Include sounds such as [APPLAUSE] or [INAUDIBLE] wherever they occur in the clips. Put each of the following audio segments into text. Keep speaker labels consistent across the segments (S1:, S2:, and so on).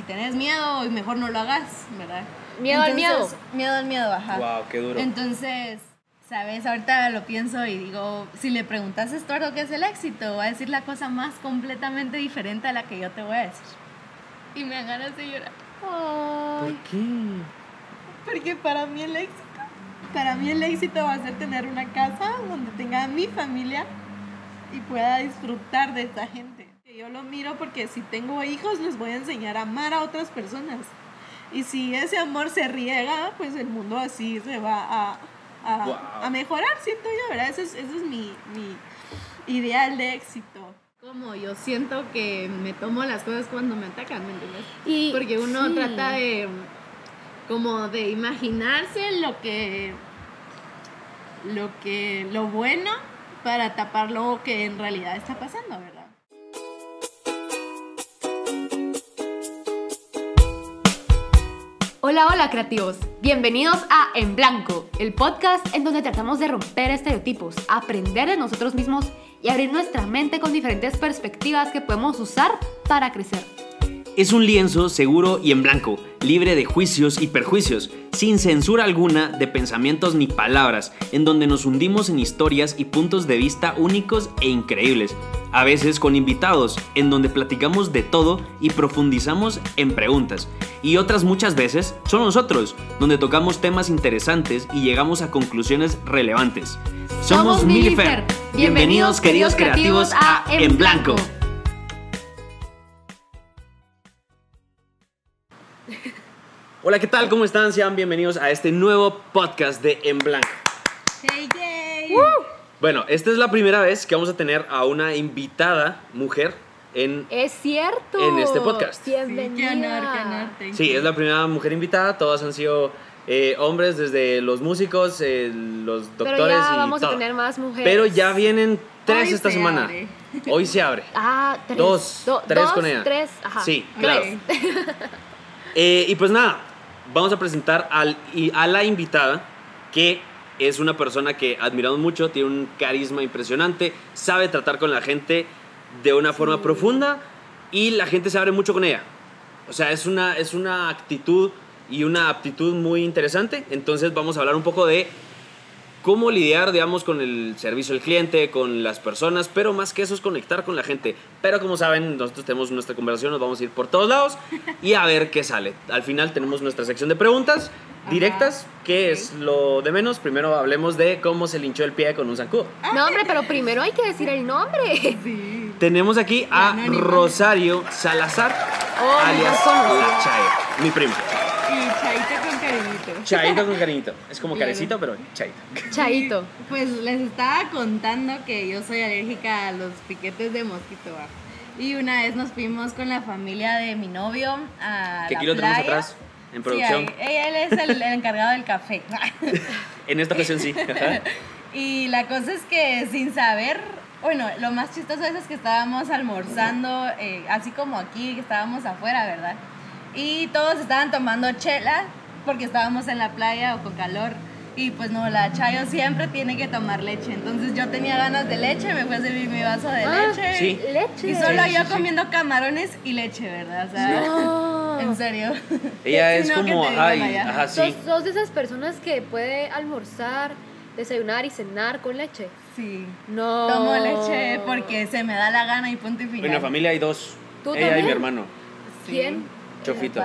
S1: si tenés miedo, mejor no lo hagas, ¿verdad?
S2: Miedo al miedo.
S1: Miedo al miedo, ajá.
S3: Wow, qué duro.
S1: Entonces, ¿sabes? Ahorita lo pienso y digo, si le preguntas a Estuardo qué es el éxito, va a decir la cosa más completamente diferente a la que yo te voy a decir. Y me dan ganas de llorar.
S3: ¿Por qué?
S1: Porque para mí el éxito, para mí el éxito va a ser tener una casa donde tenga a mi familia y pueda disfrutar de esta gente. Yo lo miro porque si tengo hijos les voy a enseñar a amar a otras personas. Y si ese amor se riega, pues el mundo así se va a, a,
S3: Wow.
S1: a mejorar, siento yo, ¿verdad? Ese es, ese es mi, mi ideal de éxito. Como yo siento que me tomo las cosas cuando me atacan, ¿me entiendes?
S2: Y,
S1: Porque uno
S2: sí.
S1: trata de como de imaginarse lo que lo que lo bueno para tapar lo que en realidad está pasando, ¿verdad?
S2: Hola, hola creativos. Bienvenidos a En Blanco, el podcast en donde tratamos de romper estereotipos, aprender de nosotros mismos y abrir nuestra mente con diferentes perspectivas que podemos usar para crecer.
S3: Es un lienzo seguro y en blanco, libre de juicios y perjuicios, sin censura alguna de pensamientos ni palabras, en donde nos hundimos en historias y puntos de vista únicos e increíbles, a veces con invitados, en donde platicamos de todo y profundizamos en preguntas, y otras muchas veces son nosotros, donde tocamos temas interesantes y llegamos a conclusiones relevantes.
S2: Somos Milifer.
S3: Bienvenidos queridos creativos a En Blanco. Hola, ¿qué tal? ¿Cómo están? Sean bienvenidos a este nuevo podcast de En Blanco.
S1: Hey, yay.
S3: Bueno, esta es la primera vez que vamos a tener a una invitada mujer en...
S2: Es cierto.
S3: En este podcast.
S1: Sí,
S2: Bienvenida.
S1: qué honor, qué honor. thank
S3: Sí,
S1: you.
S3: es la primera mujer invitada. Todas han sido eh, hombres, desde los músicos, eh, los
S2: Pero
S3: doctores
S2: ya
S3: y
S2: vamos
S3: todo.
S2: a tener más mujeres.
S3: Pero ya vienen tres
S1: Hoy
S3: esta
S1: se
S3: semana.
S1: abre.
S3: Hoy se abre. [LAUGHS]
S2: Ah, tres.
S3: Dos,
S2: Do-
S3: tres
S2: dos,
S3: con ella.
S2: Tres, ajá.
S3: Sí,
S1: Ok.
S3: claro. [LAUGHS] Eh, y pues nada, vamos a presentar al, a la invitada, que es una persona que admiramos mucho, tiene un carisma impresionante, sabe tratar con la gente de una forma profunda y la gente se abre mucho con ella. O sea, es una, es una actitud y una aptitud muy interesante. Entonces vamos a hablar un poco de cómo lidiar, digamos, con el servicio al cliente, con las personas, pero más que eso es conectar con la gente. Pero como saben, nosotros tenemos nuestra conversación, nos vamos a ir por todos lados [LAUGHS] y a ver qué sale. Al final tenemos nuestra sección de preguntas directas, que
S1: ok.
S3: es lo de menos. Primero hablemos de cómo se linchó el pie con un zancudo.
S2: No, hombre, pero primero hay que decir el nombre.
S1: Sí.
S3: Tenemos aquí a. Rosario Salazar,
S2: Oh,
S3: alias. La Chayo, mi prima.
S1: Cariñito.
S3: Chaito con [LAUGHS] cariñito. Es como carecito, pero chaito.
S2: Chaito.
S1: Pues les estaba contando que yo soy alérgica a los piquetes de mosquito. ¿va? Y una vez nos fuimos con la familia de mi novio a
S3: Que
S1: la
S3: aquí lo tenemos atrás, en
S1: Sí,
S3: producción.
S1: ahí- él es el, el encargado del café. [LAUGHS]
S3: En esta ocasión sí. [LAUGHS]
S1: Y la cosa es que sin saber, bueno, lo más chistoso es que estábamos almorzando, eh, así como aquí, que estábamos afuera, ¿verdad? Y todos estaban tomando chela porque estábamos en la playa o con calor. Y pues no, la Chayo siempre tiene que tomar leche. Entonces yo tenía ganas de leche, me fui a servir mi vaso de
S2: Ah,
S1: leche.
S3: Sí.
S2: Leche.
S1: Y solo
S3: Sí,
S1: yo
S3: sí.
S1: comiendo camarones y leche, ¿verdad? O sea,
S2: No. [LAUGHS]
S1: en serio.
S3: Ella [LAUGHS] es como,
S1: te
S3: ajá, y- sí.
S2: ¿Sos, sos de esas personas que puede almorzar, desayunar y cenar con leche.
S1: Sí.
S2: No.
S1: Tomo leche porque se me da la gana y punto y final.
S3: En la familia hay dos.
S2: ¿Tú
S3: Ella y
S2: también?
S3: mi hermano,
S1: Sí.
S2: ¿Quién?
S3: Chofito.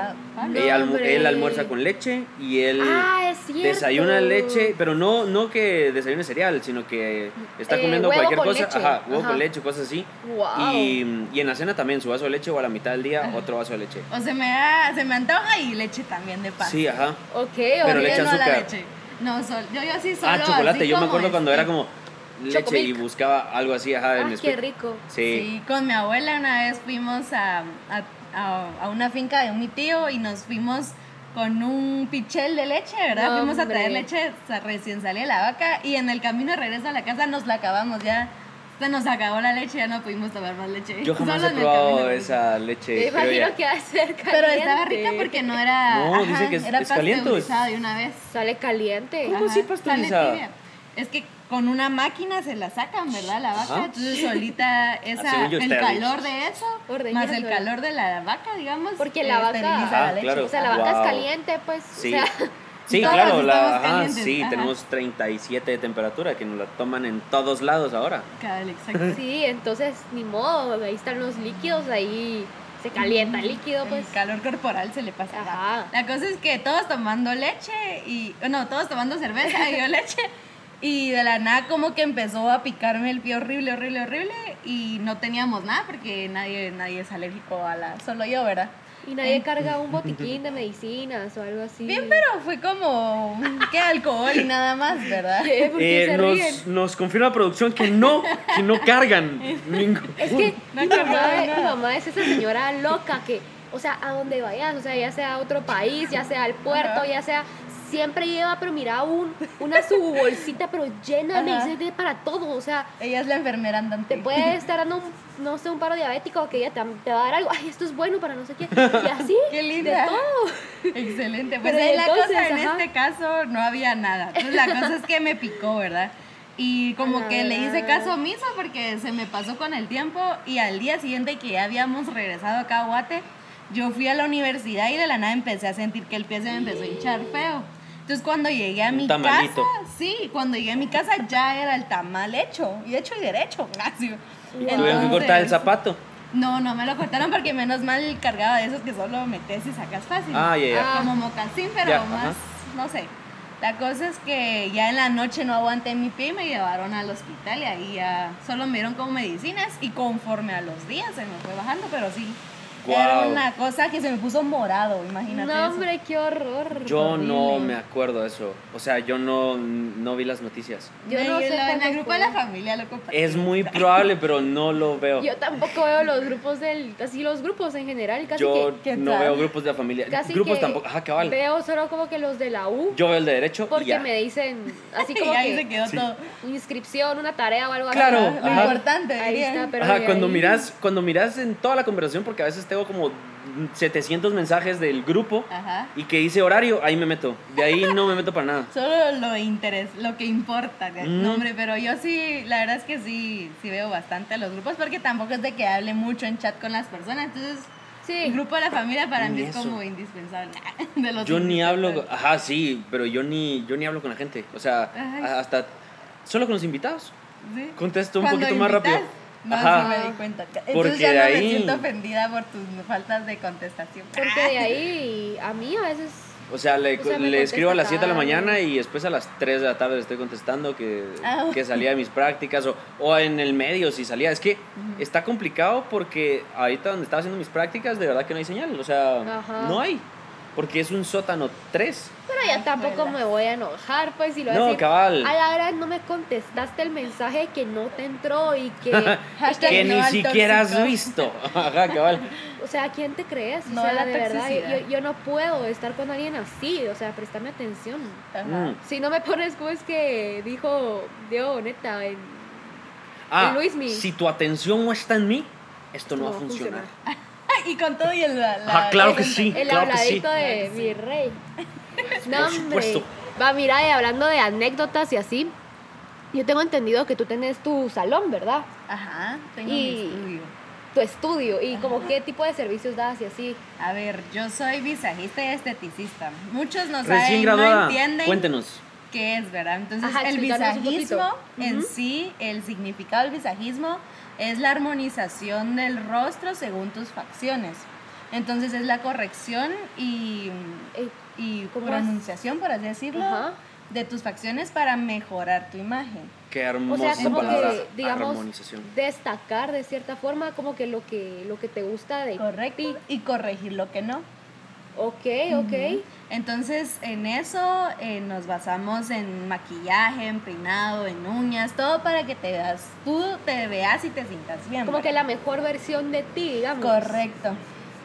S3: Ella
S2: hombre.
S3: él almuerza con leche y él
S2: Ah,
S3: desayuna leche, pero no, no que desayune cereal, sino que está
S2: Eh,
S3: comiendo cualquier
S2: con
S3: cosa.
S2: leche.
S3: Ajá, huevo
S2: Ajá.
S3: con leche, cosas así.
S2: Wow.
S3: Y, y en la cena también su vaso de leche o a la mitad del día otro vaso de leche.
S1: O se me, da, se me antoja y leche también de paz.
S3: Sí, ajá.
S2: Ok,
S3: Pero le echa azúcar.
S1: leche. No, sol, yo, yo sí solo
S3: Ah, chocolate.
S1: así
S3: Yo me acuerdo cuando
S1: este.
S3: era como leche y buscaba algo así, ajá, en
S2: Ah, qué rico.
S3: Sí.
S1: Sí, con mi abuela una vez fuimos a, a, a- a una finca de mi tío y nos fuimos con un pichel de leche, ¿verdad?
S2: No,
S1: fuimos a traer leche recién salía de la vaca y en el camino de regreso a la casa nos la acabamos ya. Se nos acabó la leche, ya no pudimos tomar más leche.
S3: Yo jamás
S1: Solo
S3: he probado esa leche.
S2: Me imagino
S3: ya.
S2: que va a ser caliente.
S1: Pero estaba rica porque no era.
S3: No, dice que es-
S1: era
S3: es caliente,
S1: pasteurizada de una vez.
S2: Sale caliente.
S3: ¿Cómo
S1: Ajá, sale
S3: pasteurizada?
S1: tibia. Es que con una máquina se la sacan, ¿verdad? La vaca.
S3: Ajá.
S1: Entonces solita esa,
S3: según yo,
S1: el calor de eso, más el calor de la vaca, digamos.
S2: Porque la vaca-
S3: Ah,
S1: la leche.
S3: claro.
S2: O sea, la vaca
S3: Wow.
S2: es caliente, pues.
S3: Sí.
S2: O sea, [LAUGHS] [LAUGHS]
S3: Sí,
S1: Todos
S3: claro, la, ajá, sí,
S1: ajá.
S3: tenemos 37 de temperatura que nos la toman en todos lados ahora.
S1: Cabal, exacto. [LAUGHS]
S2: sí, entonces ni modo, ahí están los líquidos, ahí se calienta el líquido, pues.
S1: El calor corporal se le pasa.
S2: Ajá.
S1: La cosa es que todos tomando leche y. No, todos tomando cerveza y yo leche. Y de la nada, como que empezó a picarme el pie horrible, horrible, horrible. Y no teníamos nada porque nadie, nadie es alérgico a la. Solo yo, ¿verdad?
S2: Y nadie carga un botiquín de medicinas o algo así.
S1: Bien, pero fue como. ¿Qué alcohol y nada más, verdad?
S2: ¿Qué? [LAUGHS] ¿Por qué
S3: Eh,
S2: se ríen?
S3: nos, nos confirma producción que no, que no cargan [LAUGHS] ningún.
S2: Es que
S1: No
S2: mi, mamá, mi mamá es esa señora loca que, o sea, a donde vayas, o sea, ya sea a otro país, ya sea al puerto, ya sea, siempre lleva, pero mira, un, una su bolsita, pero llena de para todo, o sea,
S1: Ella es la enfermera andante.
S2: te puede [LAUGHS] estar dando un, no sé, un paro diabético que ella te, te va a dar algo, ay, esto es bueno para no sé qué, y así, [LAUGHS]
S1: Qué linda.
S2: de todo.
S1: Excelente. Pues ahí la cosa en este caso no había nada. Entonces la cosa es que me picó, ¿verdad? Y como que le hice
S2: verdad.
S1: caso omiso porque se me pasó con el tiempo y al día siguiente que ya habíamos regresado acá a Guate, yo fui a la universidad y de la nada empecé a sentir que el pie se me empezó a hinchar feo. Entonces cuando llegué a
S3: Un
S1: mi
S3: tamalito.
S1: casa, sí, cuando llegué a mi casa ya era el tamal hecho, y hecho y derecho, [LAUGHS] así.
S3: Tuvieron que cortar el zapato.
S1: no, no me lo cortaron porque menos mal cargaba de esos que solo metes y sacas fácil.
S3: Ah, ya, ya.
S2: Ah.
S1: Como mocasín, pero más,
S3: ajá.
S1: no sé. La cosa es que ya en la noche no aguanté mi pie y me llevaron al hospital y ahí ya solo me dieron como medicinas y conforme a los días se me fue bajando, pero sí. Era
S3: Guau.
S1: una cosa que se me puso morado, imagínate.
S2: No,
S1: eso.
S2: hombre, qué horror.
S3: Yo no
S1: horrible.
S3: me acuerdo de eso. O sea, yo no, no vi las noticias.
S2: Yo
S1: En
S2: no
S1: el-
S2: sé
S1: En el grupo
S2: fue.
S1: de la familia lo compartí.
S3: Es muy probable, pero no lo veo.
S2: Yo tampoco veo los grupos del, así los grupos en general, casi
S3: Yo
S1: ¿Qué
S3: no
S1: tal?
S3: veo grupos de la familia.
S2: que, casi
S3: grupos
S2: que
S3: tampoco. Ajá, cabal.
S2: Veo solo como que los de la U.
S3: Yo veo el de derecho y
S2: Porque
S3: ya.
S2: me dicen así [LAUGHS]
S1: Y
S2: como
S1: ahí
S2: que
S1: se quedó
S3: Sí.
S1: todo.
S2: inscripción, una tarea o algo
S3: Claro,
S2: así.
S1: Lo
S3: ajá.
S1: importante,
S2: Ahí está, pero
S3: Ajá, cuando
S2: ahí-
S3: miras, cuando miras en toda la conversación, porque a veces tengo como 700 mensajes del grupo
S1: Ajá.
S3: y que dice horario, ahí me meto. De ahí no me meto para nada. [LAUGHS]
S1: Solo lo interés, lo que importa,
S3: Ujú.
S1: no, hombre, pero yo sí, la verdad es que sí, sí veo bastante a los grupos porque tampoco es de que hable mucho en chat con las personas, entonces
S2: Sí.
S1: el grupo de la familia para
S3: Ni
S1: mí es como indispensable. [LAUGHS] De los
S3: Yo ni hablo, ajá, sí, pero yo ni, yo ni hablo con la gente. O sea,
S1: Ay.
S3: hasta solo con los invitados.
S1: Sí.
S3: Contesto un poquito más rápido.
S1: No,
S3: Ajá.
S1: sí me di cuenta. Entonces
S3: Porque
S1: ya
S3: de
S1: no
S3: ahí-
S1: me siento ofendida por tus faltas de contestación.
S2: Porque de [LAUGHS] ahí a mí a veces
S3: O sea, le,
S2: O sea,
S3: le escribo a las 7 de la mañana y después a las 3 de la tarde le estoy contestando que,
S1: Ah.
S3: que salía de mis prácticas o, o en el medio si salía. Es que está complicado porque ahorita donde estaba haciendo mis prácticas de verdad que no hay señal. O sea,
S2: Ajá.
S3: no hay. Porque es un sótano 3.
S2: Pero ya tampoco me voy a enojar, pues, si lo
S3: No,
S2: decir,
S3: cabal.
S2: A la hora no me contestaste el mensaje que no te entró y que... [LAUGHS]
S3: Que
S1: no
S3: ni siquiera has visto. Ajá, cabal. [LAUGHS]
S2: o sea, ¿a quién te crees? O
S1: No,
S2: sea,
S1: la
S2: de verdad, yo, no puedo estar con alguien así, o sea, préstame atención.
S1: Ajá.
S3: Mm.
S2: Si no me pones como es que dijo Diego Neta en...
S3: Ah,
S2: El Luismi.
S3: si tu atención no está en mí, esto no, va a funcionar.
S1: Y con todo y el. La,
S3: Ah, claro
S1: el-
S3: que sí.
S2: El
S3: claro que sí.
S2: habladito de
S1: que sí.
S2: mi rey. [LAUGHS] No,
S3: Por
S2: hombre.
S3: supuesto.
S2: Va, mira, y hablando de anécdotas y así, yo tengo entendido que tú tenés tu salón, ¿verdad?
S1: Ajá, tengo
S2: Y-
S1: mi estudio.
S2: Tu estudio y como qué tipo de servicios das y así.
S1: A ver, yo soy visajista y esteticista. Muchos no
S3: Recién
S1: saben,
S3: graduada,
S1: no entienden
S3: cuéntenos.
S1: qué es, ¿verdad? Entonces,
S2: Ajá,
S1: el visajismo en
S2: Ujú.
S1: sí, el significado del visajismo es la armonización del rostro según tus facciones. Entonces, es la corrección y,
S2: Eh,
S1: y
S2: ¿Cómo
S1: pronunciación, por así decirlo,
S2: Ajá.
S1: de tus facciones para mejorar tu imagen.
S3: Qué
S2: O
S3: hermosa
S2: sea, como
S3: palabra.
S2: que, digamos,
S3: Armonización.
S2: destacar de cierta forma como que lo que, lo que te gusta de
S1: Correcto.
S2: ti.
S1: Y corregir lo que no.
S2: Ok, ok.
S1: Entonces, en eso eh, nos basamos en maquillaje, en peinado, en uñas, todo para que te veas, tú te veas y te sientas bien.
S2: Como que
S1: ¿verdad?
S2: la mejor versión de ti, digamos.
S1: Correcto.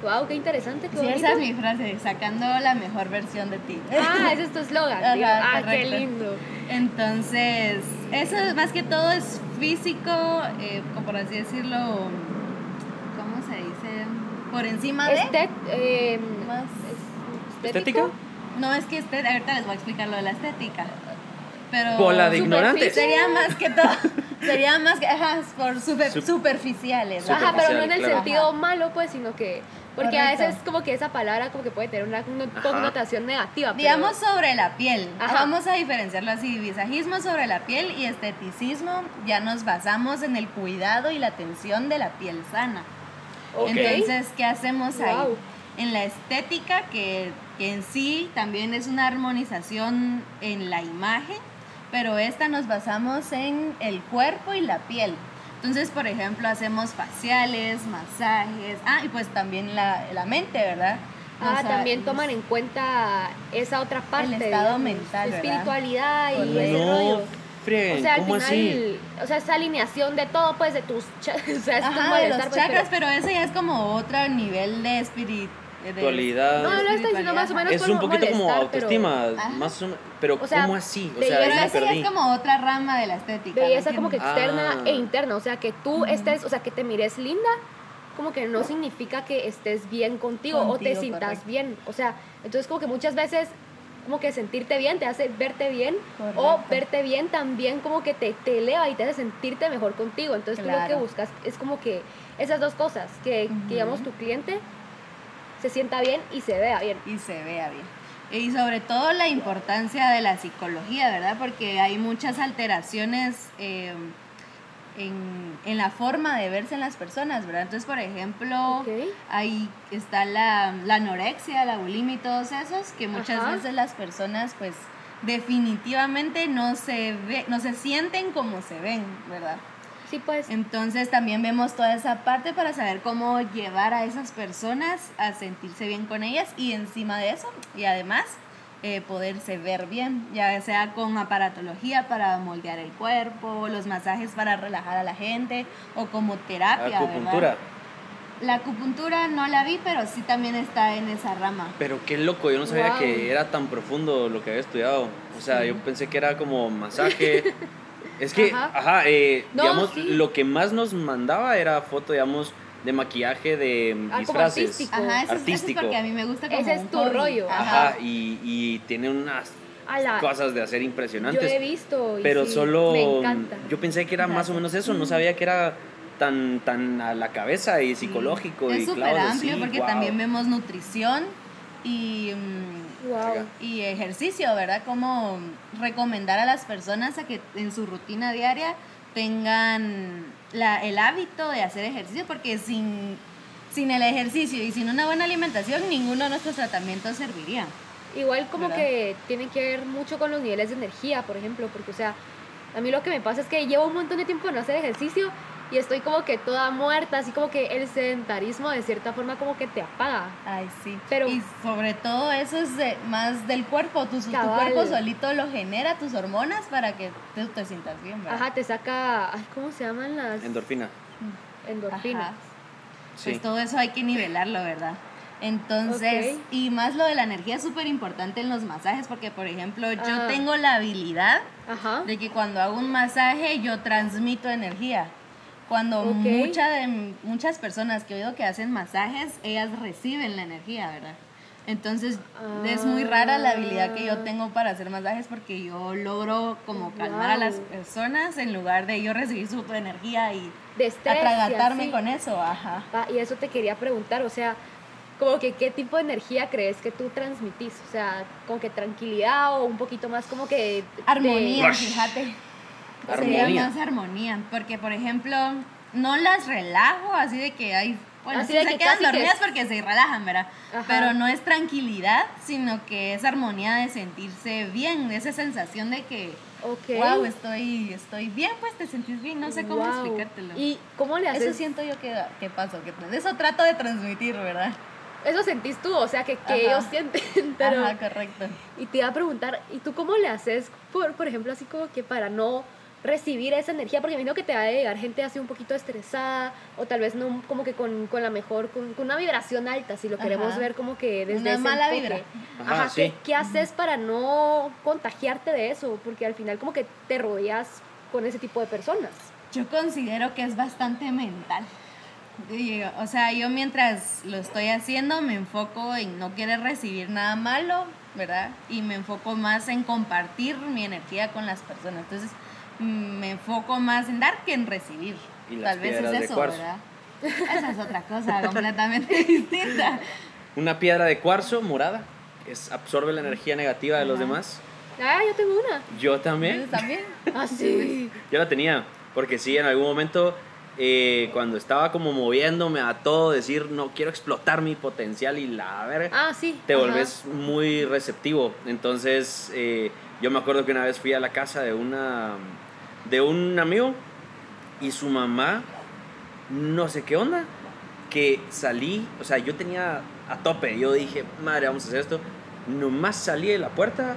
S2: Wow, qué interesante, qué
S1: Sí,
S2: bonito.
S1: esa es mi frase, sacando la mejor versión de ti.
S2: Ah, ese es tu eslogan. Ah, qué lindo.
S1: Entonces, eso es más que todo es físico, eh, por así decirlo, ¿cómo se dice? Por encima de...
S2: Estet, eh,
S1: Más-
S2: es-
S3: ¿Estética?
S1: No, es que este, ahorita les voy a explicar lo de la estética. pero
S3: Bola de ignorantes.
S1: sería más que todo, [LAUGHS] sería más que, ajá, por super-
S3: Sup-
S1: superficiales.
S3: Super-
S2: Ajá, pero no en el
S3: claro.
S2: sentido
S1: Ajá.
S2: malo, pues, sino que. Porque a
S1: Correcto.
S2: veces, como que esa palabra, como que puede tener una
S3: Ajá.
S2: connotación negativa. pero-
S1: Digamos sobre la piel,
S2: Ajá.
S1: vamos a diferenciarlo así, visajismo sobre la piel y esteticismo, ya nos basamos en el cuidado y la atención de la piel sana.
S2: Ok.
S1: Entonces, ¿qué hacemos ahí? En la estética, que, que en sí también es una armonización en la imagen, pero esta nos basamos en el cuerpo y la piel. Entonces, por ejemplo, hacemos faciales, masajes, ah, y pues también la, la mente, ¿verdad?
S2: Ah, también toman en cuenta esa otra parte.
S1: estado
S2: digamos,
S1: mental, ¿verdad?
S2: Espiritualidad y
S1: Correcto.
S2: ese
S3: No,
S2: rollo.
S3: frieguen,
S2: O sea, al
S3: ¿cómo
S2: final,
S3: así?
S2: o sea, esa alineación de todo, pues, de tus, [LAUGHS] o sea, es
S1: Ajá, de los
S2: pues,
S1: chakras,
S2: pero-
S1: pero, ese ya es como otro nivel de espiritualidad.
S3: Espiritualidad.
S2: No, no, lo estoy diciendo más o menos
S3: es un poquito como
S2: molestar,
S3: autoestima,
S1: Ajá.
S3: más o menos, pero
S2: O sea,
S3: ¿cómo así? O sea,
S1: Pero
S3: me
S1: ya
S3: perdí.
S1: es como otra rama de la estética.
S2: belleza
S1: ¿me
S2: como que externa
S3: Ah.
S2: e interna, o sea, que tú estés, o sea, que te mires linda, como que no significa que estés bien contigo, o te
S1: Contigo,
S2: sientas
S1: correcto.
S2: bien, o sea, entonces como que muchas veces como que sentirte bien te hace verte bien o
S1: Correcto.
S2: verte bien también como que te, te eleva y te hace sentirte mejor contigo, entonces tú lo que
S1: Claro.
S2: buscas es como que esas dos cosas, que,
S1: Ujú.
S2: que, digamos tu cliente se sienta bien y se vea bien.
S1: y se vea bien. Y sobre todo la importancia de la psicología, ¿verdad? Porque hay muchas alteraciones eh, en, en la forma de verse en las personas, ¿verdad? Entonces, por ejemplo,
S2: Ok.
S1: ahí está la, la anorexia, la bulimia y todos esos, que muchas
S2: Ajá.
S1: veces las personas, pues, definitivamente no se, ve, no se sienten como se ven, ¿verdad?
S2: Sí, pues.
S1: Entonces también vemos toda esa parte para saber cómo llevar a esas personas a sentirse bien con ellas y encima de eso, y además eh, poderse ver bien, ya sea con aparatología para moldear el cuerpo, los masajes para relajar a la gente o como terapia.
S3: Acupuntura.
S1: ¿verdad? La acupuntura no la vi, pero sí también está en esa rama.
S3: Pero qué loco, yo no sabía
S2: Wow.
S3: que era tan profundo lo que había estudiado. O sea, yo pensé que era como masaje. [LAUGHS] es que,
S2: Ajá.
S3: ajá, eh,
S2: No,
S3: digamos,
S2: sí.
S3: lo que más nos mandaba era foto, digamos, de maquillaje de mm,
S2: Ah, como
S3: disfraces.
S2: artístico.
S1: Ajá, eso es, eso es
S3: Artístico.
S1: porque a mí me gusta como
S2: Ese es tu
S1: hobby.
S2: rollo.
S3: Ajá, y, y tiene unas cosas de hacer
S2: yo
S3: impresionantes.
S2: he visto. y
S3: pero
S2: sí,
S3: solo
S2: Me encanta.
S3: yo pensé que era más o menos eso, no sabía que era tan tan a la cabeza y psicológico
S1: Es
S3: y
S1: súper
S3: clavos
S1: amplio
S3: así,
S1: porque
S3: wow.
S1: también vemos nutrición y, mm,
S2: Wow.
S1: y ejercicio, ¿verdad? Como recomendar a las personas a que en su rutina diaria tengan la- el hábito de hacer ejercicio porque sin, sin el ejercicio y sin una buena alimentación ninguno de nuestros tratamientos serviría.
S2: Igual como
S1: ¿Verdad?
S2: que tiene que ver mucho con los niveles de energía, por ejemplo, porque o sea, a mí lo que me pasa es que llevo un montón de tiempo no hacer ejercicio y estoy como que toda muerta, así como que el sedentarismo de cierta forma como que te apaga.
S1: Ay, sí.
S2: Pero-
S1: y sobre todo eso es de- más del cuerpo. Tu, cuerpo solito lo genera, tus hormonas, para que tú te sientas bien, ¿verdad?
S2: Ajá, te saca, ay, ¿cómo se llaman las
S3: endorfina.
S2: endorfinas?
S1: Ajá.
S3: Sí.
S1: Pues todo eso hay que nivelarlo, ¿verdad? Entonces, y más lo de la energía es súper importante en los masajes, porque por ejemplo, yo
S2: Ah.
S1: tengo la habilidad
S2: Ajá.
S1: de que cuando hago un masaje yo transmito energía. Cuando
S2: Ok.
S1: mucha de, muchas personas que he oído que hacen masajes, ellas reciben la energía, ¿verdad? Entonces es muy rara la habilidad que yo
S2: Ah.
S1: tengo para hacer masajes porque yo logro como calmar a las
S2: Wow.
S1: personas en lugar de yo recibir su energía y
S2: De estrés y
S1: atragatarme
S2: así.
S1: con eso, ajá.
S2: Ah, y eso te quería preguntar, o sea, como que qué tipo de energía crees que tú transmitís, o sea, como que tranquilidad o un poquito más como que
S1: Armonía,
S3: Rush.
S1: fíjate. Sería
S3: Armonía.
S1: más armonía. Porque, por ejemplo, no las relajo así de que hay. Bueno,
S2: Así
S1: sí
S2: de
S1: se
S2: que
S1: quedan
S2: que
S1: dormidas
S2: es-
S1: porque se relajan, ¿verdad?
S2: Ajá.
S1: Pero no es tranquilidad, sino que es armonía de sentirse bien, esa sensación de que, wow, estoy, estoy bien, pues te sentís bien, no sé cómo
S2: Wow.
S1: explicártelo.
S2: ¿Y cómo le haces?
S1: eso siento yo que, que pasó, que eso trato de transmitir, ¿verdad?
S2: Eso sentís tú, o sea, que, que ellos sienten, [LAUGHS] pero...
S1: Ajá, correcto.
S2: Y te iba a preguntar, ¿y tú cómo le haces, por, por ejemplo, así como que para no recibir esa energía? Porque me imagino que te va a llegar gente así un poquito estresada, o tal vez no como que con, con la mejor, con, con una vibración alta, si lo queremos
S1: Ajá.
S2: ver como que desde
S1: Una
S2: ese
S1: mala
S2: enfoque.
S1: vibra.
S3: Ajá,
S2: Ajá,
S3: sí.
S2: ¿qué, qué haces para no contagiarte de eso? Porque al final como que te rodeas con ese tipo de personas.
S1: Yo considero que es bastante mental. O sea, yo mientras lo estoy haciendo me enfoco en no querer recibir nada malo, ¿verdad? Y me enfoco más en compartir mi energía con las personas. Entonces, me enfoco más en dar que en recibir.
S3: Y las
S1: Tal vez es eso,
S3: cuarzo.
S1: ¿verdad? Esa es otra cosa completamente [LAUGHS] distinta.
S3: Una piedra de cuarzo morada es, absorbe la energía negativa de los demás.
S2: Ah, yo tengo una.
S3: Yo también.
S1: Entonces, también. [LAUGHS]
S2: Ah, sí.
S3: Yo la tenía, porque sí, en algún momento, eh, cuando estaba como moviéndome a todo, decir, no quiero explotar mi potencial y la verga,
S2: Ah, sí.
S3: te
S2: ajá.
S3: volvés muy receptivo. Entonces, eh, yo me acuerdo que una vez fui a la casa de, una, de un amigo y su mamá, no sé qué onda, que salí, o sea, yo tenía a tope, yo dije, madre, vamos a hacer esto. Nomás salí de la puerta,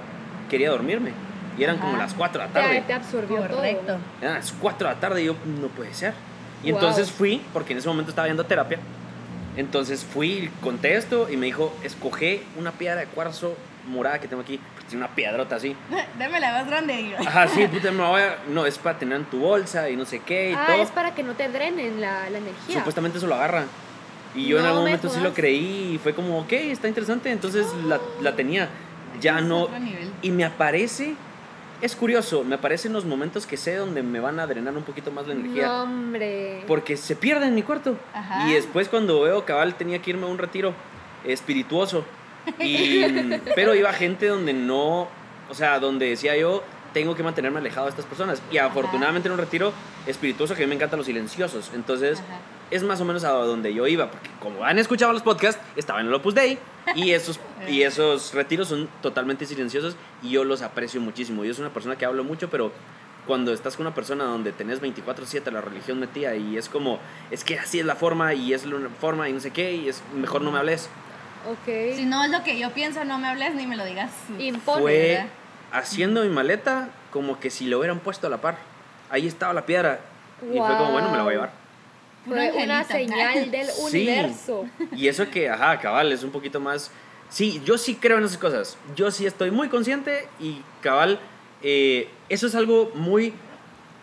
S3: quería dormirme. Y eran como las 4 de la tarde.
S2: te absorbió
S1: Correcto.
S2: todo.
S3: Eran las 4 de la tarde y yo, no puede ser. Y
S2: Wow.
S3: entonces fui, porque en ese momento estaba viendo terapia. Entonces fui, conté esto y me dijo, escoge una piedra de cuarzo morada que tengo aquí. Una piedrota así. [LAUGHS]
S1: Deme la más grande. digo.
S3: Ajá, sí, puta, me la voy a... No, es para tener en tu bolsa y no sé qué y
S2: Ah,
S3: todo.
S2: es para que no te drenen la, la energía.
S3: Supuestamente eso lo agarra. Y yo en
S2: No
S3: algún
S2: me
S3: momento sí lo creí y fue como, ok, está interesante. Entonces la, la tenía. Ya
S1: Es
S3: no... Y me aparece... Es curioso, me aparecen los momentos que sé donde me van a drenar un poquito más la energía.
S2: No, hombre.
S3: Porque se pierde en mi cuarto.
S1: Ajá.
S3: Y después cuando veo cabal tenía que irme a un retiro espirituoso. Y, pero iba gente donde no, o sea, donde decía yo, tengo que mantenerme alejado de estas personas. Y afortunadamente en un retiro espirituoso que a mí me encantan los silenciosos. Entonces
S1: Ajá.
S3: es más o menos a donde yo iba. Porque como han escuchado los podcasts, estaba en el Opus Dei. Y esos, [LAUGHS] y esos retiros son totalmente silenciosos y yo los aprecio muchísimo. Yo soy una persona que hablo mucho, pero cuando estás con una persona donde tenés 24/7 la religión metida y es como, es que así es la forma y es la forma y no sé qué, y es mejor no me hables.
S2: Ok.
S1: Si no es lo que yo pienso, no me hables ni me lo digas.
S2: Impone.
S3: Fue
S1: ¿verdad?
S3: haciendo mi maleta como que si lo hubieran puesto a la par. Ahí estaba la piedra. Y fue como, bueno, me la voy a llevar.
S2: Fue una señal [LAUGHS] del
S3: Sí.
S2: universo.
S3: Y eso que, ajá, cabal, es un poquito más... Sí, yo sí creo en esas cosas. Yo sí estoy muy consciente y cabal, eh, eso es algo muy...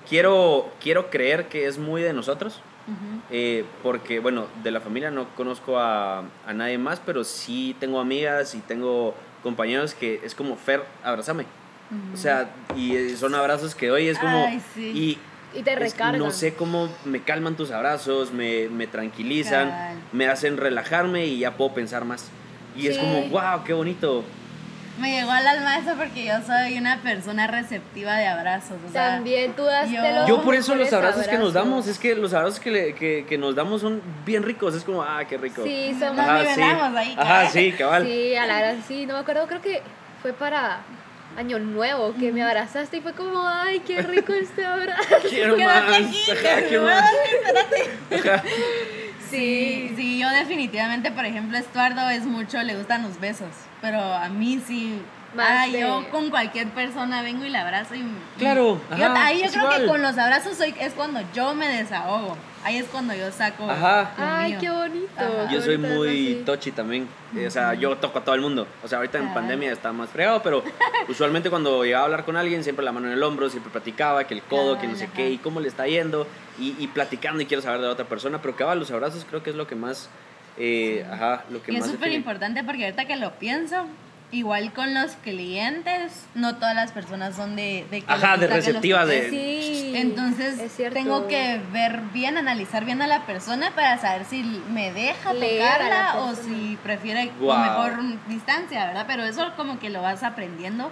S3: Quiero, quiero creer que es muy de nosotros.
S1: Ujú.
S3: eh, porque, bueno, de la familia no conozco a, a nadie más, pero sí tengo amigas y tengo compañeros que es como, Fer, abrázame. O sea, y eh, son abrazos que doy, es como...
S1: Ay, sí.
S3: Y
S2: Y te
S3: es-
S2: recargan.
S3: no sé cómo me calman tus abrazos, me, me tranquilizan,
S1: Cabal.
S3: me hacen relajarme y ya puedo pensar más. Y es
S2: Sí.
S3: como, wow, qué bonito.
S1: Me llegó al alma eso porque yo soy una persona receptiva de abrazos. O sea,
S2: También tú das
S1: yo-
S2: de los
S3: Yo por eso los abrazos que nos damos, es que los abrazos que, le- que, que nos damos son bien ricos, es como, ah, qué rico.
S2: Sí, somos.
S3: Ajá, sí.
S1: ahí,
S3: Ajá,
S1: cabal.
S3: sí, cabal.
S2: Sí, a la verdad, sí, no me acuerdo, creo que fue para Año Nuevo que me abrazaste y fue como, ay, qué rico este abrazo. [LAUGHS]
S3: Quiero
S1: Quédate
S3: más.
S1: aquí,
S3: Ajá,
S1: me
S3: más.
S1: espérate.
S3: Ajá.
S1: Sí, sí, yo definitivamente, por ejemplo, Estuardo es mucho, le gustan los besos, pero a mí sí. Ah,
S2: de-
S1: yo con cualquier persona vengo y la abrazo y...
S3: Claro,
S1: Yo-
S3: ajá,
S1: ahí yo creo que con los abrazos soy, es cuando yo me desahogo. Ahí es cuando yo saco...
S3: Ajá.
S2: Ay,
S1: mío.
S2: qué bonito.
S1: Ajá.
S3: Yo soy
S2: bonito,
S3: muy
S2: sí.
S3: touchy también. Eh, O sea, yo toco a todo el mundo. O sea, ahorita en pandemia está más fregado, pero [LAUGHS] usualmente cuando llegaba a hablar con alguien, siempre la mano en el hombro, siempre platicaba que el codo, que no sé qué, y cómo le está yendo, y, y platicando y quiero saber de la otra persona. Pero cabal, los abrazos creo que es lo que más. eh, Ajá, lo que
S1: Y es
S3: más.
S1: súper
S3: define.
S1: importante porque ahorita que lo pienso, igual con los clientes, no todas las personas son de... de que
S3: Ajá, de receptivas, de-.
S2: Sí.
S1: Entonces
S2: es cierto.
S1: tengo que ver bien, analizar bien a la persona para saber si me deja
S2: Leer
S1: tocarla o si prefiere con
S3: Guau.
S1: mejor distancia, ¿verdad? Pero eso como que lo vas aprendiendo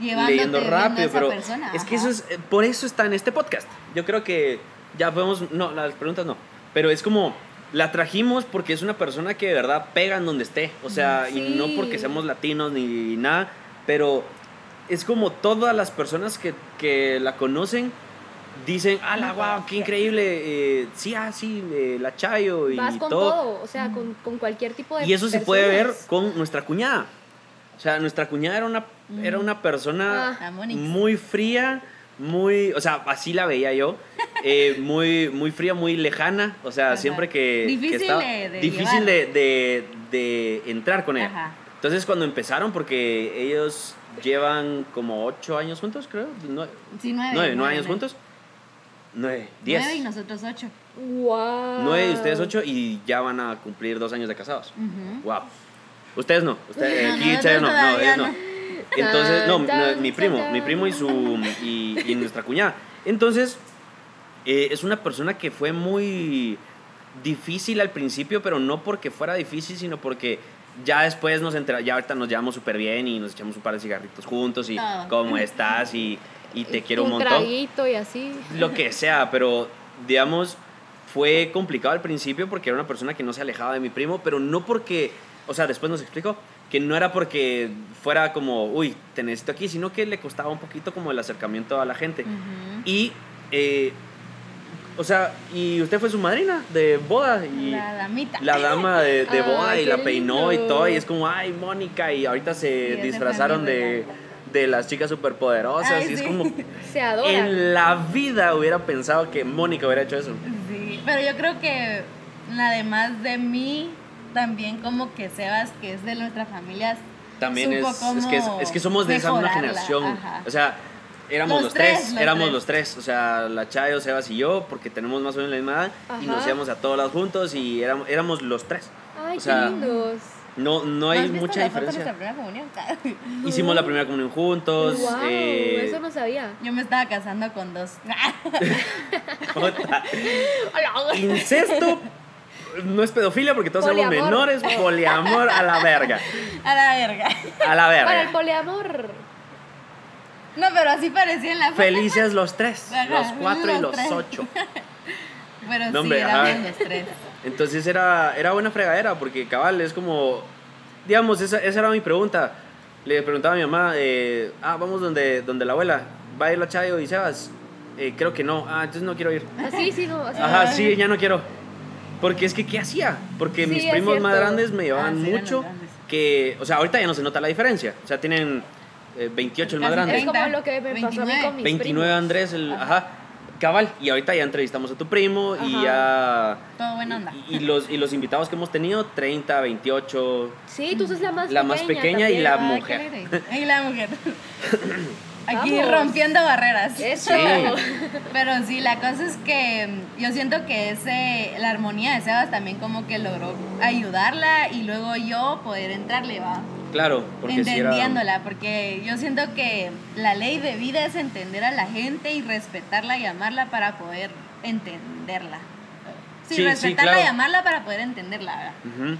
S1: llevándote
S3: leyendo
S1: viendo a
S3: rápido,
S1: esa
S3: pero
S1: persona.
S3: es que
S1: ajá.
S3: eso es, eh, por eso está en este podcast. Yo creo que ya podemos, no, las preguntas no, pero es como, la trajimos porque es una persona que de verdad pega en donde esté, o sea, y
S2: Sí.
S3: no porque seamos latinos ni nada, pero es como todas las personas que, que la conocen dicen, ¡ala, wow, qué increíble! eh, sí, ah, sí, eh, la Chayo y
S2: Vas con
S3: todo.
S2: todo, o sea, con, con cualquier tipo de
S3: Y eso se puede ver con nuestra cuñada. O sea, nuestra cuñada era una, era una persona
S1: Ah,
S3: muy fría, muy, o sea, así la veía yo, eh, [LAUGHS] muy, muy fría, muy lejana, o sea,
S1: Ajá.
S3: siempre que, que
S1: Difícil
S3: estaba-
S1: de- de
S3: difícil de, de- de entrar con ella.
S1: Ajá.
S3: Entonces cuando empezaron, porque ellos llevan como ocho años juntos, creo, nueve,
S1: Sí, nueve,
S3: nueve, nueve
S1: nueve,
S3: años
S1: nueve.
S3: juntos, Nueve, diez.
S1: Nueve y nosotros ocho.
S2: Wow.
S3: Nueve y ustedes ocho y ya van a cumplir dos años de casados.
S1: Ujú.
S3: Wow. Ustedes no. Ustedes, [LAUGHS]
S1: No,
S3: ustedes no. No, ellos no. Entonces, no, mi primo, mi primo y su y, y nuestra cuñada. Entonces, eh, es una persona que fue muy difícil al principio, pero no porque fuera difícil, sino porque ya después nos entera, ya ahorita nos llevamos súper bien y nos echamos un par de cigarritos juntos y
S1: Todo.
S3: cómo estás y, y te quiero un
S2: un
S3: montón
S2: traguito y así.
S3: lo que [LAUGHS] sea, pero digamos, fue complicado al principio porque era una persona que no se alejaba de mi primo, pero no porque, o sea, después nos explicó que no era porque fuera como, uy, te necesito aquí, sino que le costaba un poquito como el acercamiento a la gente. Y, eh, o sea, y usted fue su madrina de boda y
S1: La damita.
S3: la dama de, de [LAUGHS]
S2: Ay,
S3: boda y la peinó y todo, y es como, ay, Mónica, y ahorita se
S1: Sí,
S3: disfrazaron de, de las chicas superpoderosas,
S1: Ay,
S3: y es como... [LAUGHS]
S2: Se adora.
S3: En la vida hubiera pensado que Mónica hubiera hecho eso.
S1: Sí, pero yo creo que además de mí, también como que Sebas, que es de nuestra familia,
S3: También es, es, que, es,
S1: cómo
S3: es que somos de esa misma generación.
S1: ajá.
S3: O sea, éramos
S1: Los
S3: los, tres,
S1: tres, los
S3: éramos
S1: tres.
S3: los tres. O sea, la Chayo, Sebas y yo, porque tenemos más o menos la misma edad, y nos íbamos a todos lados juntos y éramos, éramos los tres.
S2: Ay,
S3: o sea,
S2: qué lindos.
S3: No, no
S1: ¿No
S3: hay mucha
S1: la foto de
S3: diferencia.
S1: nuestra primera comunión? [LAUGHS]
S3: Hicimos la primera comunión juntos.
S2: wow,
S3: eh,
S2: eso no sabía.
S1: Yo me estaba casando con dos. [LAUGHS]
S3: jota. [LAUGHS] Incesto no es pedofilia porque todos somos menores. [LAUGHS] Poliamor a la verga.
S1: A la verga.
S3: A la
S2: Para el
S3: verga.
S2: poliamor.
S1: No, pero así parecía en la foto.
S3: Felices los tres, los cuatro y
S1: los tres.
S3: ocho. [LAUGHS]
S1: Pero
S3: No,
S1: sí,
S3: ajá.
S1: los tres.
S3: Entonces era, era buena fregadera, porque cabal, es como, digamos, esa, esa era mi pregunta. Le preguntaba a mi mamá, eh, ah, vamos donde, donde la abuela, ¿va a ir la Chayo y Sebas? Eh, creo que no, ah, entonces no quiero ir.
S2: Así, sí, no. Así.
S3: Ajá, sí, ya no quiero. Porque es que, ¿qué hacía? Porque
S2: Sí,
S3: mis primos más grandes me llevaban
S1: Ah,
S3: mucho, que, o sea, ahorita ya no se nota la diferencia. O sea, tienen eh, 28 el más grande.
S2: Es como lo que me pasó a mí
S1: 29.
S2: con mis
S3: 29
S2: primos.
S3: Andrés, el,
S1: Ajá.
S3: ajá. Cabal, y ahorita ya entrevistamos a tu primo y ya...
S1: Todo buena onda.
S3: Y, y los, y los invitados que hemos tenido, 30, 28.
S2: Sí, tú sos la más
S3: La
S2: pequeña.
S3: más pequeña y la mujer.
S1: Y la mujer. [LAUGHS] Aquí
S2: Vamos.
S1: rompiendo barreras.
S2: Eso.
S1: Pero sí, la cosa es que mm, yo siento que ese, la armonía de Sebas también como que logró ayudarla y luego yo poder entrarle, va.
S3: Claro, porque si era.
S1: entendiéndola, porque yo siento que la ley de vida es entender a la gente y respetarla y amarla para poder entenderla. Sí,
S3: Sí, sí,
S1: respetarla
S3: claro.
S1: y amarla para poder entenderla, ¿verdad?
S3: Ujú.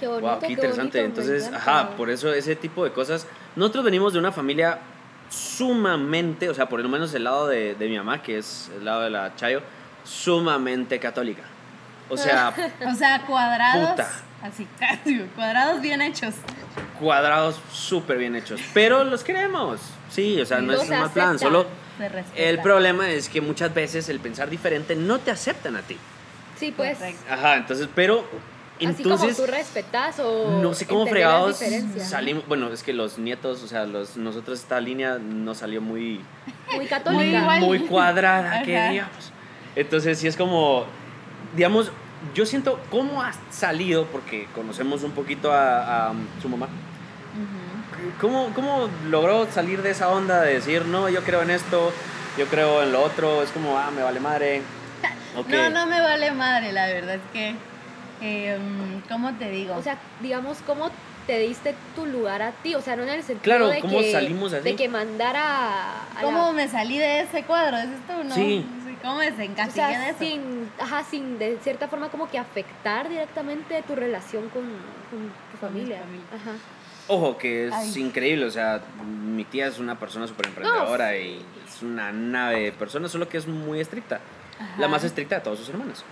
S2: Qué bonito,
S3: Wow, qué interesante.
S2: bonito,
S3: Entonces, ajá, por eso ese tipo de cosas. Nosotros venimos de una familia sumamente, o sea, por lo menos el lado de, de mi mamá, que es el lado de la Chayo, sumamente católica. O sea, [LAUGHS]
S1: O sea, cuadrados.
S3: Puta.
S1: Así, [LAUGHS] casi, cuadrados bien hechos.
S3: cuadrados súper bien hechos. Pero los queremos. Sí, o sea, no
S2: Los
S3: es un mal plan. Solo el problema es que muchas veces el pensar diferente no te aceptan a ti.
S2: Sí, pues.
S3: Ajá, entonces, pero.
S2: Así como
S3: Entonces.
S2: tú respetas o.
S3: No sé cómo fregados salimos. Bueno, es que los nietos, o sea, los, nosotros esta línea no salió muy,
S2: Muy católica.
S1: Muy
S3: muy cuadrada, que digamos. Entonces, sí es como, digamos, yo siento cómo ha salido, porque conocemos un poquito a, a su mamá. ¿Cómo, ¿Cómo logró salir de esa onda de decir, no, yo creo en esto, yo creo en lo otro? Es como, ah, me vale madre. [LAUGHS]
S1: No, no me vale madre, la verdad es que. Eh, ¿Cómo te digo?
S2: O sea, digamos, ¿cómo te diste tu lugar a ti? O sea, no en el sentido
S3: Claro,
S2: de,
S3: ¿cómo
S2: que,
S3: salimos así?
S2: de que mandara a
S1: ¿Cómo
S2: la-
S1: me salí de ese cuadro? ¿Es esto o no?
S3: Sí.
S1: ¿Cómo me
S2: O
S1: desencasillé de
S2: sea,
S1: eso?
S2: sin, ajá, sin de cierta forma como que afectar directamente tu relación con, con tu
S1: Con mi
S2: familia.
S1: familia.
S2: Ajá.
S3: Ojo, que es
S1: Ay.
S3: increíble, o sea, mi tía es una persona súper emprendedora y es una nave de persona, solo que es muy estricta. La más estricta de todos sus hermanos.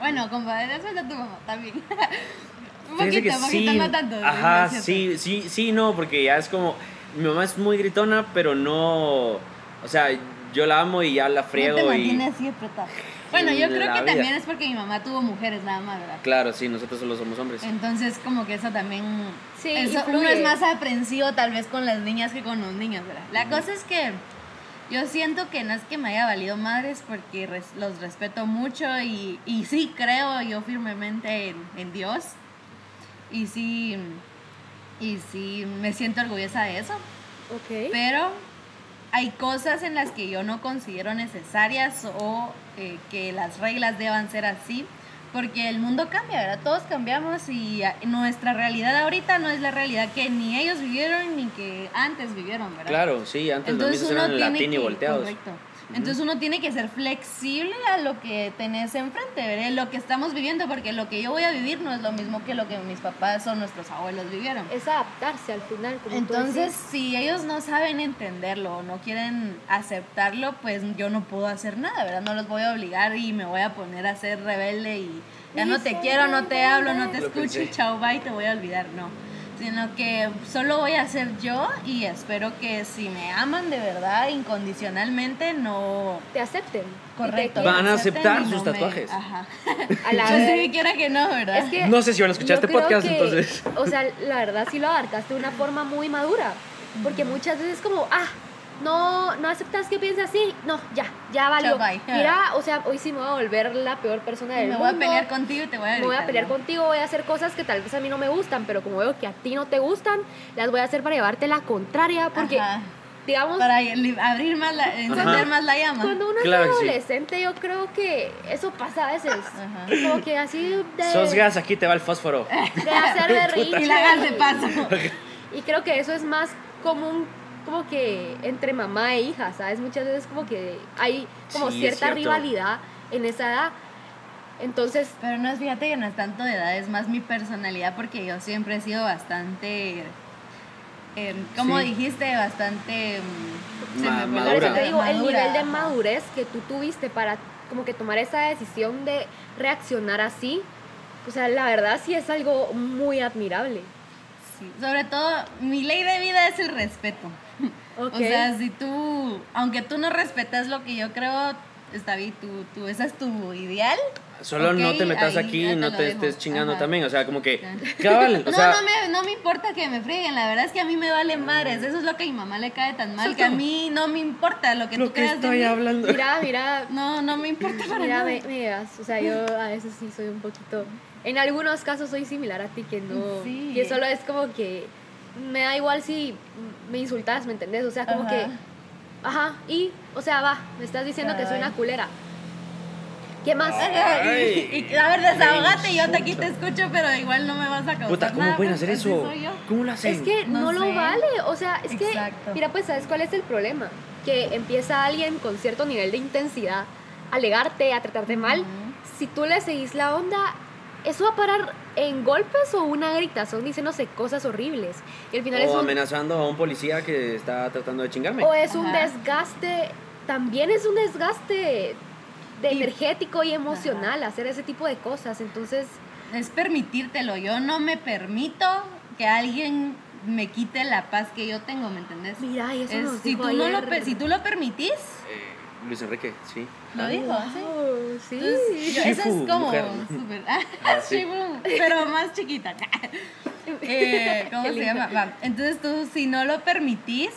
S1: Bueno, compadre, eso es de tu mamá también. [LAUGHS] un poquito, un poquito, no tanto.
S3: Ajá, sí, sí, sí, no, porque ya es como, mi mamá es muy gritona, pero no, o sea, yo la amo y ya la friego
S1: no te
S3: y...
S1: así. Bueno, yo creo que
S3: vida.
S1: también es porque mi mamá tuvo mujeres nada más, ¿verdad?
S3: Claro, sí, nosotros solo somos hombres.
S1: Entonces, como que eso también.
S2: Sí,
S1: eso- uno es más aprensivo, tal vez, con las niñas que con los niños, ¿verdad? La cosa es que yo siento que no es que me haya valido madres porque res- los respeto mucho y, y sí creo yo firmemente en, en Dios. Y sí. Y sí me siento orgullosa de eso. Pero hay cosas en las que yo no considero necesarias o eh, que las reglas deban ser así, porque el mundo cambia, ¿verdad? Todos cambiamos y a- nuestra realidad ahorita no es la realidad que ni ellos vivieron ni que antes vivieron, ¿verdad?
S3: Claro, sí, antes los mismos eran latín y volteados.
S1: correcto. Entonces uno tiene que ser flexible a lo que tenés enfrente, ¿verdad? lo que estamos viviendo, porque lo que yo voy a vivir no es lo mismo que lo que mis papás o nuestros abuelos vivieron.
S2: Es adaptarse al final. Como
S1: Entonces, si ellos no saben entenderlo o no quieren aceptarlo, pues yo no puedo hacer nada, ¿verdad? No los voy a obligar y me voy a poner a ser rebelde y ya no te quiero, no te hablo, no te
S3: Lo
S1: escucho,
S3: pensé.
S1: chao, bye, te voy a olvidar, no. Sino que solo voy a ser yo y espero que si me aman de verdad, incondicionalmente, no...
S2: te acepten.
S1: Correcto.
S3: Van a aceptar sus tatuajes.
S1: Ajá. [LAUGHS]
S2: A la vez.
S1: quiera que no, ¿verdad?
S2: Es que
S3: No sé si van a escuchar este podcast,
S2: que,
S3: entonces.
S2: O sea, la verdad sí lo abarcaste de una forma muy madura. Porque muchas veces es como, ah, no, no aceptas que piense así. No, ya, ya valió. Mira, o sea, hoy sí me voy a volver la peor persona del
S1: me
S2: mundo.
S1: voy a pelear contigo y te voy a
S2: Me voy a
S1: gritar,
S2: pelear
S1: ¿no?
S2: contigo, voy a hacer cosas que tal vez a mí no me gustan, pero como veo que a ti no te gustan, las voy a hacer para llevarte la contraria. Porque,
S1: Ajá.
S2: digamos,
S1: Para abrir más la, encender
S3: Ajá.
S1: más la llama.
S2: cuando uno
S3: Claro
S2: es
S3: sí.
S2: adolescente, yo creo que eso pasa a veces.
S1: Ajá.
S2: Como que así de,
S3: Sos gas, aquí te va el fósforo.
S2: de hacer de [LAUGHS] reír.
S1: Y la hagas de paso. [LAUGHS]
S2: Y creo que eso es más común como que entre mamá e hija, ¿sabes? Muchas veces como que hay como
S3: Sí,
S2: cierta rivalidad en esa edad. Entonces,
S1: Pero no es, fíjate que no es tanto de edad, es más mi personalidad porque yo siempre he sido bastante, eh, como
S3: Sí.
S1: dijiste, bastante... mm,
S3: Ma- madura.
S2: te digo, el
S1: madura,
S2: nivel de madurez que tú tuviste para como que tomar esa decisión de reaccionar así, o sea, la verdad sí es algo muy admirable.
S1: Sí, Sobre todo, mi ley de vida es el respeto. O sea, si tú, aunque tú no respetas lo que yo creo, está bien, tú, tú, esa es tu ideal.
S3: Solo no te metas
S1: ahí
S3: aquí y no te estés chingando
S1: Ajá.
S3: también. O sea, como que. Cabal, [LAUGHS] o
S1: no,
S3: sea.
S1: no, me, no me importa que me frieguen, la verdad es que a mí me vale madres, eso es lo que a mi mamá le cae tan mal, que a mí no me importa lo que
S3: lo
S1: tú
S3: que
S1: creas de
S3: estoy
S1: mí.
S3: hablando.
S2: Mira, mira,
S1: No, no me importa para
S2: Mira,
S1: nada.
S2: digas, o sea, yo a veces sí soy un poquito, en algunos casos soy similar a ti, que no,
S1: Sí.
S2: que solo es como que me da igual si me insultas, ¿me entendés? O sea, como
S1: Ajá.
S2: que, ajá, y, o sea, va, me estás diciendo que soy una culera. ¿Qué más?
S3: Ay.
S1: y, y, a ver, desahogate, yo te aquí te escucho, pero igual no me vas a causar
S3: Puta, ¿cómo
S1: nada,
S3: pueden
S1: pues,
S3: hacer eso? ¿Cómo lo hacen?
S2: Es que no,
S1: No
S2: lo
S1: sé.
S2: vale, o sea, es
S1: Exacto.
S2: que, mira, pues, ¿sabes cuál es el problema? Que empieza alguien con cierto nivel de intensidad a alegarte, a tratarte mal.
S1: Ujú.
S2: Si tú le seguís la onda, ¿eso va a parar en golpes o una gritazón diciéndose cosas horribles? Y al final es
S3: O
S2: un,
S3: amenazando a un policía que está tratando de chingarme.
S2: o es un desgaste, también es un desgaste de
S1: Y-
S2: energético y emocional hacer ese tipo de cosas. Entonces,
S1: Es permitírtelo, yo no me permito que alguien me quite la paz que yo tengo, ¿me entendés?
S2: mira, y eso
S1: Es-
S2: nos
S1: si,
S2: dijo
S1: tú no lo, si tú lo permitís,
S3: Eh, Luis Enrique, sí.
S1: lo dijo, ¿sí?
S2: Sí.
S1: Entonces, yo- esa es
S3: Shifu,
S1: como
S3: mujer.
S1: súper.
S3: Ah, [LAUGHS] sí.
S1: Pero más chiquita. [LAUGHS] Eh, ¿Cómo se llama? Va, Entonces tú, si no lo permitís,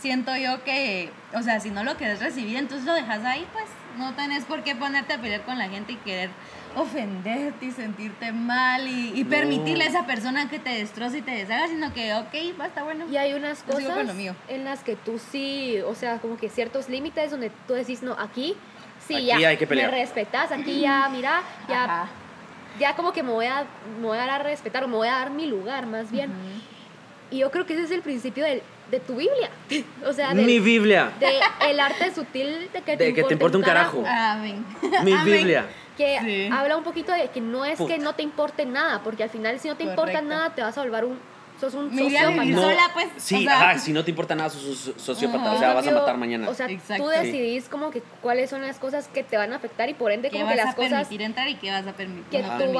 S1: siento yo que, o sea, si no lo querés recibir, entonces lo dejas ahí, pues no tenés por qué ponerte a pelear con la gente y querer ofenderte y sentirte mal y, y
S3: No.
S1: permitirle a esa persona que te destroce y te deshaga, sino que, ok, va, está bueno.
S2: Y hay unas cosas
S1: con lo mío.
S2: en las que tú sí, o sea, como que ciertos límites donde tú decís, no, aquí sí
S3: Aquí
S2: ya
S3: hay que pelear.
S2: me respetas, aquí ya, mira, ya,
S1: Ajá.
S2: ya como que me voy, a, me voy a dar a respetar o me voy a dar mi lugar más bien. Y yo creo que ese es el principio del- de tu Biblia. [LAUGHS] o sea, del-
S3: Mi Biblia.
S2: de el arte sutil de que te,
S3: importe un carajo.
S1: Amén.
S3: Mi
S1: Amén.
S3: Biblia.
S2: Que
S1: Sí.
S2: habla un poquito de que no es
S3: Puta.
S2: que no te importe nada, porque al final si no te importa
S1: Correcto.
S2: nada te vas a volver un, sos un
S1: a
S2: sociópata.
S3: No,
S1: sola, pues.
S3: Sí,
S1: o sea,
S3: ajá, si no te importa nada, sos sociópata.
S1: Ajá.
S3: O sea, vas a matar mañana.
S2: O sea,
S1: Exacto.
S2: tú
S1: Sí.
S2: decidís como que cuáles son las cosas que te van a afectar y por ende
S1: ¿Qué
S2: como que
S1: vas
S2: las
S1: a
S2: cosas
S1: permitir entrar y qué vas a permitir?
S2: que
S1: no
S2: tú.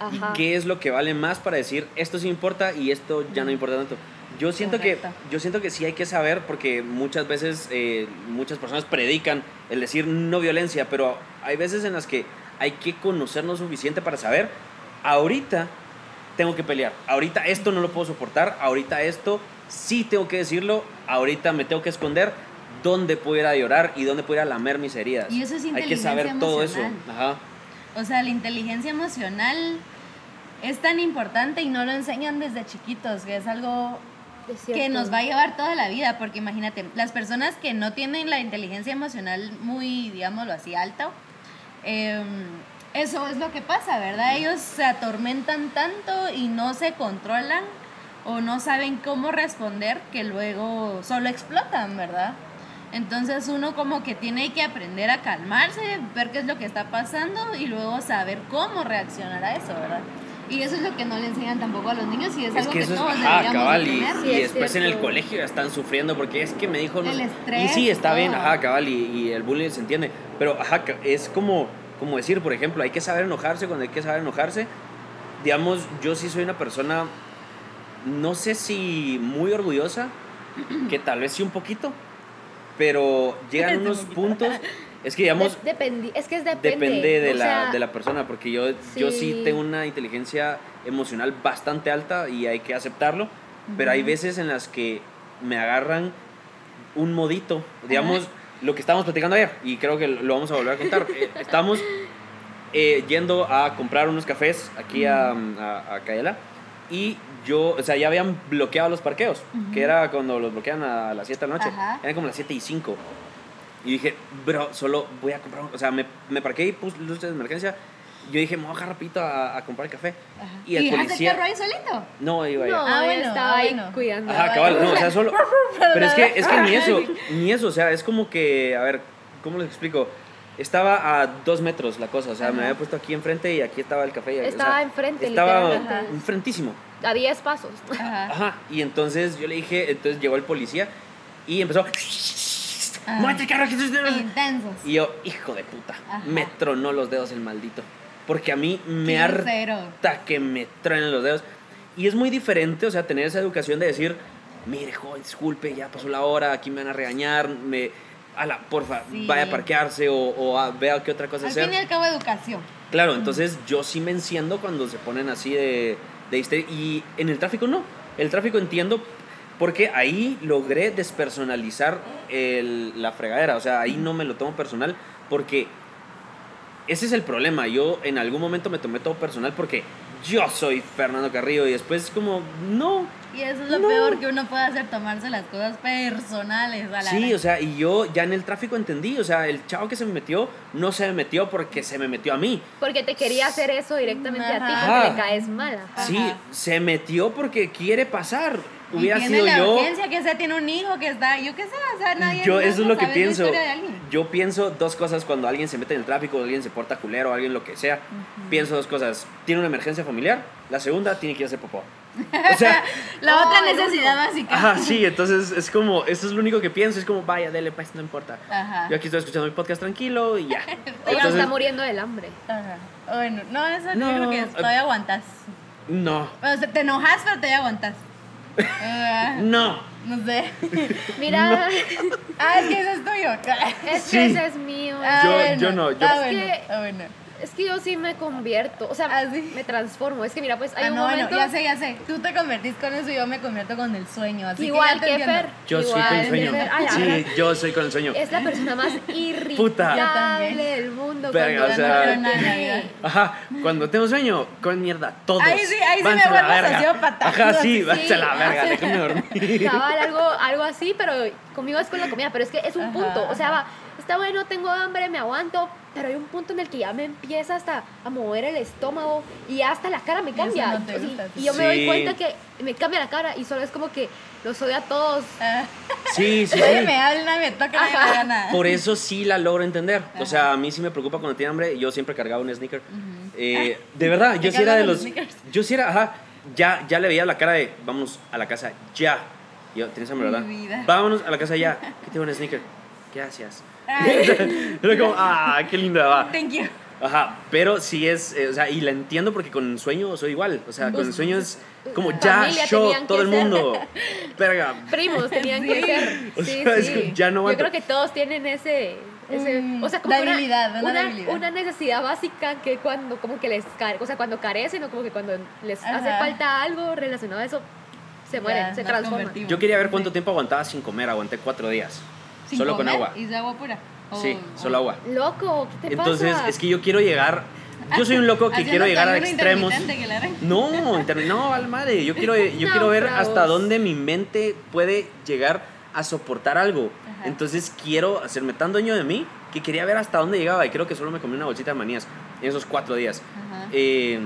S2: Ajá.
S3: ¿Qué es lo que vale más para decir esto sí importa y esto ya no importa tanto? Yo siento que yo siento que sí hay que saber porque muchas veces eh, muchas personas predican el decir no violencia, pero hay veces en las que hay que conocernos suficiente para saber ahorita tengo que pelear, ahorita esto no lo puedo soportar, ahorita esto sí tengo que decirlo, ahorita me tengo que esconder. ¿Dónde puedo ir a llorar y dónde puedo ir a lamer mis heridas?
S1: Y eso es
S3: Hay que
S1: inteligencia
S3: saber todo eso. Ajá.
S1: O sea, la inteligencia emocional es tan importante y no lo enseñan desde chiquitos, que es algo. Que nos va a llevar toda la vida, porque imagínate, las personas que no tienen la inteligencia emocional muy, digámoslo así, alta, eh, eso es lo que pasa, ¿verdad? Ellos se atormentan tanto y no se controlan o no saben cómo responder que luego solo explotan, ¿verdad? Entonces uno como que tiene que aprender a calmarse, ver qué es lo que está pasando y luego saber cómo reaccionar a eso, ¿verdad? Y eso es lo que no le enseñan tampoco a los niños y es,
S3: Es
S1: algo
S3: que
S1: que,
S3: eso es,
S1: todos
S3: ajá, cabal, y,
S1: tener.
S2: Sí,
S3: y
S2: es
S3: después en el colegio ya están sufriendo porque es que me dijo... no-
S1: El
S3: y sí, está bien, ajá, cabal, y, y el bullying se entiende, pero ajá, es como, como decir, por ejemplo, hay que saber enojarse cuando hay que saber enojarse. Digamos, yo sí soy una persona, no sé si muy orgullosa, que tal vez sí un poquito, pero llegan [LAUGHS]
S1: Un
S3: unos puntos, es que digamos,
S2: De- dependi- es que es depende.
S3: depende de,
S2: o
S3: la,
S2: sea,
S3: de la persona, porque yo yo sí
S2: Sí.
S3: tengo una inteligencia emocional bastante alta y hay que aceptarlo, pero hay veces en las que me agarran un modito, digamos, lo que estábamos platicando ayer, y creo que lo vamos a volver a contar. [LAUGHS] Eh, estamos eh, yendo a comprar unos cafés aquí a, a, a Cayela, y yo, o sea, ya habían bloqueado los parqueos, que era cuando los bloquean a las 7 de la noche, eran como las 7 y 5. Y dije, bro, solo voy a comprar, un-". o sea, me, me parqué y puse luces de emergencia. Yo dije, me voy a bajar rapidito a, a comprar el café.
S1: Ajá.
S3: Y el policía...
S1: el carro ahí solito?
S3: No, iba
S2: No,
S3: allá.
S1: Ah, bueno,
S2: estaba
S1: ah,
S2: ahí
S1: bueno.
S2: cuidando.
S3: Ajá, cabal, no, o sea, solo... [LAUGHS] Pero es que, es que ni eso, [LAUGHS] ni eso, o sea, es como que, a ver, ¿cómo les explico? Estaba a dos metros la cosa, o sea, me
S1: Ajá.
S3: había puesto aquí enfrente y aquí estaba el café. y- o
S2: Estaba
S3: sea,
S2: enfrente,
S3: Estaba enfrentísimo.
S2: A 10 pasos.
S1: Ajá. [LAUGHS]
S3: Ajá, y entonces yo le dije, entonces llegó el policía y empezó...
S1: Ajá.
S3: "Muévete, carajo, que estoy-".
S1: Intensos.
S3: Y yo, hijo de puta,
S1: Ajá.
S3: me tronó los dedos el maldito. Porque a mí me
S1: Qué
S3: harta
S1: grosero.
S3: que me truenen los dedos. Y es muy diferente, o sea, tener esa educación de decir, mire, joven, disculpe, ya pasó la hora, aquí me van a regañar, me... Ala, porfa,
S1: Sí.
S3: vaya a parquearse o, o a- vea qué otra cosa
S1: Al
S3: hacer.
S1: fin y al cabo, educación.
S3: Claro, entonces yo sí me enciendo cuando se ponen así de, de. Y en el tráfico no. El tráfico entiendo porque ahí logré despersonalizar el- la fregadera. O sea, ahí no me lo tomo personal porque ese es el problema. Yo en algún momento me tomé todo personal porque yo soy Fernando Carrillo y después es como, no.
S1: Y eso es lo
S3: No.
S1: peor que uno puede hacer, tomarse las cosas personales a la
S3: Sí,
S1: gran-
S3: o sea, y yo ya en el tráfico entendí. O sea, el chavo que se me metió no se me metió porque se me metió a mí.
S2: Porque te quería hacer eso directamente a ti, porque
S3: Ajá.
S2: le caes mal. ajá.
S3: Sí, se metió porque quiere pasar. Hubiera
S1: tiene
S3: sido
S1: la
S3: yo.
S1: urgencia que sea, tiene un hijo que está, yo qué sé, o sea, nadie
S3: Yo, eso es lo que pienso. Yo pienso dos cosas cuando alguien se mete en el tráfico, alguien se porta culero, alguien lo que sea. Pienso dos cosas. Tiene una emergencia familiar. La segunda, tiene que ir a hacer popó. O sea, [LAUGHS]
S1: La
S2: Oh,
S1: otra necesidad
S2: uno.
S1: básica.
S3: ajá, sí, entonces es como, eso es lo único que pienso. Es como, vaya, dele, pues, no importa.
S1: Ajá.
S3: Yo aquí estoy escuchando mi podcast tranquilo y ya. [LAUGHS]
S2: Ella está muriendo del hambre.
S1: Ajá. Bueno, no, eso
S3: No,
S1: yo creo que
S3: eh,
S1: todavía aguantas.
S3: no,
S1: O sea, te enojas, pero todavía aguantas. Ah,
S3: no.
S1: no sé. [LAUGHS]
S2: Mira,
S1: Ah, es que eso es tuyo.
S2: es
S3: Sí.
S2: que ese es mío.
S1: Ah,
S3: Yo-
S1: bueno.
S3: yo no, yo-
S1: Ah,
S2: Es
S1: bueno.
S2: que-
S1: Ah, bueno.
S2: Es que yo sí me convierto, o sea,
S1: Ah, sí.
S2: me transformo. Es que mira, pues hay
S1: Ah,
S2: un
S1: no, bueno,
S2: momento
S1: ya sé, ya sé. Tú te convertís con eso y yo me convierto con el sueño. Así
S2: igual
S1: que, ya te.
S2: Fer.
S3: Yo soy con el sueño. Sí, yo soy con el sueño.
S2: Es la persona más [LAUGHS] irritable del mundo.
S3: Verga,
S2: cuando
S3: o sea-
S2: no
S3: Ajá, cuando tengo sueño, con mierda, todos.
S1: Ahí sí, ahí sí me
S3: a la
S1: vuelvo
S3: verga.
S1: sociópata.
S3: Ajá, sí,
S1: Sí,
S3: a la verga,
S2: sí.
S3: déjenme dormir.
S2: Cabal, algo, algo así, pero conmigo es con la comida. Pero es que es un
S1: Ajá,
S2: punto. O sea,
S1: ajá.
S2: va, está bueno, tengo hambre, me aguanto. Pero hay un punto en el que ya me empieza hasta a mover el estómago y hasta la cara me cambia.
S1: no
S2: y yo me doy cuenta que me cambia la cara y solo es como que los odio a todos.
S1: Ah, [LAUGHS]
S3: Sí, sí, sí.
S1: me habla, me toca, me
S2: Ajá.
S1: haga nada.
S3: Por eso sí la logro entender. O sea, a mí sí me preocupa cuando tiene hambre. Yo siempre cargaba un sneaker. Eh, de verdad, yo
S1: ¿Te
S3: sí era de los.
S1: sneakers?
S3: Yo sí era, ajá. Ya, ya le veía la cara de, vamos a la casa ya. Yo, ¿tienes hambre, verdad?
S1: vida.
S3: Vámonos a la casa ya. ¿Qué tengo un sneaker? Gracias. Era como, ah, qué linda va.
S1: thank you.
S3: Ajá, pero sí es, eh, o sea, y la entiendo porque con el sueño soy igual. O sea, con el sueño es como ya,
S2: Familia
S3: yo,
S2: tenían
S3: todo el
S2: ser.
S3: mundo. [LAUGHS] Verga.
S2: Primos tenían que ser.
S3: O
S2: Sí,
S3: sea, es
S2: sí.
S3: que ya no
S2: Yo
S3: aguanto.
S2: creo que todos tienen ese. ese
S1: Mm,
S2: o sea, como una-
S1: debilidad, una
S2: una,
S1: debilidad.
S2: una necesidad básica que cuando como que les o sea, cuando carecen o como que cuando les hace
S1: Ajá.
S2: falta algo relacionado a eso, se mueren,
S1: Ya,
S2: se
S1: nos
S2: transforman.
S1: convertimos.
S3: Yo quería ver cuánto tiempo aguantaba sin comer. Aguanté cuatro días.
S1: Sin
S3: solo con agua.
S1: ¿Y de agua pura?
S3: Sí,
S1: Oh,
S3: solo agua.
S2: Loco, ¿qué te
S3: Entonces,
S2: pasa?
S3: es que yo quiero llegar yo soy un loco que quiero llegar a extremos. No, no, al madre. Yo quiero, yo
S2: No, [LAUGHS]
S3: quiero ver
S2: bravos.
S3: hasta dónde mi mente puede llegar a soportar algo.
S1: Ajá.
S3: Entonces quiero hacerme tan dueño de mí que quería ver hasta dónde llegaba. Y creo que solo me comí una bolsita de manías en esos cuatro días.
S1: Ajá.
S3: Eh,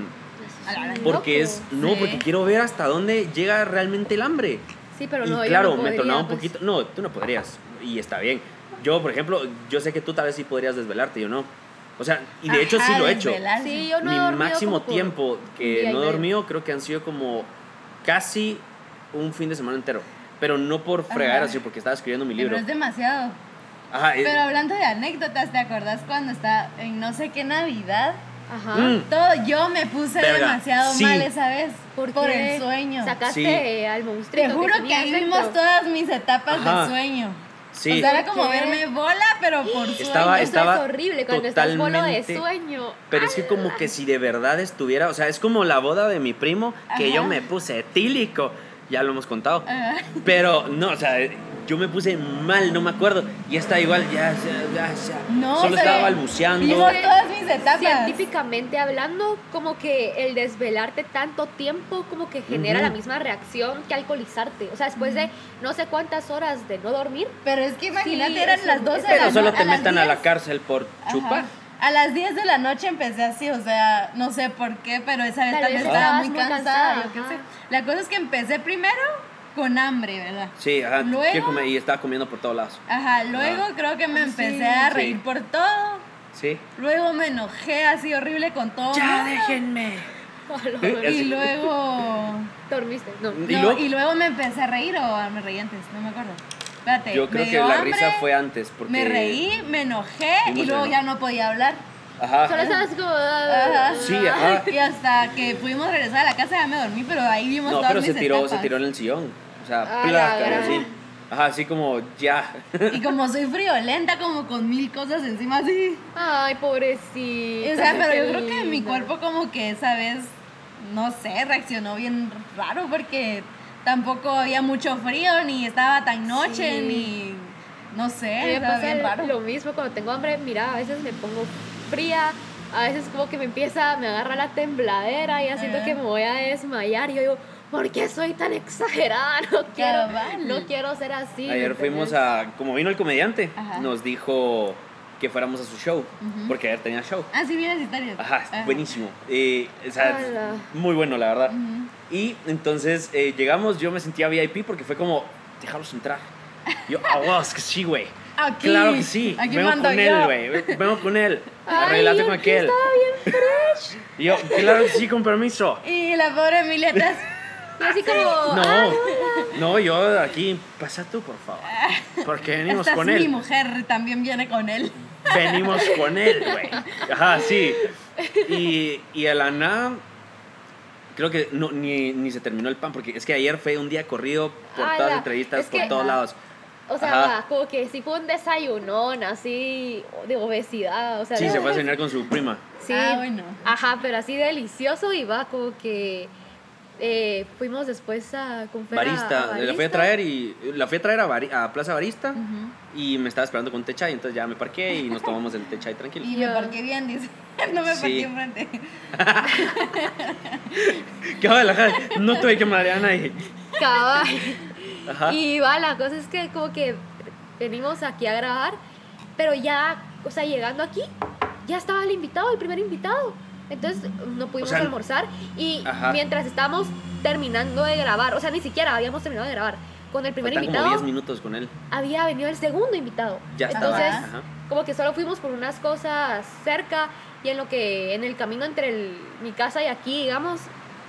S1: A la gran
S3: porque
S2: Loco.
S3: es. No,
S1: Sí.
S3: porque quiero ver hasta dónde llega realmente el hambre.
S2: Sí, pero
S3: y
S2: no, yo
S3: claro,
S2: no
S3: me
S2: podría,
S3: tornaba un
S2: pues.
S3: poquito. No, tú no podrías. Y está bien. Yo, por ejemplo, yo sé que tú tal vez sí podrías desvelarte, yo no. O sea, y de hecho sí
S1: Ajá,
S3: lo he hecho.
S2: Sí, yo no he
S3: Mi
S2: dormido
S3: máximo tiempo que no he dormido creo que han sido como casi un fin de semana entero. Pero no por fregar
S1: Ajá.
S3: así, porque estaba escribiendo mi
S1: Pero
S3: libro.
S1: es demasiado.
S3: Ajá, eh,
S1: Pero hablando de anécdotas, ¿te acordás cuando está en no sé qué Navidad?
S2: Ajá.
S3: Mm.
S1: Todo, yo me puse
S3: Verga,
S1: demasiado
S3: sí.
S1: mal esa vez.
S2: ¿Por,
S1: Por el sueño.
S2: Sacaste
S3: Sí.
S2: al monstruo.
S1: Te juro que ahí vimos todas mis etapas
S3: Ajá.
S1: de sueño.
S3: Sí.
S1: O sea, era
S2: ¿Por
S1: como
S2: qué?
S1: verme bola, pero por sueño.
S3: Estaba-
S2: Eso
S3: estaba
S2: es horrible cuando estás bolo de
S3: totalmente-
S2: sueño.
S3: Pero es que como que si de verdad estuviera, o sea, es como la boda de mi primo, que
S1: Ajá.
S3: yo me puse etílico, ya lo hemos contado.
S1: Ajá.
S3: Pero no, o sea, yo me puse mal, no me acuerdo. Y está igual, ya, ya, ya, ya.
S1: No,
S3: Solo estaba balbuceando.
S1: Vimos todas mis etapas.
S2: Científicamente hablando, como que el desvelarte tanto tiempo como que genera la misma reacción que alcoholizarte. O sea, después de no sé cuántas horas de no dormir,
S1: Pero es que imagínate,
S2: Sí,
S1: eran
S2: eso-
S1: las 12 de
S3: Pero
S1: la
S3: solo
S1: no-
S3: te
S1: a las
S3: metan a la
S1: 10.
S3: cárcel por
S1: Ajá.
S3: chupar.
S1: A las 10 de la noche empecé así, o sea, no sé por qué, pero esa vez también estaba muy cansada.
S2: cansada,
S1: yo qué
S2: ajá.
S1: sé. La cosa es que empecé primero con hambre, ¿verdad?
S3: Sí, ajá.
S1: Luego-
S3: comer- y estaba comiendo por todos lados.
S1: Ajá, luego creo que me
S2: Ah,
S1: empecé
S2: sí.
S1: a
S3: Sí.
S1: reír por todo.
S3: Sí.
S1: Luego me enojé así horrible con todo. mundo.
S3: déjenme. [LAUGHS] [LAUGHS]
S1: Y
S2: luego [LAUGHS] dormiste. No.
S3: ¿Y
S1: No,
S3: luego?
S1: y luego me empecé a reír o me reí antes, no me acuerdo. Espérate,
S3: Yo creo que la
S1: hambre,
S3: risa fue antes. Porque...
S1: Me reí, me enojé y luego ya no podía hablar.
S3: Ajá.
S2: Solo estabas como.
S1: Ajá.
S3: Sí, ajá.
S1: Y hasta que pudimos regresar a la casa ya me dormí, pero ahí vimos
S3: No,
S1: todas
S3: pero
S1: mis
S3: se tiró, se
S1: etapas.
S3: tiró en el sillón. O sea,
S2: Ah,
S3: así. Ajá, así como ya.
S1: Y como soy friolenta, como con mil cosas encima así.
S2: Ay, pobrecita.
S1: o sea, pero yo creo que mi cuerpo como que esa vez, no sé, reaccionó bien raro porque tampoco había mucho frío, ni estaba tan noche,
S2: Sí.
S1: ni... No sé,
S2: me
S1: estaba
S2: pasa
S1: bien raro.
S2: lo mismo cuando tengo hambre. Mira, a veces me pongo fría, a veces como que me empieza, me agarra la tembladera y ya siento que me voy a desmayar. Y yo digo, ¿por qué soy tan exagerada? No quiero,
S1: Cabal.
S2: no quiero ser así. ¿me
S3: Ayer fuimos
S2: entendés?
S3: a. Como vino el comediante,
S1: Ajá.
S3: nos dijo que fuéramos a su show.
S1: Ujú.
S3: Porque ayer tenía show.
S1: Ah, sí, vi las historias.
S3: Ajá, buenísimo. Eh, o sea, muy bueno, la verdad.
S1: Ujú.
S3: Y entonces eh, llegamos, yo me sentía VIP porque fue como, déjalos entrar. Yo, ah, wow, es que sí, güey.
S1: Aquí.
S3: Claro que sí.
S1: Aquí
S3: Vengo con
S1: yo.
S3: él, güey. Vengo con él. [LAUGHS] Arreglate
S2: yo
S3: con
S2: que
S3: aquel.
S2: Estaba bien fresh.
S3: Y yo, claro que sí, con permiso.
S1: Y la pobre Emilia atrás.
S2: Y así como,
S3: No,
S2: "Ay,
S3: no, yo aquí, pasa tú, por favor. [LAUGHS] Porque venimos
S1: Esta
S3: con
S1: es mi
S3: él.
S1: mujer, también viene con él.
S3: Venimos con él, güey. Ajá, sí. Y, y a la nada, creo que no, ni, ni se terminó el pan, porque es que ayer fue un día corrido por todas
S2: Ala,
S3: las entrevistas,
S2: es
S3: por todos lados.
S2: O sea,
S3: Ajá.
S2: va, como que sí fue un desayunón así de obesidad. O sea,
S3: Sí,
S2: de-
S3: se fue a cenar con su prima.
S2: Sí.
S1: Ah, bueno.
S2: Ajá, pero así delicioso y va como que eh, fuimos después a comprar
S3: Barista, la fui a traer y la fui a traer a, Bari- a Plaza Barista y me estaba esperando con techa y entonces ya me parqué y nos tomamos el techa y tranquilo.
S1: Y me parqué bien, dice. [LAUGHS] No me
S3: Sí.
S1: parqué enfrente. [LAUGHS]
S3: ¿Qué va la jala? No tuve que madrear a nadie.
S2: Cabal.
S3: Ajá.
S2: Y va, la cosa es que como que venimos aquí a grabar, pero ya, o sea, llegando aquí, ya estaba el invitado, el primer invitado. Entonces no pudimos
S3: O sea,
S2: almorzar y
S3: ajá.
S2: mientras estábamos terminando de grabar, o sea, ni siquiera habíamos terminado de grabar, con el primer
S3: Faltan como
S2: invitado
S3: 10 minutos con él.
S2: había venido el segundo invitado.
S3: Ya estaba.
S2: Entonces,
S3: Ajá.
S2: como que solo fuimos por unas cosas cerca y en lo que en el camino entre el- mi casa y aquí, digamos,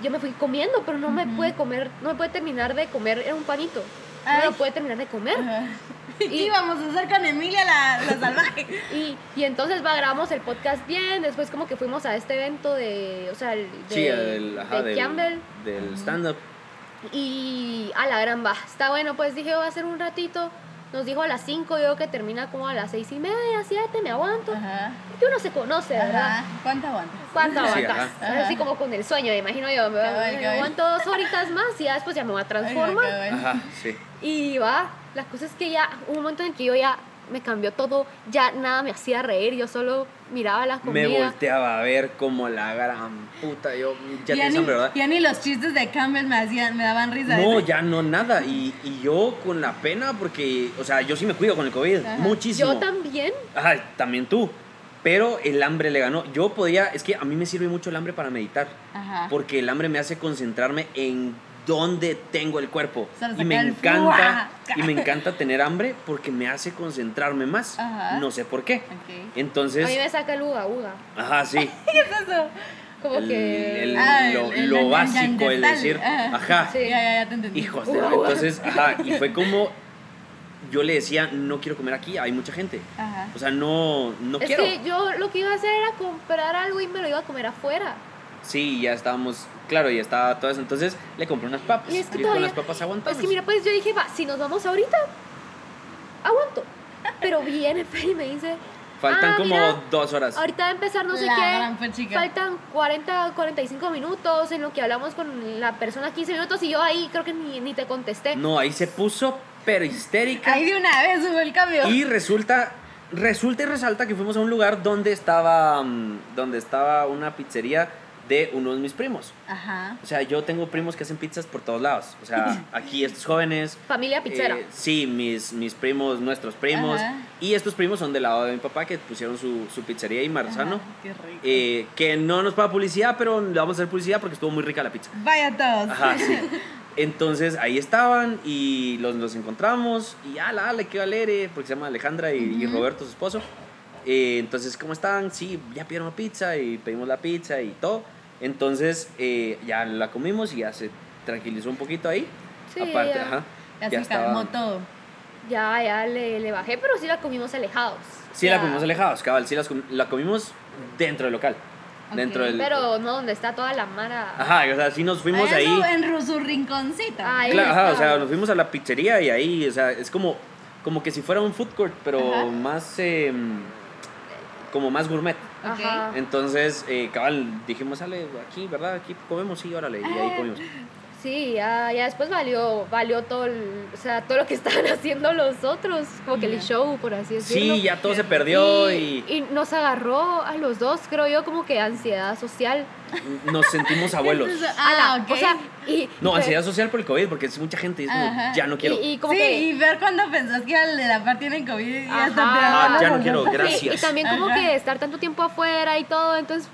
S2: yo me fui comiendo, pero no me pude comer, no me pude terminar de comer, era un panito.
S1: Ay.
S2: No lo pude terminar de comer.
S1: Ajá. [LAUGHS] ¿Qué íbamos a hacer con Emilia la, la [LAUGHS] salvaje?
S2: Y, y entonces va, grabamos el podcast bien, después como que fuimos a este evento de, o sea, el- de,
S3: Sí, el, ajá,
S2: de
S3: del,
S2: Campbell.
S3: del stand-up.
S2: Y a la gran va, está bueno, pues dije, voy a hacer un ratito. Nos dijo a las 5, yo que termina como a las 6 y media, 7, me aguanto.
S1: Ajá.
S2: Que uno se conoce, ¿verdad?
S1: ¿Cuánto aguantas?
S2: ¿Cuánto
S3: Sí,
S2: aguantas?
S1: ajá.
S2: Así como con el sueño, me imagino yo. Me,
S1: Cabal,
S2: me
S1: cabal.
S2: aguanto dos horitas más y ya después ya me voy a transformar.
S1: Ay.
S3: Ajá, sí.
S2: Y va, la cosa es que ya, un momento en que yo ya me cambió todo. Ya nada me hacía reír, yo solo miraba la comida.
S3: Me volteaba a ver como la gran puta. Yo ya
S1: Ya ni,
S3: hambre, ¿verdad?
S1: ya ni los chistes de Campbell me, hacían, me daban risa.
S3: No, ya no, nada. Y, y yo con la pena, porque, o sea, yo sí me cuido con el COVID,
S1: Ajá.
S3: muchísimo.
S2: Yo también.
S3: Ajá, también tú. Pero el hambre le ganó. Yo podía, es que a mí me sirve mucho el hambre para meditar.
S1: Ajá.
S3: Porque el hambre me hace concentrarme en dónde tengo el cuerpo. Y me encanta, y me encanta tener hambre porque me hace concentrarme más.
S1: Ajá.
S3: No sé por qué. Entonces,
S2: A mí me saca el uga uga.
S3: ajá, sí. [LAUGHS]
S1: ¿Qué es eso?
S2: Como
S3: El-
S2: que.
S3: el-
S1: Ah,
S3: lo,
S1: el-
S3: lo
S1: el- el
S3: básico, el decir,
S1: Ajá.
S3: ajá,
S2: Sí.
S1: Ya, ya, ya te entendí.
S3: hijos de... Entonces, ajá, y fue [LAUGHS] como, yo le decía, no quiero comer aquí, hay mucha gente.
S1: Ajá.
S3: O sea, no, no
S2: es
S3: quiero.
S2: que yo lo que iba a hacer era comprar algo y me lo iba a comer afuera.
S3: Sí, ya estábamos, claro, ya estaba todo eso. Entonces le compré unas papas.
S2: Y es que
S3: con
S2: todavía-
S3: las papas aguantamos.
S2: Es que mira, pues yo dije, va, si nos vamos ahorita, aguanto. Pero viene Fer y me dice,
S3: Faltan
S2: ah,
S3: como
S2: mira,
S3: dos horas.
S2: ahorita va a empezar no sé
S1: La
S2: qué. Faltan 40, 45 minutos en lo que hablamos con la persona 15 minutos y yo ahí creo que ni, ni te contesté.
S3: No, ahí se puso pero histérica.
S1: Ahí de una vez hubo el cambio.
S3: Y resulta, resulta y resalta que fuimos a un lugar donde estaba, mm, donde estaba una pizzería de uno de mis primos.
S1: Ajá.
S3: O sea, yo tengo primos que hacen pizzas por todos lados. O sea, [LAUGHS] aquí estos jóvenes.
S2: Familia pizzera.
S3: eh, sí, mis, mis primos, nuestros primos.
S1: Ajá.
S3: Y estos primos son del lado de mi papá que pusieron su, su pizzería y Marzano.
S1: Ajá, Qué rico.
S3: Eh, que no nos paga publicidad, pero le vamos a hacer publicidad porque estuvo muy rica la pizza.
S1: Vaya todos.
S3: Ajá, sí. [LAUGHS] Entonces ahí estaban y los, los encontramos y ala, ala, qué alegre, porque se llama Alejandra y. Roberto, su esposo. Eh, entonces, ¿cómo están? Sí, ya pidieron pizza y pedimos la pizza y todo. Entonces, eh, ya la comimos y ya se tranquilizó un poquito ahí.
S2: Sí,
S3: Aparte,
S2: ya.
S3: ajá.
S1: Ya,
S3: ya
S1: se calmó
S3: estaba-
S1: todo.
S2: Ya, ya le, le bajé, pero sí la comimos alejados.
S3: Sí, la
S1: Ya.
S3: comimos alejados, cabal. Sí, las com- la comimos dentro del local.
S1: Ok.
S3: Dentro del.
S2: Pero no donde está toda la mara.
S3: Ajá, o sea, sí nos fuimos ahí.
S1: En su rinconcito.
S2: Ahí
S3: Claro, ajá, o sea, nos fuimos a la pizzería y ahí, o sea, es como, como que si fuera un food court, pero
S1: Ajá.
S3: más, eh, como más gourmet.
S2: Ajá.
S3: Entonces, eh, cabal, dijimos, sale aquí, ¿verdad? Aquí comemos, sí, órale, y ahí comimos.
S2: Sí, ya, ya después valió, valió todo, el- o sea, todo lo que [LAUGHS] estaban haciendo los otros, como que el show, por así decirlo.
S3: Sí, ya todo se perdió y,
S2: y, y nos agarró a los dos, creo yo, como que ansiedad social.
S3: nos sentimos abuelos. [LAUGHS]
S1: Ah,
S2: Ala,
S1: ok.
S2: O sea, y,
S3: No, ansiedad social por el COVID, porque es mucha gente y es como,
S1: Ajá.
S3: ya no quiero.
S2: Y, y como
S1: sí,
S2: que...
S1: y ver cuando pensás que al de la par tiene COVID y ya está
S3: Ah, ya no quiero,
S2: Sí,
S3: gracias.
S2: y también como
S1: Ajá.
S2: que estar tanto tiempo afuera y todo, entonces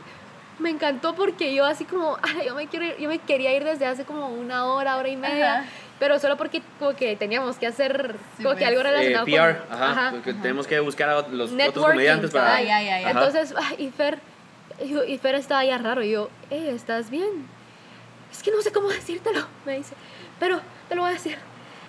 S2: me encantó porque yo así como, [LAUGHS] ay, yo me quiero ir- yo me quería ir desde hace como una hora, hora y media,
S1: Ajá.
S2: pero solo porque como que teníamos que hacer
S1: Sí,
S2: como que
S1: pues.
S2: algo
S3: Eh,
S2: relacionado
S3: PR,
S2: con
S3: ajá, porque tenemos que buscar a los otros comediantes para...
S1: Ay, ay, ay,
S3: Ajá.
S2: Entonces, ay, y Fer, y, y Fer estaba ya raro. Y yo, eh, ¿estás bien? Es que no sé cómo decírtelo, [LAUGHS] me dice. Pero te lo voy a decir.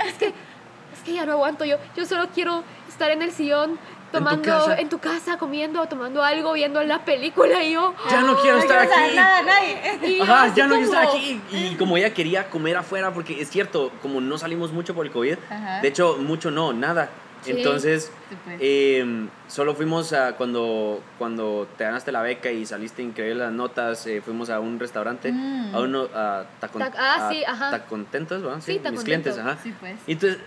S2: Es que, es que ya no aguanto. Yo, yo solo quiero estar en el sillón tomando
S3: casa?
S2: en tu casa, comiendo, tomando algo, viendo la película. Y yo,
S3: Ya no quiero
S1: No
S3: estar
S1: quiero
S3: aquí.
S1: Nada, nadie.
S3: Ajá, ya no quiero estar aquí. Y como ella quería comer afuera, porque es cierto, como no salimos mucho por el COVID,
S1: Ajá.
S3: de hecho, mucho no, nada.
S2: Sí.
S3: Entonces,
S1: pues.
S3: eh, solo fuimos a cuando, cuando te ganaste la beca y saliste increíble las notas, eh, fuimos a un restaurante,
S1: Mm.
S3: a uno, a Tacon-
S2: Tac- ah,
S3: a
S2: sí, ajá.
S3: Tacontentos, ¿verdad?
S2: Sí,
S3: mis
S2: Tacontento.
S3: clientes, ajá.
S1: Sí, pues.
S3: Y entonces,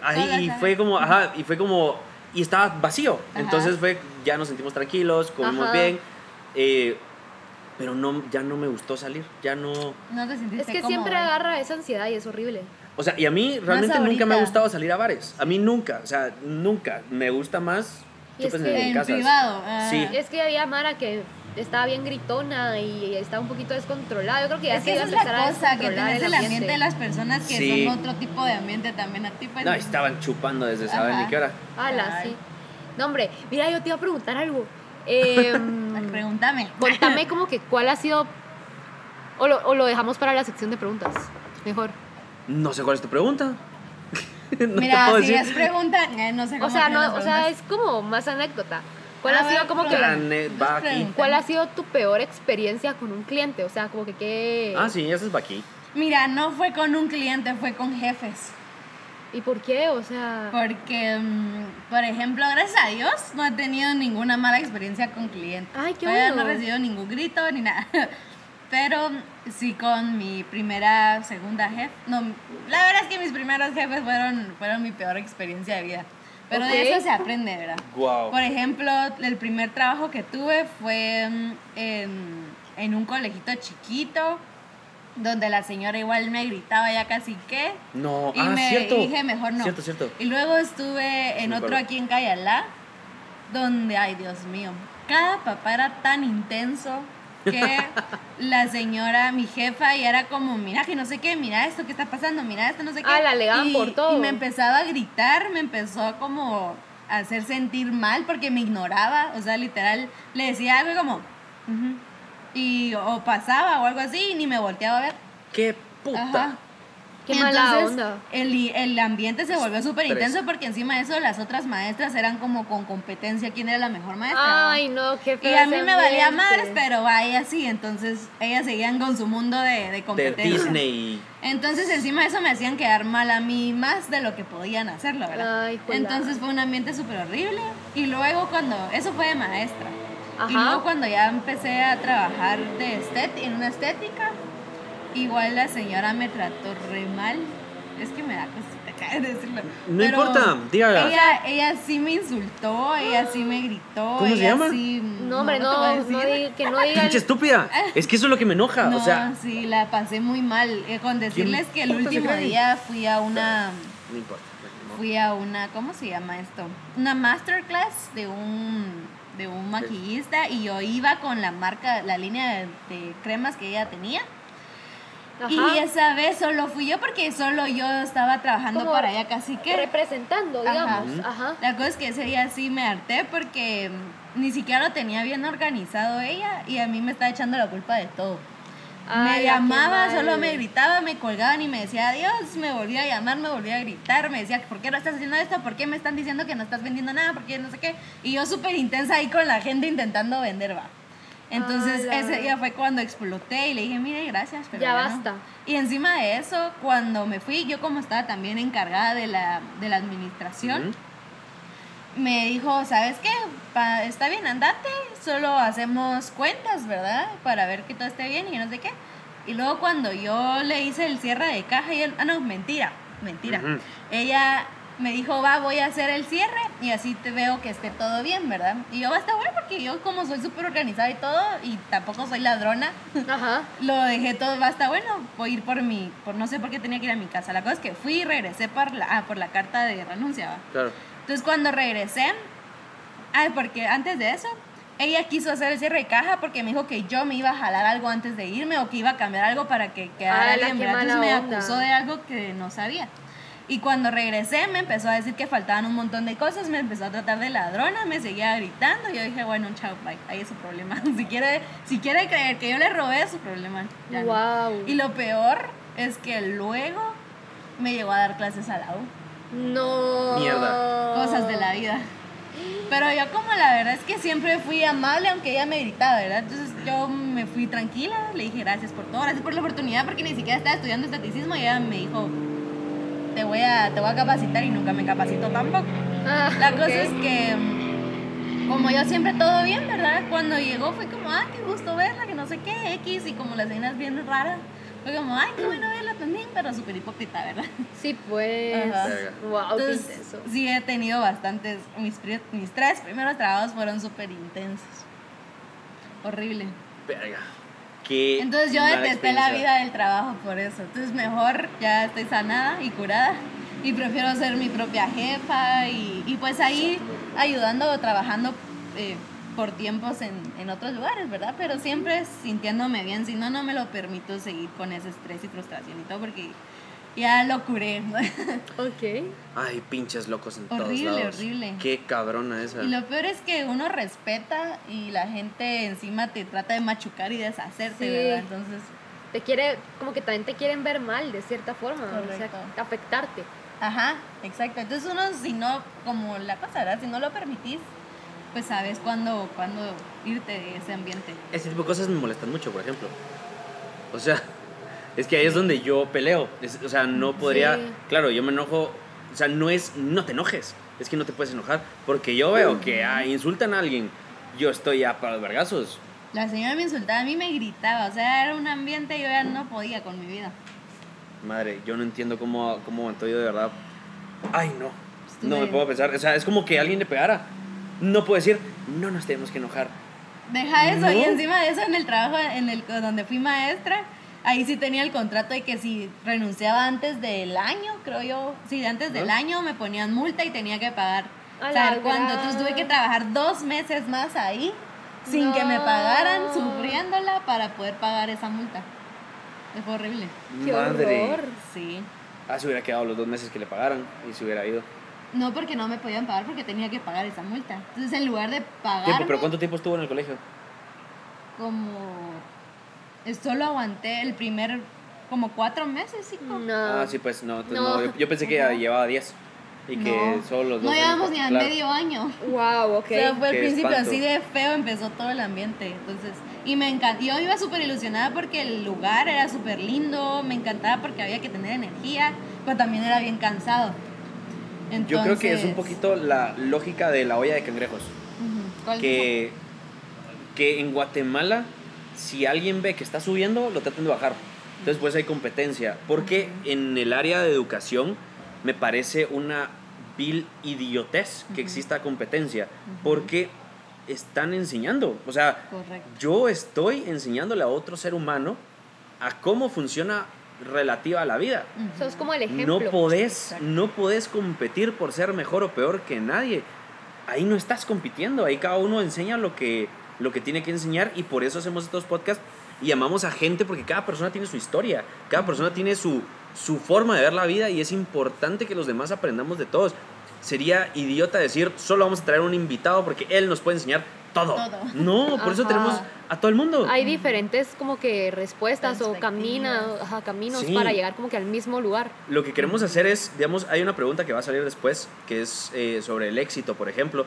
S3: ahí y fue como, ajá, y fue como, y estaba vacío.
S1: Ajá.
S3: Entonces fue, ya nos sentimos tranquilos, comimos
S2: Ajá.
S3: bien, eh, pero no, ya no me gustó salir, ya no...
S1: No te sentiste
S2: Es que
S1: cómodo,
S2: siempre
S1: ¿eh?
S2: agarra esa ansiedad y es horrible.
S3: O sea, y a mí realmente nunca me ha gustado salir a bares. A mí nunca, o sea, nunca. Me gusta más
S2: Y es que-
S3: en
S1: En privado. ah.
S3: Sí.
S2: Es que había Mara que estaba bien gritona y estaba un poquito descontrolada. Yo creo que ya
S1: Es
S2: se
S1: que
S2: iba
S1: esa
S2: a
S1: es
S2: empezar
S1: la
S2: a
S1: cosa, que
S2: descontrolar
S1: tenés el ambiente de las personas que
S3: Sí.
S1: son otro tipo de ambiente también a ti. Pues,
S3: No, estaban chupando desde saben
S1: Ajá.
S3: ni qué hora.
S2: Ala, sí. No, hombre, mira, yo te iba a preguntar algo. [LAUGHS] Em,
S1: Pregúntame.
S2: contame [LAUGHS] como que cuál ha sido... O lo, o lo dejamos para la sección de preguntas. Mejor.
S3: No sé cuál es tu pregunta. [LAUGHS] no
S1: Mira,
S3: te puedo
S1: si
S3: decir.
S1: es pregunta, eh, no sé cómo
S2: O sea, no, o sea, es como más anécdota. ¿Cuál
S1: A
S2: ha sido como que... ¿Cuál ha sido tu peor experiencia con un cliente? O sea, como que qué...
S3: Ah, sí, ese es va aquí.
S1: Mira, no fue con un cliente, fue con jefes.
S2: ¿Y por qué? O sea...
S1: Porque, mm, por ejemplo, gracias a Dios, no he tenido ninguna mala experiencia con clientes.
S2: Ay, qué
S1: Todavía
S2: bueno.
S1: no he recibido ningún grito ni nada. [LAUGHS] Pero sí con mi primera, segunda jefe. No, la verdad es que mis primeros jefes fueron, fueron mi peor experiencia de vida. Pero de eso se aprende, ¿verdad?
S3: Guau.
S1: Por ejemplo, el primer trabajo que tuve fue mm, en, en un colegito chiquito, donde la señora igual me gritaba ya casi que.
S3: No,
S1: Y
S3: ah,
S1: me
S3: cierto.
S1: dije, mejor no.
S3: Cierto, cierto.
S1: Y luego estuve en otro aquí en Cayalá, donde, ay Dios mío, cada papá era tan intenso que la señora, mi jefa, y era como, mira que no sé qué, mira esto que está pasando, mira esto, no sé qué.
S2: Ah, la alegaban
S1: y,
S2: por todo.
S1: Y me empezaba a gritar, me empezó como a hacer sentir mal porque me ignoraba, o sea, literal, le decía algo y como, y o pasaba o algo así y ni me volteaba a ver.
S3: ¡Qué puta!
S1: Ajá.
S2: Qué
S1: Y
S2: mala
S1: entonces,
S2: onda.
S1: El, el ambiente se volvió súper intenso porque encima de eso las otras maestras eran como con competencia quién era la mejor maestra.
S2: Ay, no, qué
S1: y
S2: feo.
S1: a mí me valía madres, pero a ellas sí, entonces ellas seguían con su mundo de, de
S3: De
S1: competencia.
S3: Disney.
S1: Entonces encima de eso me hacían quedar mal a mí más de lo que podían hacerlo, ¿verdad?
S2: Ay.
S1: Entonces fue un ambiente súper horrible. Y luego cuando, eso fue de maestra.
S2: Ajá.
S1: Y luego cuando ya empecé a trabajar de estet en una estética, igual la señora me trató re mal. Es que me da cosita acá de decirlo.
S3: No importa, dígala.
S1: Ella, ella sí me insultó, ella sí me gritó.
S3: ¿Cómo se
S1: ella
S3: llama?
S1: sí-
S2: No, hombre, no, no, di- que no digan. [LAUGHS]
S3: ¡Pinche estúpida! [LAUGHS] Es que eso es lo que me enoja.
S1: No,
S3: o sea,
S1: sí, la pasé muy mal. Eh, con decirles que el
S3: se
S1: último día fui a una
S3: no importa. no.
S1: fui a una, ¿cómo se llama esto? Una masterclass de un, de un maquillista y yo iba con la marca, la línea de, de cremas que ella tenía.
S2: Ajá.
S1: Y esa vez solo fui yo porque solo yo estaba trabajando
S2: Como
S1: para allá casi que.
S2: Representando, digamos. Ajá.
S1: La cosa es que ese día sí me harté porque ni siquiera lo tenía bien organizado ella y a mí me está echando la culpa de todo.
S2: Ay,
S1: me llamaba, solo me gritaba, me colgaban y me decía adiós, me volvía a llamar, me volvía a gritar, me decía, ¿por qué no estás haciendo esto? ¿Por qué me están diciendo que no estás vendiendo nada? ¿Por qué no sé qué? Y yo súper intensa ahí con la gente intentando vender, va. Entonces ese día fue cuando exploté y le dije, mire, gracias, pero
S2: Ya
S1: no".
S2: basta.
S1: Y encima de eso, cuando me fui, yo como estaba también encargada de la, de la administración, me dijo, ¿sabes qué? Pa- está bien, andate, solo hacemos cuentas, ¿verdad? Para ver que todo esté bien y no sé qué. Y luego cuando yo le hice el cierre de caja y él, ah, no, mentira, mentira. Ella me dijo, va, voy a hacer el cierre y así te veo que esté todo bien, ¿verdad? Y yo, va, está bueno porque yo como soy súper organizada y todo y tampoco soy ladrona,
S2: Ajá. [LAUGHS]
S1: lo dejé todo, va, está bueno, voy a ir por mi, por no sé por qué tenía que ir a mi casa. La cosa es que fui y regresé por la, ah, por la carta de renuncia, ¿va?
S3: Claro.
S1: Entonces cuando regresé, ay, porque antes de eso, ella quiso hacer el cierre de caja porque me dijo que yo me iba a jalar algo antes de irme o que iba a cambiar algo para que quedara bien. Entonces me acusó de algo que no sabía. Y cuando regresé me empezó a decir que faltaban un montón de cosas, me empezó a tratar de ladrona, me seguía gritando. Yo dije, bueno, chao, bye, ahí es su problema. [LAUGHS] Si quiere, si quiere creer que yo le robé, es su problema. ya no.
S2: Wow.
S1: Y lo peor es que luego me llegó a dar clases a la U
S2: No.
S3: Mierda.
S1: cosas de la vida. Pero yo como la verdad es que siempre fui amable aunque ella me gritaba, ¿verdad? Entonces yo me fui tranquila, le dije gracias por todo, gracias por la oportunidad porque ni siquiera estaba estudiando estaticismo y ella me dijo te voy a, te voy a capacitar y nunca me capacitó tampoco.
S2: Ah,
S1: La cosa es que mm, como yo siempre todo bien, ¿verdad? Cuando llegó fue como, ah, qué gusto verla, que no sé qué, X, y como la escena es bien rara, fue como, ay, qué bueno verla también, pero súper hipócrita, ¿verdad?
S2: Sí, pues.
S1: Ajá.
S2: Wow, qué
S1: Entonces,
S2: intenso.
S1: sí he tenido bastantes, mis, mis tres primeros trabajos fueron súper intensos. Horrible.
S3: Verga.
S1: Entonces yo detesté la vida del trabajo por eso. Entonces mejor ya estoy sanada y curada y prefiero ser mi propia jefa y, y pues ahí ayudando o trabajando eh, por tiempos en, en otros lugares, ¿verdad? Pero siempre sintiéndome bien, si no, no me lo permito seguir con ese estrés y frustración y todo porque ya lo curé. [LAUGHS]
S2: Ok.
S3: Ay, pinches locos en todos
S1: Horrible,
S3: lados.
S1: horrible.
S3: Qué cabrona esa.
S1: Y lo peor es que uno respeta y la gente encima te trata de machucar y deshacerte,
S2: Sí.
S1: ¿verdad? Entonces,
S2: Te quiere, como que también te quieren ver mal de cierta forma. O
S1: Correcto.
S2: sea, afectarte.
S1: ajá, exacto. Entonces uno, si no, como la cosa, ¿verdad? Si no lo permitís, pues sabes cuándo, cuándo irte de ese ambiente.
S3: Ese tipo de cosas me molestan mucho, por ejemplo. O sea, es que ahí es donde yo peleo. Es- o sea, no podría.
S2: Sí.
S3: Claro, yo me enojo. O sea, no es. No te enojes. Es que no te puedes enojar. Porque yo veo que ah, insultan a alguien. Yo estoy ya para los vergazos.
S1: La señora me insultaba, a mí me gritaba, o sea, era un ambiente, yo ya no podía con mi vida.
S3: Madre, yo no entiendo cómo, cómo aguanto yo de verdad. Ay, no. No me puedo pensar. O sea, es como que alguien le pegara. No puedo decir, no nos tenemos que enojar.
S1: Deja eso,
S3: No.
S1: y encima de eso en el trabajo en el donde fui maestra, ahí sí tenía el contrato de que si renunciaba antes del año, creo yo, sí, antes del año me ponían multa y tenía que pagar.
S2: A
S1: ¿Saber cuánto? Entonces tuve que trabajar dos meses más ahí sin que me pagaran, sufriéndola para poder pagar esa multa. Fue horrible.
S2: Qué
S3: Madre.
S2: horror.
S1: Sí.
S3: Ah, se hubiera quedado los dos meses que le pagaran y se hubiera ido.
S1: No porque no me podían pagar porque tenía que pagar esa multa. Entonces en lugar de pagar
S3: pero ¿cuánto tiempo estuvo en el colegio?
S1: como solo aguanté el primer como cuatro meses, sí.
S2: No.
S3: Ah, sí, pues no. entonces
S2: No.
S3: no, yo, yo pensé que llevaba 10 y que
S1: no,
S3: solo los
S1: no
S3: dos.
S1: llevamos
S3: años,
S1: ni a
S3: claro.
S1: medio año.
S2: Wow, ok.
S1: O sea, fue al principio
S3: espanto.
S1: así de feo, empezó todo el ambiente. Entonces, y me encantó. Yo iba súper ilusionada porque el lugar era súper lindo, me encantaba porque había que tener energía, pero también era bien cansado.
S3: Yo creo que es un
S1: Entonces,
S3: poquito la lógica de la olla de cangrejos.
S1: ujú, ¿cuál
S3: Que, que en Guatemala, si alguien ve que está subiendo, lo tratan de bajar. Entonces, pues hay competencia. Porque en el área de educación me parece una vil idiotez que exista competencia. Porque están enseñando. O sea,
S1: Correcto.
S3: yo estoy enseñándole a otro ser humano a cómo funciona relativa a la vida.
S1: Ujú.
S2: Sos como el ejemplo.
S3: No podés,
S1: Exacto.
S3: no podés competir por ser mejor o peor que nadie. Ahí no estás compitiendo, ahí cada uno enseña lo que, lo que tiene que enseñar y por eso hacemos estos podcasts y llamamos a gente porque cada persona tiene su historia, cada persona tiene su, su forma de ver la vida y es importante que los demás aprendamos de todos. Sería idiota decir, solo vamos a traer un invitado porque él nos puede enseñar todo.
S1: Todo.
S3: No, por eso tenemos a todo el mundo.
S2: Hay diferentes como que respuestas o camina, ajá, caminos
S3: Sí.
S2: para llegar como que al mismo lugar.
S3: Lo que queremos hacer es, digamos, hay una pregunta que va a salir después, que es eh, sobre el éxito, por ejemplo,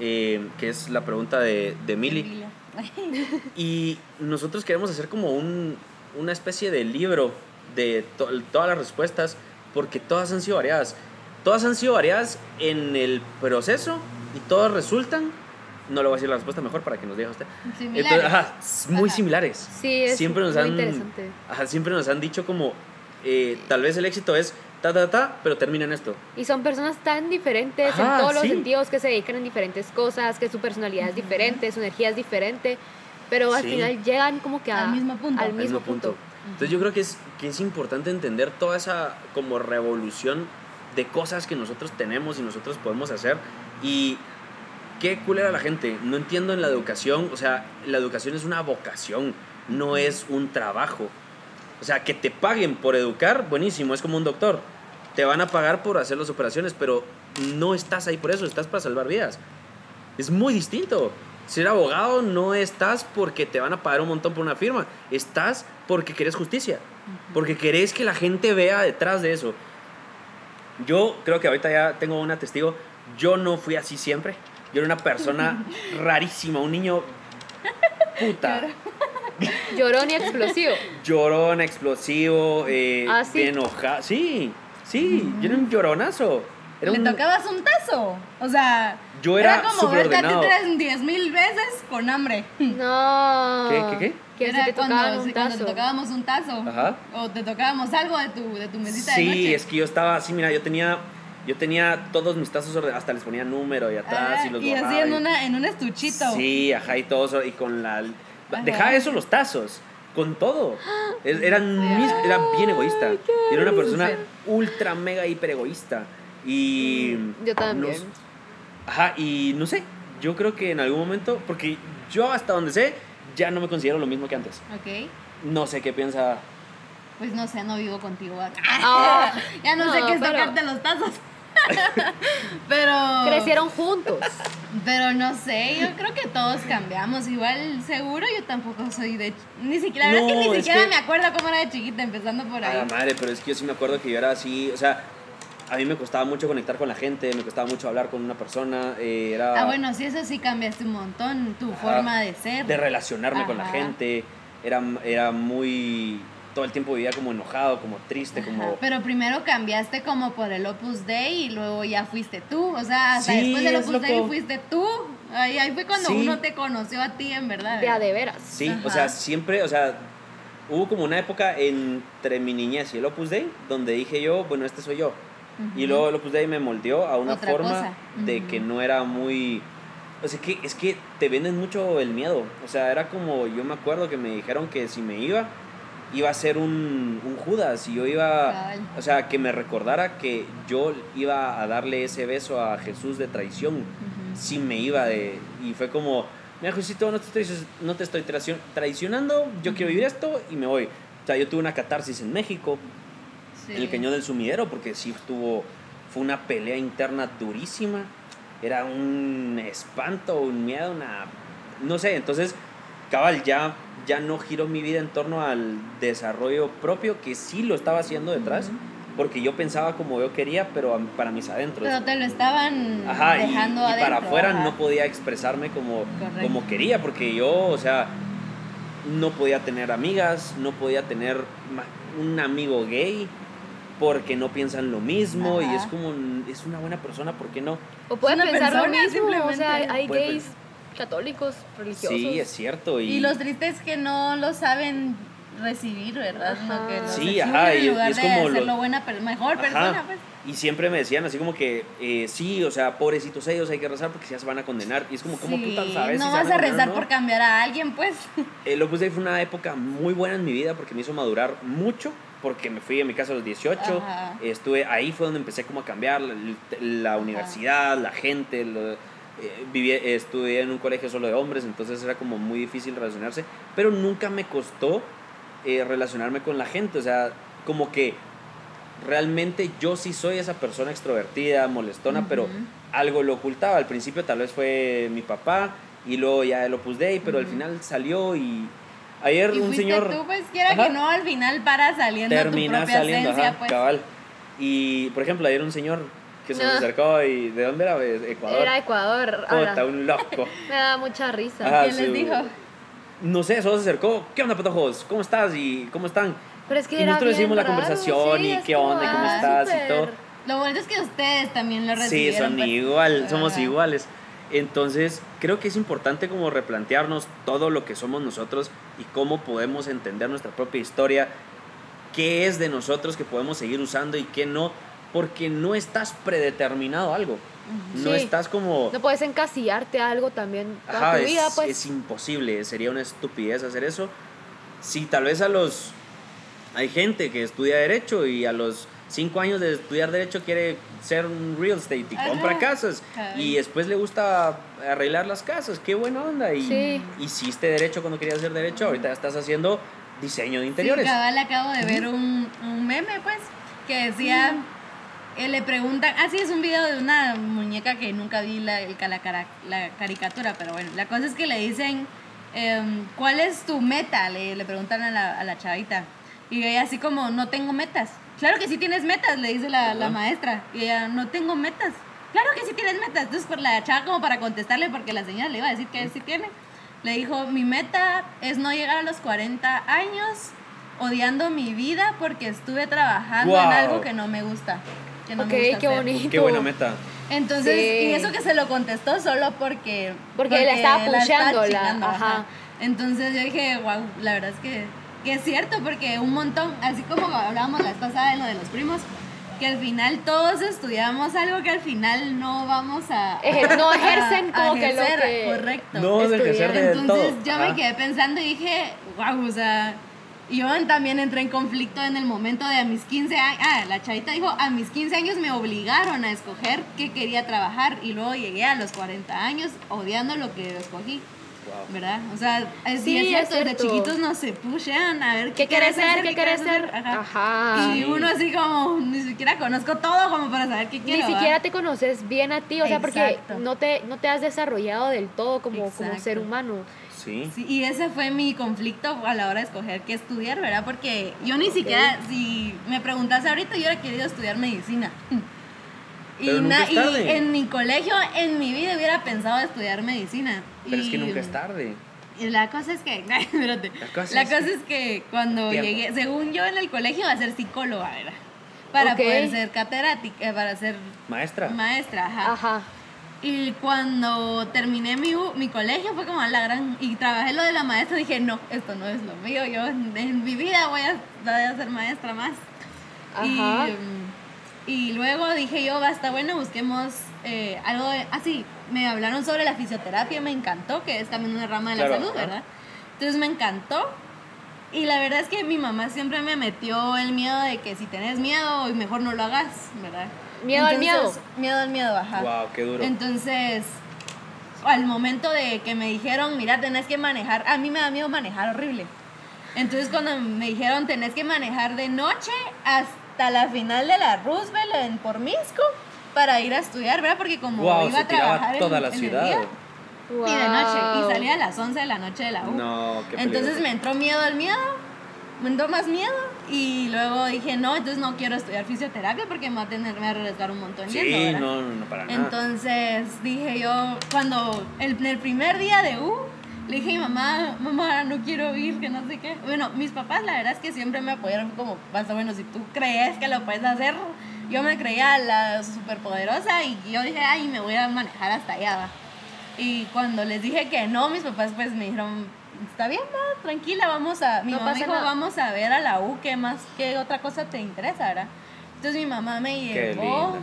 S3: eh, que es la pregunta de, de Mili. [LAUGHS] [LAUGHS] Y nosotros queremos hacer como un, una especie de libro de to- todas las respuestas, porque todas han sido variadas. Todas han sido variadas en el proceso y todas resultan, no le voy a decir la respuesta mejor para que nos diga usted.
S1: Similares.
S3: Entonces, ajá, muy
S1: Ajá.
S3: similares.
S2: Sí, es
S3: siempre nos
S2: muy
S3: han,
S2: interesante.
S3: Ajá, siempre nos han dicho como, eh, tal vez el éxito es ta, ta, ta, pero termina en esto.
S2: Y son personas tan diferentes
S3: Ajá,
S2: en todos los
S3: sí.
S2: sentidos que se dedican en diferentes cosas, que su personalidad es diferente, su energía es diferente, pero al
S3: Sí.
S2: final llegan como que a-
S1: Al mismo punto.
S2: Al
S1: Al
S2: mismo punto.
S3: Entonces yo creo que es, que es importante entender toda esa como revolución de cosas que nosotros tenemos y nosotros podemos hacer. Y qué cool era la gente. No entiendo en la educación, o sea, la educación es una vocación, no es un trabajo. O sea, que te paguen por educar, buenísimo, es como un doctor. Te van a pagar por hacer las operaciones, pero no estás ahí por eso, estás para salvar vidas. Es muy distinto. Ser abogado no estás porque te van a pagar un montón por una firma, estás porque querés justicia, porque querés que la gente vea detrás de eso. Yo creo que ahorita ya tengo una testigo, yo no fui así siempre, yo era una persona [LAUGHS] rarísima, un niño puta, [LAUGHS]
S2: Llorón y explosivo.
S3: llorón, explosivo, eh,
S2: ¿Ah, sí?
S3: enojado. Sí, sí, yo era un lloronazo. Era
S1: Le
S3: un,
S1: tocabas un tazo. O sea,
S3: Yo era
S1: como
S3: súper
S1: verte a ti tres diez mil veces con hambre. [LAUGHS]
S2: No.
S3: ¿Qué, qué, qué?
S2: Que
S1: Era
S2: si te
S1: cuando,
S2: un
S1: cuando te tocábamos un tazo.
S3: Ajá.
S1: O te tocábamos algo de tu, de tu mesita de noche.
S3: Sí, es que yo estaba así, mira, yo tenía, yo tenía todos mis tazos, hasta les ponía número y atrás
S1: Ah,
S3: y los
S1: y así en,
S3: y-
S1: una, en un estuchito.
S3: Sí, ajá, y todo eso, y con la...
S1: Ajá.
S3: Dejaba eso los tazos, con todo. [GASPS] Eran mis- era bien egoísta. Y era una persona ultra, mega, hiper egoísta. Y...
S2: Mm, Yo también.
S3: ajá, y no sé, yo creo que en algún momento, porque yo hasta donde sé, ya no me considero lo mismo que antes.
S1: Ok.
S3: No sé qué piensa...
S1: Pues no sé, no vivo contigo acá.
S2: Ah, [LAUGHS]
S1: ya no, sé qué es
S2: pero-
S1: tocarte los tazos. [LAUGHS] pero.
S2: Crecieron juntos.
S1: Pero no sé, yo creo que todos cambiamos. Igual, seguro yo tampoco soy de. Ni siquiera, la verdad es que ni siquiera
S3: que-
S1: me acuerdo cómo era de chiquita, empezando por
S3: A
S1: ahí.
S3: la madre, pero es que yo sí me acuerdo que yo era así, o sea, a mí me costaba mucho conectar con la gente, me costaba mucho hablar con una persona, eh, era
S1: Ah, bueno, sí, eso sí cambiaste un montón, tu
S3: Ajá.
S1: forma de ser.
S3: de relacionarme con la gente, era, era muy, todo el tiempo vivía como enojado, como triste,
S1: Ajá,
S3: como...
S1: Pero primero cambiaste como por el Opus Dei y luego ya fuiste tú. O sea, hasta
S3: Sí,
S1: después del Opus Dei fuiste tú. Ahí, ahí fue cuando
S3: Sí.
S1: uno te conoció a ti, en verdad.
S2: De a de veras.
S3: Sí, o
S1: Ajá.
S3: sea, siempre, o sea, hubo como una época entre mi niñez y el Opus Dei donde dije yo, bueno, este soy yo. Y luego el Opus Dei me moldeó a una
S1: Otra
S3: forma
S1: cosa.
S3: de
S1: Ujú.
S3: que no era muy... O sea, que, es que te venden mucho el miedo. O sea, era como, yo me acuerdo que me dijeron que si me iba, iba a ser un, un Judas. Y yo iba, o sea, que me recordara que yo iba a darle ese beso a Jesús de traición.
S1: Ujú.
S3: Si me iba de... Y fue como, mira, Jesucito, no te estoy, no te estoy traicion- traicionando, yo quiero vivir esto y me voy. O sea, yo tuve una catarsis en México
S1: Sí.
S3: en el cañón del sumidero porque sí estuvo fue una pelea interna durísima era un espanto un miedo una no sé entonces cabal ya ya no giró mi vida en torno al desarrollo propio que sí lo estaba haciendo detrás porque yo pensaba como yo quería pero a- para mis adentros
S1: Pero te lo estaban
S3: Ajá, y,
S1: dejando
S3: y para
S1: adentro,
S3: afuera
S1: ajá.
S3: no podía expresarme como,
S1: Correcto.
S3: como quería, porque yo, o sea, no podía tener amigas, no podía tener un amigo gay, porque no piensan lo mismo, y es como, es una buena persona, ¿por qué no?
S2: O pueden pensar lo mismo, o sea, hay gays católicos, religiosos.
S3: Sí, es cierto. Y,
S1: Y los tristes que no lo saben recibir, ¿verdad?
S2: Ajá.
S1: Lo que
S3: Sí, ajá,
S1: en
S3: y- y
S1: lugar
S3: es
S1: de
S3: como lo-
S1: buena, mejor
S3: Ajá.
S1: persona, pues.
S3: Y siempre me decían así como que, eh, sí, o sea, pobrecitos ellos, hay que rezar porque ya se van a condenar. Y es como, ¿cómo
S1: Sí,
S3: putas sabes?
S1: no vas a rezar
S3: no?
S1: por cambiar a alguien, pues.
S3: El Opus Dei fue una época muy buena en mi vida porque me hizo madurar mucho, porque me fui a mi casa a los 18,
S1: Ajá.
S3: estuve ahí fue donde empecé como a cambiar la, la universidad, la gente, lo- eh, viví, estudié en un colegio solo de hombres, entonces era como muy difícil relacionarse, pero nunca me costó eh, relacionarme con la gente, o sea, como que realmente yo sí soy esa persona extrovertida, molestona, pero
S1: Ujú.
S3: algo lo ocultaba. Al principio tal vez fue mi papá y luego ya el Opus Dei, pero al
S1: Ujú.
S3: final salió y ayer
S1: Y
S3: un señor
S1: tú, pues, quiera
S3: Ajá.
S1: que no, al final para saliendo tu
S3: termina
S1: propia
S3: saliendo,
S1: esencia,
S3: ajá,
S1: pues.
S3: cabal. Y por ejemplo, ayer un señor que se nos
S2: Ah.
S3: acercó y ¿de dónde era? Ecuador.
S2: Era Ecuador.
S3: Puta, un loco. [LAUGHS]
S2: me da mucha risa.
S3: Ajá.
S1: ¿Qué les
S3: su-
S1: dijo?
S3: No sé, solo se acercó. ¿Qué onda, patojos? ¿Cómo estás? ¿Y cómo están?
S2: Pero es que
S3: y
S2: era
S3: nosotros seguimos la conversación
S2: sí,
S3: y qué
S2: como,
S3: onda y cómo
S2: ah,
S3: estás y
S2: súper.
S3: todo.
S1: Lo bonito es que ustedes también lo
S3: Sí,
S1: recibieron.
S3: son
S1: pues.
S3: igual, somos
S1: Ajá.
S3: iguales. Entonces, creo que es importante como replantearnos todo lo que somos nosotros y cómo podemos entender nuestra propia historia, qué es de nosotros que podemos seguir usando y qué no, porque no estás predeterminado a algo. No
S2: Sí.
S3: estás como...
S2: No puedes encasillarte a algo también toda
S3: Ajá,
S2: tu
S3: es,
S2: vida, pues.
S3: es imposible, sería una estupidez hacer eso. Si tal vez a los... Hay gente que estudia derecho y a los cinco años de estudiar derecho quiere ser un real estate y
S1: Ajá.
S3: compra casas
S1: Ajá.
S3: y después le gusta arreglar las casas, qué buena onda. Y
S2: Sí.
S3: hiciste derecho cuando querías hacer derecho, ahorita ya estás haciendo diseño de interiores.
S1: Sí, cabal, acabo de ver un, un meme, pues, que decía, eh, le preguntan, ah, sí, es un video de una muñeca que nunca vi la, la, cara- la caricatura, pero bueno, la cosa es que le dicen, em, ¿cuál es tu meta? Le, le preguntan a la, a la chavita. Y ella así como, no tengo metas. Claro que sí tienes metas, le dice la, la maestra. Y ella, no tengo metas. Claro que sí tienes metas. Entonces, por la chava como para contestarle, porque la señora le iba a decir que sí tiene. Le dijo, mi meta es no llegar a los 40 años odiando mi vida porque estuve trabajando en algo que no me gusta. Que no
S2: ok,
S1: me gusta
S2: qué
S1: hacer".
S2: bonito.
S3: Qué buena meta.
S1: Entonces,
S2: Sí.
S1: y eso que se lo contestó solo porque...
S2: Porque la estaba
S1: chingando,
S2: ajá.
S1: Entonces yo dije, wow, la verdad es que, que es cierto, porque un montón, así como hablábamos la vez pasada de lo de los primos, que al final todos estudiamos algo que al final no vamos a...
S2: Ejer- no [LAUGHS]
S1: a-
S2: ejercen
S1: a
S2: como que lo
S1: ejercer,
S2: que-
S1: Correcto.
S3: No de ejercer de
S1: Entonces
S3: todo.
S1: yo
S3: Ajá.
S1: me quedé pensando y dije, wow, o sea, yo también entré en conflicto en el momento de a mis 15 años, ah, la chavita dijo, a mis 15 años me obligaron a escoger qué quería trabajar y luego llegué a los 40 años odiando lo que escogí,
S3: Wow.
S1: ¿verdad? O sea, es,
S2: Sí,
S1: y es
S2: es
S1: cierto, desde
S2: cierto.
S1: chiquitos nos se pushean a ver
S2: ¿Qué quieres ser? ¿Qué quieres ser?
S1: Ajá.
S2: Ajá.
S1: Y uno así como, ni siquiera conozco todo como para saber qué
S2: Ni
S1: quiero. ¿va?
S2: siquiera te conoces bien a ti, o sea, porque
S1: Exacto.
S2: no te, no te has desarrollado del todo como, como ser humano.
S3: Sí.
S1: Sí, y ese fue mi conflicto a la hora de escoger qué estudiar, ¿verdad? Porque yo ni siquiera, si me preguntas ahorita, yo hubiera querido estudiar medicina. [LAUGHS] Y,
S3: nunca
S1: en mi colegio, en mi vida, hubiera pensado estudiar medicina.
S3: Pero es que nunca es tarde.
S1: y la cosa es que, [LAUGHS] espérate.
S3: La cosa
S1: La
S3: es
S1: cosa
S3: que-
S1: es que cuando
S3: Tiempo.
S1: llegué, según yo en el colegio, iba a ser psicóloga, ¿verdad? Para poder ser catedrática, eh, para ser
S3: Maestra.
S1: maestra, ajá.
S2: Ajá.
S1: Y cuando terminé mi, mi colegio fue como la gran... Y trabajé lo de la maestra, dije, no, esto no es lo mío, yo en, en mi vida voy a, voy a ser maestra más. Y,
S2: Ajá.
S1: mm, Y luego dije yo, basta, bueno, busquemos eh, algo de- así. me hablaron sobre la fisioterapia, me encantó, que es también una rama de la
S3: Claro,
S1: salud. ¿verdad? Entonces me encantó. Y la verdad es que mi mamá siempre me metió el miedo de que si tenés miedo, mejor no lo hagas, ¿verdad?
S2: Miedo al
S1: Entonces, Miedo al miedo, ajá.
S3: Wow, qué duro.
S1: Entonces, al momento de que me dijeron, mira, tenés que manejar, a mí me da miedo manejar horrible. Entonces, cuando me dijeron, tenés que manejar de noche hasta la final de la Roosevelt en Pormisco para ir a estudiar, ¿verdad? Porque como
S3: wow,
S1: iba
S3: se
S1: a trabajar
S3: toda
S1: en,
S3: la
S1: en el
S3: ciudad.
S1: Y de noche, y salía a las 11 de la noche de la U.
S3: No, qué
S1: Entonces me entró miedo al miedo, me entró más miedo y luego dije, no, entonces no quiero estudiar fisioterapia porque me va a tener me va a arriesgar un montón yendo,
S3: Sí,
S1: ¿verdad?
S3: no, no, no, para nada.
S1: Entonces dije yo, cuando el, en el primer día de U, le dije a mi mamá, mamá, no quiero ir, que no sé qué. Bueno, mis papás la verdad es que siempre me apoyaron como, basta, bueno, si tú crees que lo puedes hacer, yo me creía la superpoderosa y yo dije, ay, me voy a manejar hasta allá. Va". Y cuando les dije que no, mis papás pues me dijeron, está bien, va, tranquila, vamos a, mi
S2: No
S1: mamá
S2: pasa
S1: dijo,
S2: nada.
S1: vamos a ver a la U, ¿qué más, qué otra cosa te interesa, verdad? Entonces mi mamá me
S3: Qué
S1: llevó.
S3: linda.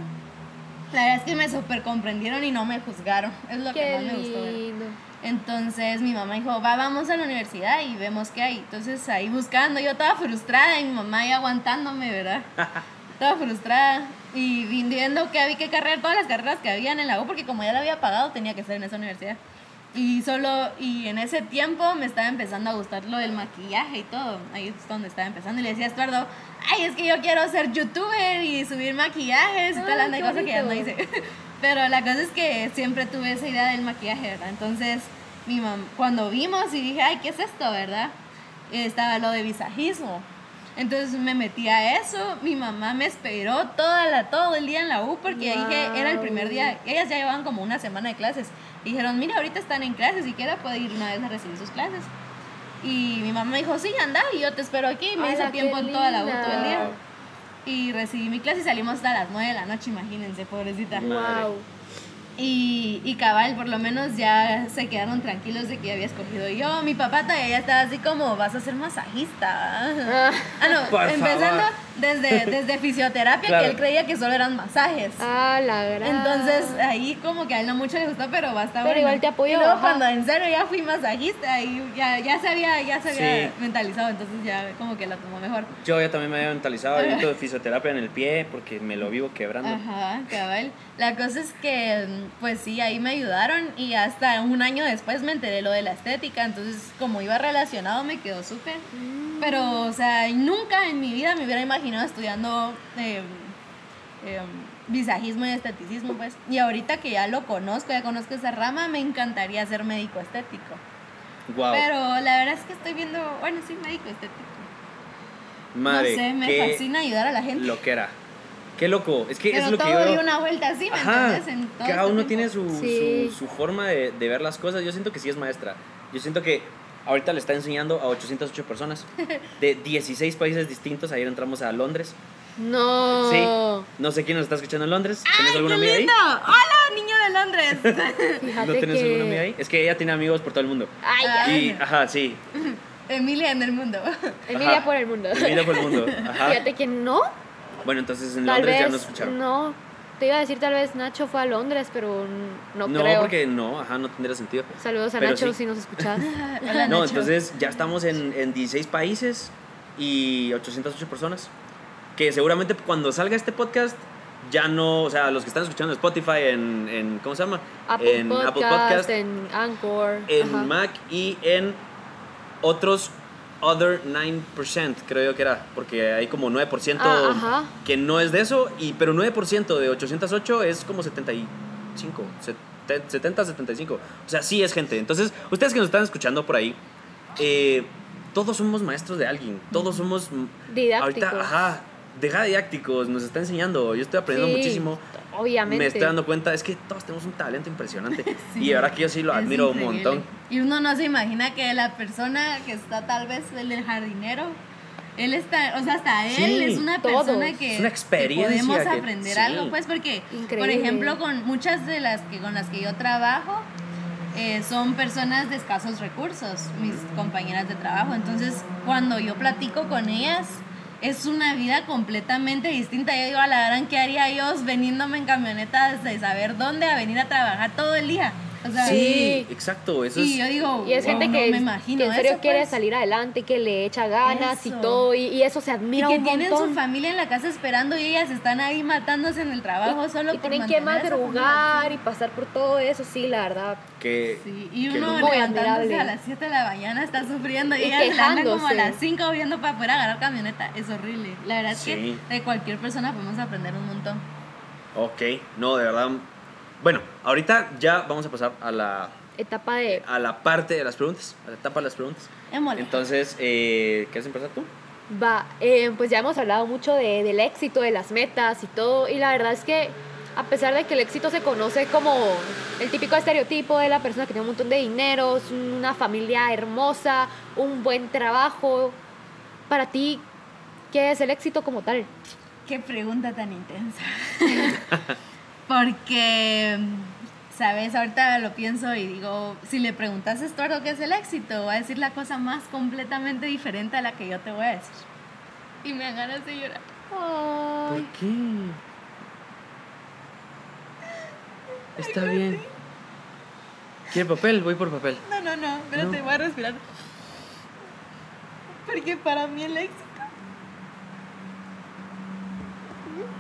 S1: La verdad es que me super comprendieron y no me juzgaron. Es lo que
S2: Qué
S1: más me gustó.
S2: lindo.
S1: Entonces mi mamá dijo, va, vamos a la universidad y vemos qué hay. Entonces ahí buscando, yo estaba frustrada y mi mamá ahí aguantándome, ¿verdad? [LAUGHS] Estaba frustrada y viendo que había que cargar todas las carreras que habían en la U, porque como ya la había pagado, tenía que ser en esa universidad. Y solo, y en ese tiempo me estaba empezando a gustar lo del maquillaje y todo. Ahí es donde estaba empezando. Y le decía a Estuardo, ay, es que yo quiero ser youtuber y subir maquillajes y tal, de cosas que ya no hice. [LAUGHS] Pero la cosa es que siempre tuve esa idea del maquillaje, ¿verdad? Entonces, mi mam cuando vimos y dije, ay, ¿qué es esto, verdad? Estaba lo de visajismo. Entonces me metí a eso, mi mamá me esperó toda la, todo el día en la U porque dije, era el primer día, ellas ya llevaban como una semana de clases. Y dijeron, mira, ahorita están en clases, si quiera puede ir una vez a recibir sus clases. Y mi mamá me dijo, sí, anda, y yo te espero aquí. Y me hice
S2: qué
S1: tiempo en toda la U todo el día. Y recibí mi clase y salimos hasta las 9 de la noche, imagínense, pobrecita.
S2: Wow.
S1: Y, y cabal, por lo menos ya se quedaron tranquilos de que había escogido yo. Mi papá todavía ya estaba así como, vas a ser masajista.
S2: Ah,
S1: Ah, no,
S3: Por
S1: empezando
S3: favor.
S1: desde, desde fisioterapia,
S3: Claro.
S1: que él creía que solo eran masajes.
S2: ah, la gran.
S1: Entonces ahí como que a él no mucho le gustó, pero basta
S2: Pero igual te apoyó,
S1: Y luego
S2: ajá.
S1: cuando en serio ya fui masajista y ya, ya se había, ya se había
S3: Sí.
S1: mentalizado, entonces ya como que lo tomó mejor.
S3: Yo ya también me había mentalizado, de [LAUGHS] fisioterapia en el pie porque me lo vivo quebrando.
S1: Ajá, cabal. La cosa es que, mm, pues sí, ahí me ayudaron y hasta un año después me enteré lo de la estética, entonces como iba relacionado me quedó súper.
S2: Mm.
S1: Pero, o sea, nunca en mi vida me hubiera imaginado estudiando eh, eh, visajismo y esteticismo, pues. Y ahorita que ya lo conozco, ya conozco esa rama, me encantaría ser médico estético.
S3: Wow.
S1: Pero la verdad es que estoy viendo, bueno, sí, médico estético.
S3: Madre,
S1: no sé, me fascina ayudar a la gente.
S3: lo que era. Qué loco. Es que
S1: Pero
S3: es lo que
S1: todo
S3: yo.
S1: dio una vuelta así, ¿me
S3: Ajá,
S1: entiendes? En todo
S3: cada uno
S1: tiempo.
S3: tiene su,
S2: Sí.
S3: su, su forma de, de ver las cosas. Yo siento que sí es maestra. Yo siento que ahorita le está enseñando a 808 personas [LAUGHS] de 16 países distintos. Ayer entramos a Londres.
S2: No.
S3: Sí. No sé quién nos está escuchando en Londres. ¿Tienes
S1: ¡Ay,
S3: alguna amiga ahí?
S1: ¡Hola, niño de Londres! [LAUGHS]
S2: Fíjate
S3: ¿No tienes
S2: que...
S3: alguna amiga ahí? Es que ella tiene amigos por todo el mundo.
S2: Ay,
S1: Ah.
S2: ay.
S3: Y, ajá, sí. [LAUGHS]
S1: Emilia en el mundo.
S2: Emilia
S3: Ajá.
S2: por el mundo.
S3: Emilia por el mundo. Ajá.
S2: Fíjate que no.
S3: Bueno, entonces en
S2: Tal
S3: Londres
S2: vez
S3: ya nos escucharon.
S2: no. Te iba a decir tal vez Nacho fue a Londres, pero no,
S3: No,
S2: creo.
S3: porque no, ajá, no tendría sentido.
S2: Saludos a
S3: pero
S2: Nacho
S3: sí.
S2: si nos escuchas. [LAUGHS]
S1: Hola,
S3: No,
S1: Nacho.
S3: entonces ya estamos en, en 16 países y 808 personas. Que seguramente cuando salga este podcast, ya no, o sea, los que están escuchando en Spotify, en, en ¿cómo se llama?
S2: Apple
S3: en
S2: Podcast,
S3: Apple Podcast, en,
S2: en Anchor. ajá.
S3: Mac y en otros other 9%, creo yo que era, porque hay como 9%
S2: Ah,
S3: que no es de eso, y, pero 9% de 808 es como 75, 70, 70, 75. O sea, sí es gente. Entonces, ustedes que nos están escuchando por ahí, eh, todos somos maestros de alguien, todos somos...
S2: Didácticos.
S3: Ahorita, ajá, deja didácticos, nos está enseñando, yo estoy aprendiendo
S2: Sí,
S3: muchísimo.
S2: Obviamente.
S3: Me estoy dando cuenta, es que todos tenemos un talento impresionante. [LAUGHS]
S1: Sí.
S3: y ahora que yo sí lo admiro un montón.
S1: Y uno no se imagina que la persona que está tal vez el del jardinero, él está, o sea, hasta él
S3: Sí,
S1: es una
S2: todos.
S1: persona que,
S3: Es una
S1: que
S3: experiencia
S1: podemos
S3: que-
S1: aprender
S3: sí.
S1: algo, pues porque, por ejemplo, con muchas de las que con las que yo trabajo eh, son personas de escasos recursos, mis compañeras de trabajo. Entonces, cuando yo platico con ellas, es una vida completamente distinta. Yo digo, a la gran, ¿qué haría yo veniéndome en camioneta desde saber dónde a venir a trabajar todo el día? O sea,
S3: sí, exacto, eso
S1: y
S3: es...
S1: yo digo,
S2: Y es
S1: wow,
S2: gente
S1: no
S2: que,
S1: me imagino
S2: que en serio
S1: eso,
S2: quiere
S1: pues.
S2: salir adelante, que le echa ganas y todo, y, y eso se
S1: Y
S2: admira
S1: que
S2: un
S1: tienen
S2: montón.
S1: su familia en la casa esperando y ellas están ahí matándose en el trabajo solo
S2: y
S1: por
S2: tienen que madrugar y pasar por todo eso, sí, la verdad.
S3: que,
S1: Sí, y
S3: que
S1: uno
S3: no-
S1: levantándose
S2: admirable.
S1: a las 7 de la mañana está sufriendo y,
S2: Y
S1: ellas andan como a las 5 viendo para poder agarrar camioneta. Es horrible. La verdad es que de cualquier persona podemos aprender un montón.
S3: Ok, no, de verdad... Bueno, ahorita ya vamos a pasar a la,
S2: Etapa de...
S3: a la parte de las preguntas, a la etapa de las preguntas.
S1: Émole.
S3: Entonces, eh, ¿quieres empezar tú?
S2: Va, eh, pues ya hemos hablado mucho de- del éxito, de las metas y todo, y la verdad es que a pesar de que el éxito se conoce como el típico estereotipo de la persona que tiene un montón de dinero, es una familia hermosa, un buen trabajo, para ti, ¿qué es el éxito como tal?
S1: Qué pregunta tan intensa. [LAUGHS] Porque, sabes, ahorita lo pienso y digo, si le preguntas a Estuardo qué es el éxito, va a decir la cosa más completamente diferente a la que yo te voy a decir. Y me dan ganas de llorar.
S2: Ay,
S3: qué? Está bien. ¿Quiere papel? Voy por papel.
S1: No, no, no, espérate,
S3: No.
S1: voy a respirar. Porque para mí el éxito.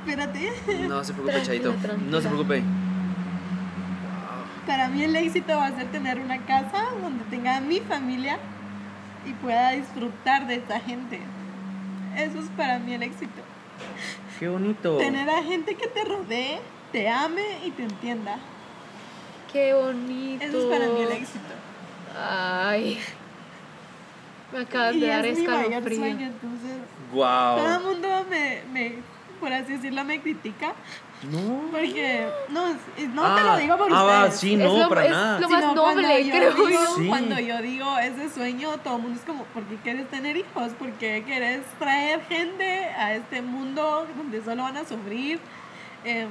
S1: Espérate.
S3: No se preocupe, Chaito. No se preocupe.
S1: Para mí el éxito va a ser tener una casa donde tenga a mi familia y pueda disfrutar de esta gente. Eso es para mí el éxito.
S3: Qué bonito.
S1: Tener a gente que te rodee, te ame y te entienda.
S2: qué bonito.
S1: Eso es para mí el éxito.
S2: Ay, me acabas
S1: y
S2: de dar
S1: es mi mayor
S2: escalofrío.
S1: sueño, entonces todo el
S3: Wow.
S1: mundo me, me, por así decirlo, me critica.
S3: No.
S1: Porque, no, es- no
S3: ah,
S1: te lo digo por
S3: ah,
S1: ustedes.
S3: sí,
S2: Es
S3: no,
S2: lo-
S3: para
S2: es
S3: nada.
S2: lo- más
S1: Sino cuando
S2: noble,
S1: yo
S2: creo
S1: digo-
S2: yo.
S3: Sí.
S1: Cuando yo digo ese sueño, todo el mundo es como, ¿por qué quieres tener hijos? ¿Por qué quieres traer gente a este mundo donde solo van a sufrir? Em,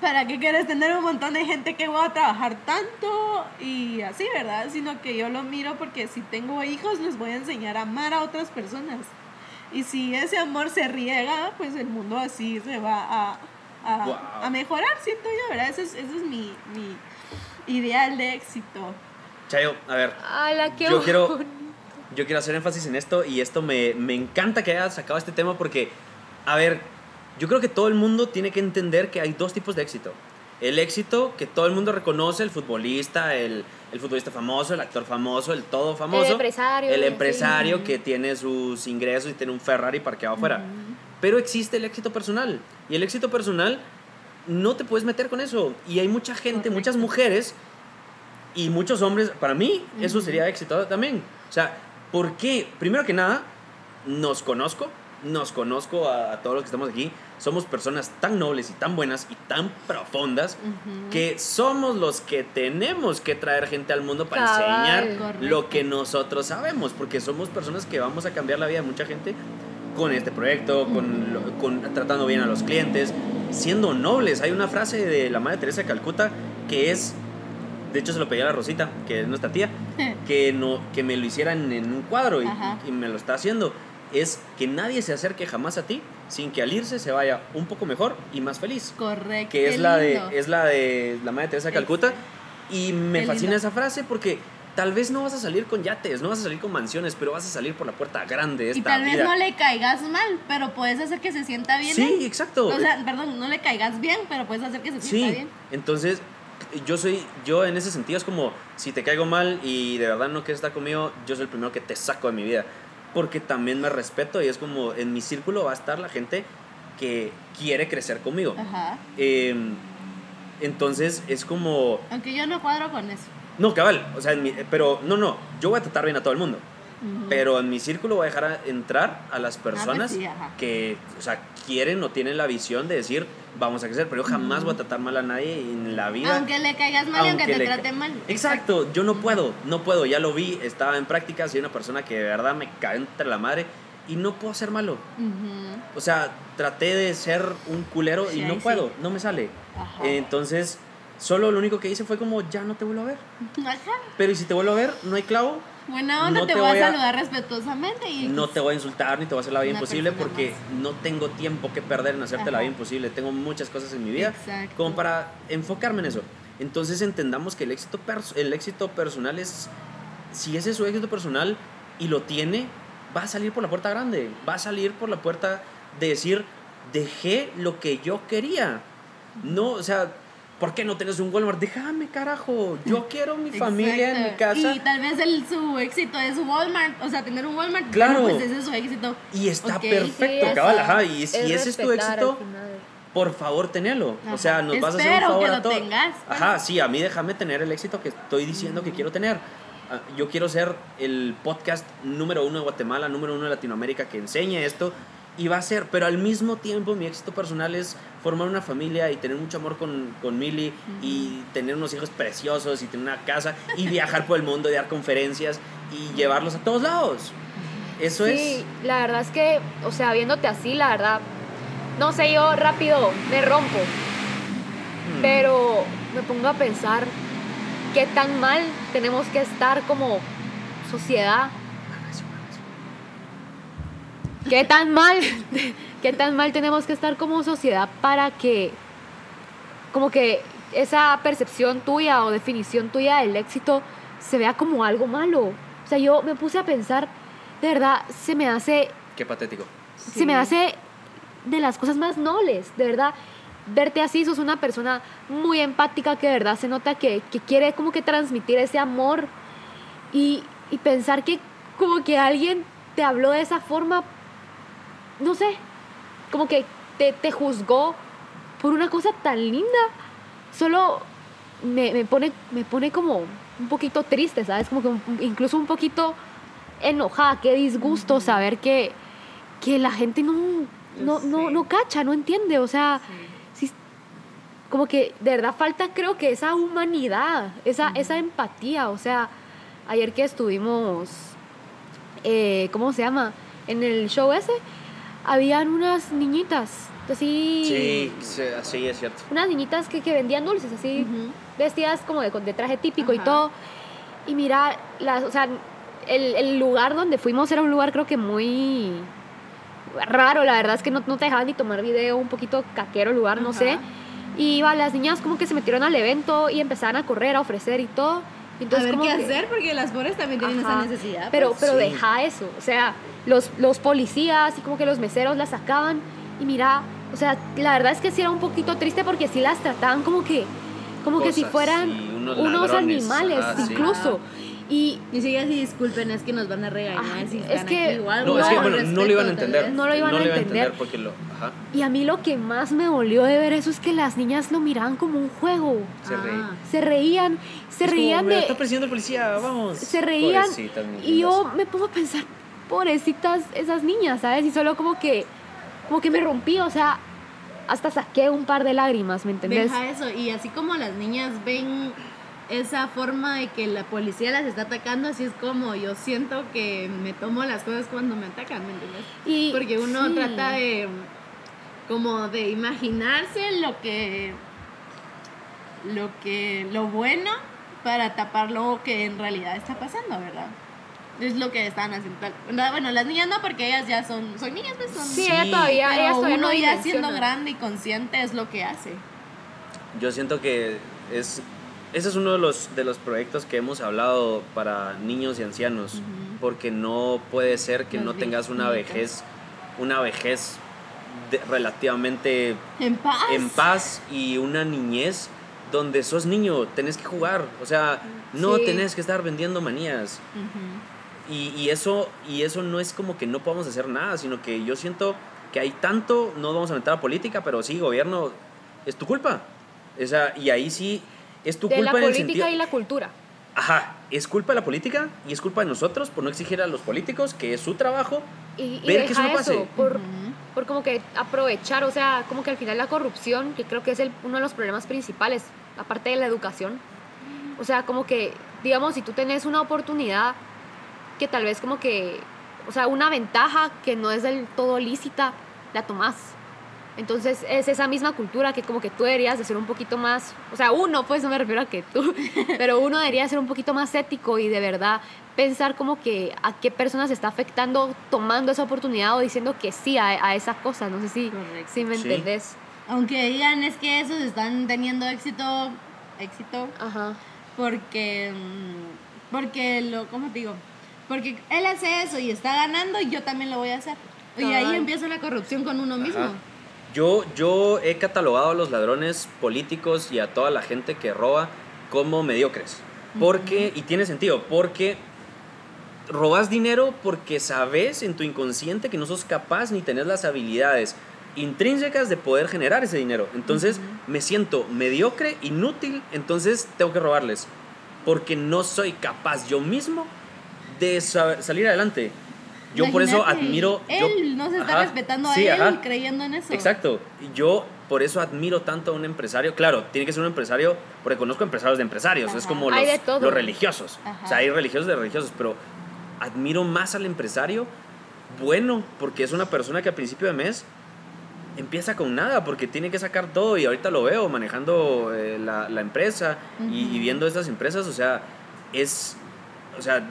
S1: ¿Para qué quieres tener un montón de gente que va a trabajar tanto? Y así, ¿verdad? Sino que yo lo miro porque si tengo hijos les voy a enseñar a amar a otras personas. Y si ese amor se riega, pues el mundo así se va a, a,
S3: Wow.
S1: a mejorar, siento yo, ¿verdad? Ese es, ese es mi, mi ideal de éxito.
S3: Chayo, a ver.
S2: ¡Hala, qué
S3: Yo quiero-! Yo quiero hacer énfasis en esto y esto me, me encanta que hayas sacado este tema porque, a ver, yo creo que todo el mundo tiene que entender que hay dos tipos de éxito. El éxito que todo el mundo reconoce, el futbolista, el, el futbolista famoso, el actor famoso, el todo famoso.
S2: El empresario,
S3: El
S2: sí.
S3: empresario que tiene sus ingresos y tiene un Ferrari parqueado afuera. Pero existe el éxito personal. Y el éxito personal no te puedes meter con eso. Y hay mucha gente,
S1: Correcto.
S3: muchas mujeres y muchos hombres. Para mí, eso sería éxito también. O sea, ¿por qué? Primero que nada, nos conozco, nos conozco a, a todos los que estamos aquí. Somos personas tan nobles y tan buenas y tan profundas que somos los que tenemos que traer gente al mundo para
S2: Cabal.
S3: enseñar
S1: Correcto.
S3: lo que nosotros sabemos, porque somos personas que vamos a cambiar la vida de mucha gente con este proyecto, con, con tratando bien a los clientes, siendo nobles. Hay una frase de la Madre Teresa de Calcuta que es, de hecho se lo pedí a la Rosita, que es nuestra tía, [LAUGHS] que, no, que me lo hicieran en un cuadro y, y me lo está haciendo. Es que nadie se acerque jamás a ti sin que al irse se vaya un poco mejor y más feliz.
S1: Correcto.
S3: Que es la, de, es la de la Madre Teresa de Calcuta. Y me
S1: Qué
S3: fascina
S1: lindo.
S3: esa frase porque tal vez no vas a salir con yates, no vas a salir con mansiones, pero vas a salir por la puerta grande de esta
S1: Y tal vez
S3: vida.
S1: no le caigas mal, pero puedes hacer que se sienta bien.
S3: sí,
S1: él.
S3: exacto.
S1: O sea, perdón, no le caigas bien, pero puedes hacer que se sienta
S3: sí,
S1: bien.
S3: entonces yo soy, yo en ese sentido es como, si te caigo mal y de verdad no quieres estar conmigo, yo soy el primero que te saco de mi vida. Porque también me respeto y es como, en mi círculo va a estar la gente que quiere crecer conmigo.
S1: Ajá.
S3: Eh, entonces es como,
S1: Aunque yo no cuadro con eso.
S3: no, cabal, o sea, en mi- pero no, no, yo voy a tratar bien a todo el mundo. Pero en mi círculo voy a dejar a- entrar a las personas
S1: sí, ajá.
S3: que, o sea, quieren o tienen la visión de decir, vamos a crecer, pero yo jamás voy a tratar mal a nadie en la vida.
S1: Aunque le caigas mal y aunque te trate mal.
S3: Exacto, yo no puedo, no puedo, ya lo vi, estaba en práctica, soy una persona que de verdad me cae entre la madre y no puedo ser malo. O sea, traté de ser un culero y no puedo,
S1: sí.
S3: no me sale.
S1: Ajá.
S3: Entonces, solo lo único que hice fue como, ya no te vuelvo a ver. [LAUGHS]
S1: Ajá.
S3: Pero ¿y si te vuelvo a ver? No hay clavo,
S1: Buena onda,
S3: No
S1: te,
S3: te
S1: voy a
S3: voy a-
S1: saludar respetuosamente y
S3: no te voy a insultar ni te voy a hacer la vida imposible porque
S1: más.
S3: no tengo tiempo que perder en hacerte la
S1: Ajá.
S3: vida imposible. Tengo muchas cosas en mi vida
S1: Exacto.
S3: como para enfocarme en eso. Entonces entendamos que el éxito, el éxito personal es, si ese es su éxito personal y lo tiene, va a salir por la puerta grande, va a salir por la puerta de decir, dejé lo que yo quería. No, o sea, ¿por qué no tienes un Walmart? Déjame, carajo, yo quiero mi familia en mi casa.
S1: Y tal vez el, su éxito es Walmart, o sea, tener un Walmart.
S3: Claro.
S1: Pues ese es su éxito.
S3: Y está perfecto,
S2: sí,
S3: cabal, ajá. Y si
S2: es
S3: ese es tu éxito, por favor, tenelo. O sea, nos vas a hacer un favor
S1: que
S3: a
S1: lo
S3: todos.
S1: tengas.
S3: Ajá, sí, a mí déjame tener el éxito que estoy diciendo que quiero tener. Ah, Yo quiero ser el podcast número uno de Guatemala, número uno de Latinoamérica que enseñe esto. Y va a ser, pero al mismo tiempo mi éxito personal es formar una familia y tener mucho amor con, con Mili y tener unos hijos preciosos y tener una casa y viajar por el mundo y dar conferencias y llevarlos a todos lados. Eso
S2: sí,
S3: es.
S2: la verdad es que, o sea, viéndote así, la verdad, no sé, yo rápido me rompo,
S3: Mm.
S2: pero me pongo a pensar qué tan mal tenemos que estar como sociedad, qué tan mal, qué tan mal tenemos que estar como sociedad para que, como que esa percepción tuya o definición tuya del éxito se vea como algo malo. O sea, yo me puse a pensar, de verdad, se me hace
S3: Qué patético.
S2: se me hace de las cosas más nobles, de verdad. Verte así, sos una persona muy empática que de verdad se nota que, que quiere como que transmitir ese amor y, y pensar que como que alguien te habló de esa forma, no sé, como que te, te juzgó por una cosa tan linda, solo me, me pone, me pone como un poquito triste, ¿sabes? Como que un- incluso un poquito enojada, qué disgusto saber que, que la gente no, no, no, no cacha, no entiende, o sea, sí, como que de verdad falta creo que esa humanidad, esa, esa empatía, o sea, ayer que estuvimos, eh, ¿cómo se llama? En el show ese, habían unas niñitas, así,
S3: Sí, sí, sí, es cierto.
S2: unas niñitas que, que vendían dulces, así, vestidas como de, de traje típico y
S1: Ajá.
S2: todo. Y mira, las, o sea, el, el lugar donde fuimos era un lugar creo que muy raro, la verdad es que no, no te dejaban ni tomar video, un poquito caquero el lugar, no
S1: Ajá.
S2: sé. Y iba, las niñas como que se metieron al evento y empezaban a correr, a ofrecer y todo.
S1: A ver qué
S2: que-
S1: hacer, porque las pobres también tienen
S2: Ajá.
S1: esa necesidad.
S2: Pero,
S1: pues.
S2: pero
S3: Sí.
S2: deja eso, o sea, los, los policías y como que los meseros las sacaban y mira, o sea, la verdad es que sí era un poquito triste porque sí las trataban como que, como que si fueran
S3: sí, unos
S2: animales,
S3: sí.
S2: Y
S1: Y si así disculpen, es que nos van a regañar
S2: Ajá,
S1: si
S2: es
S1: están
S2: que-
S1: aquí.
S3: No, es que
S2: No,
S3: bueno, no lo iban a entender.
S2: No lo iban a entender.
S3: porque lo. Ajá.
S2: Y a mí lo que más me dolió de ver eso es que las niñas lo miraban como un juego.
S3: Se reí.
S1: Ah.
S2: Se reían, se
S3: Es
S2: reían
S3: "Mira,
S2: de...
S3: Está persiguiendo el policía, vamos.
S2: Se reían y yo me pongo a pensar, pobrecitas esas niñas, ¿sabes? Y solo como que, como que me rompí, o sea, hasta saqué un par de lágrimas, ¿me entendés?
S1: Deja eso. Y así como las niñas ven esa forma de que la policía las está atacando, así es como yo siento que me tomo las cosas cuando me atacan, ¿me entiendes?
S2: Y,
S1: Porque uno
S2: sí.
S1: trata de como de imaginarse lo que lo que lo bueno para tapar lo que en realidad está pasando, ¿verdad? Es lo que están haciendo. No, Bueno, las niñas no, porque ellas ya son, son niñas, pues son.
S2: Sí, ella todavía,
S1: Pero
S2: todavía
S1: uno
S2: no
S1: ya siendo grande y consciente es lo que hace.
S3: Yo siento que es. Ese es uno de los, de los proyectos que hemos hablado para niños y ancianos. Porque no puede ser que no tengas una vejez. Una vejez de- relativamente
S1: En paz.
S3: en paz y una niñez donde sos niño, tenés que jugar. O sea, no
S2: Sí.
S3: tenés que estar vendiendo manías. Y, y eso, y eso no es como que no podamos hacer nada, sino que yo siento que hay tanto, no vamos a meter a política, pero sí, gobierno, es tu culpa. O sea, y ahí sí, es tu
S2: de la
S3: culpa en el
S2: política
S3: sentido...
S2: y la cultura.
S3: Ajá, es culpa de la política y es culpa de nosotros por no exigir a los políticos, que es su trabajo,
S2: Y, y
S3: Ver que
S2: deja
S3: eso no pase.
S2: por, por como que aprovechar, o sea, como que al final la corrupción, que creo que es el, uno de los problemas principales, aparte de la educación. O sea, como que, digamos, si tú tenés una oportunidad que tal vez como que, o sea, una ventaja que no es del todo lícita, la tomás. Entonces es esa misma cultura que como que tú deberías de ser un poquito más, o sea, uno, pues no me refiero a que tú, [LAUGHS] pero uno debería ser un poquito más ético y de verdad pensar como que a qué personas está afectando tomando esa oportunidad o diciendo que sí a, a esas cosas. No sé si, si me
S3: Sí.
S2: entendés.
S1: Aunque digan es que esos están teniendo éxito, éxito,
S2: Ajá.
S1: porque, mm, porque lo, ¿cómo te digo? Porque él hace eso y está ganando y yo también lo voy a hacer. Y ahí empieza la corrupción con uno mismo.
S3: Ajá. Yo, yo he catalogado a los ladrones políticos y a toda la gente que roba como mediocres. Porque, y tiene sentido, porque robas dinero porque sabes en tu inconsciente que no sos capaz ni tenés las habilidades intrínsecas de poder generar ese dinero. Entonces me siento mediocre, inútil, entonces tengo que robarles. Porque no soy capaz yo mismo de sa- salir adelante. Yo por eso admiro... yo-
S1: Él no se está
S3: Ajá,
S1: respetando
S3: sí,
S1: a él
S3: ajá.
S1: creyendo en eso.
S3: Exacto. Y yo por eso admiro tanto a un empresario. Claro, tiene que ser un empresario, porque conozco empresarios de empresarios. Es como los, religiosos.
S1: Ajá.
S3: O sea, hay religiosos de religiosos, pero admiro más al empresario bueno, porque es una persona que a principio de mes empieza con nada, porque tiene que sacar todo y ahorita lo veo manejando eh, la, la empresa y, y viendo estas empresas, o sea, es, o sea,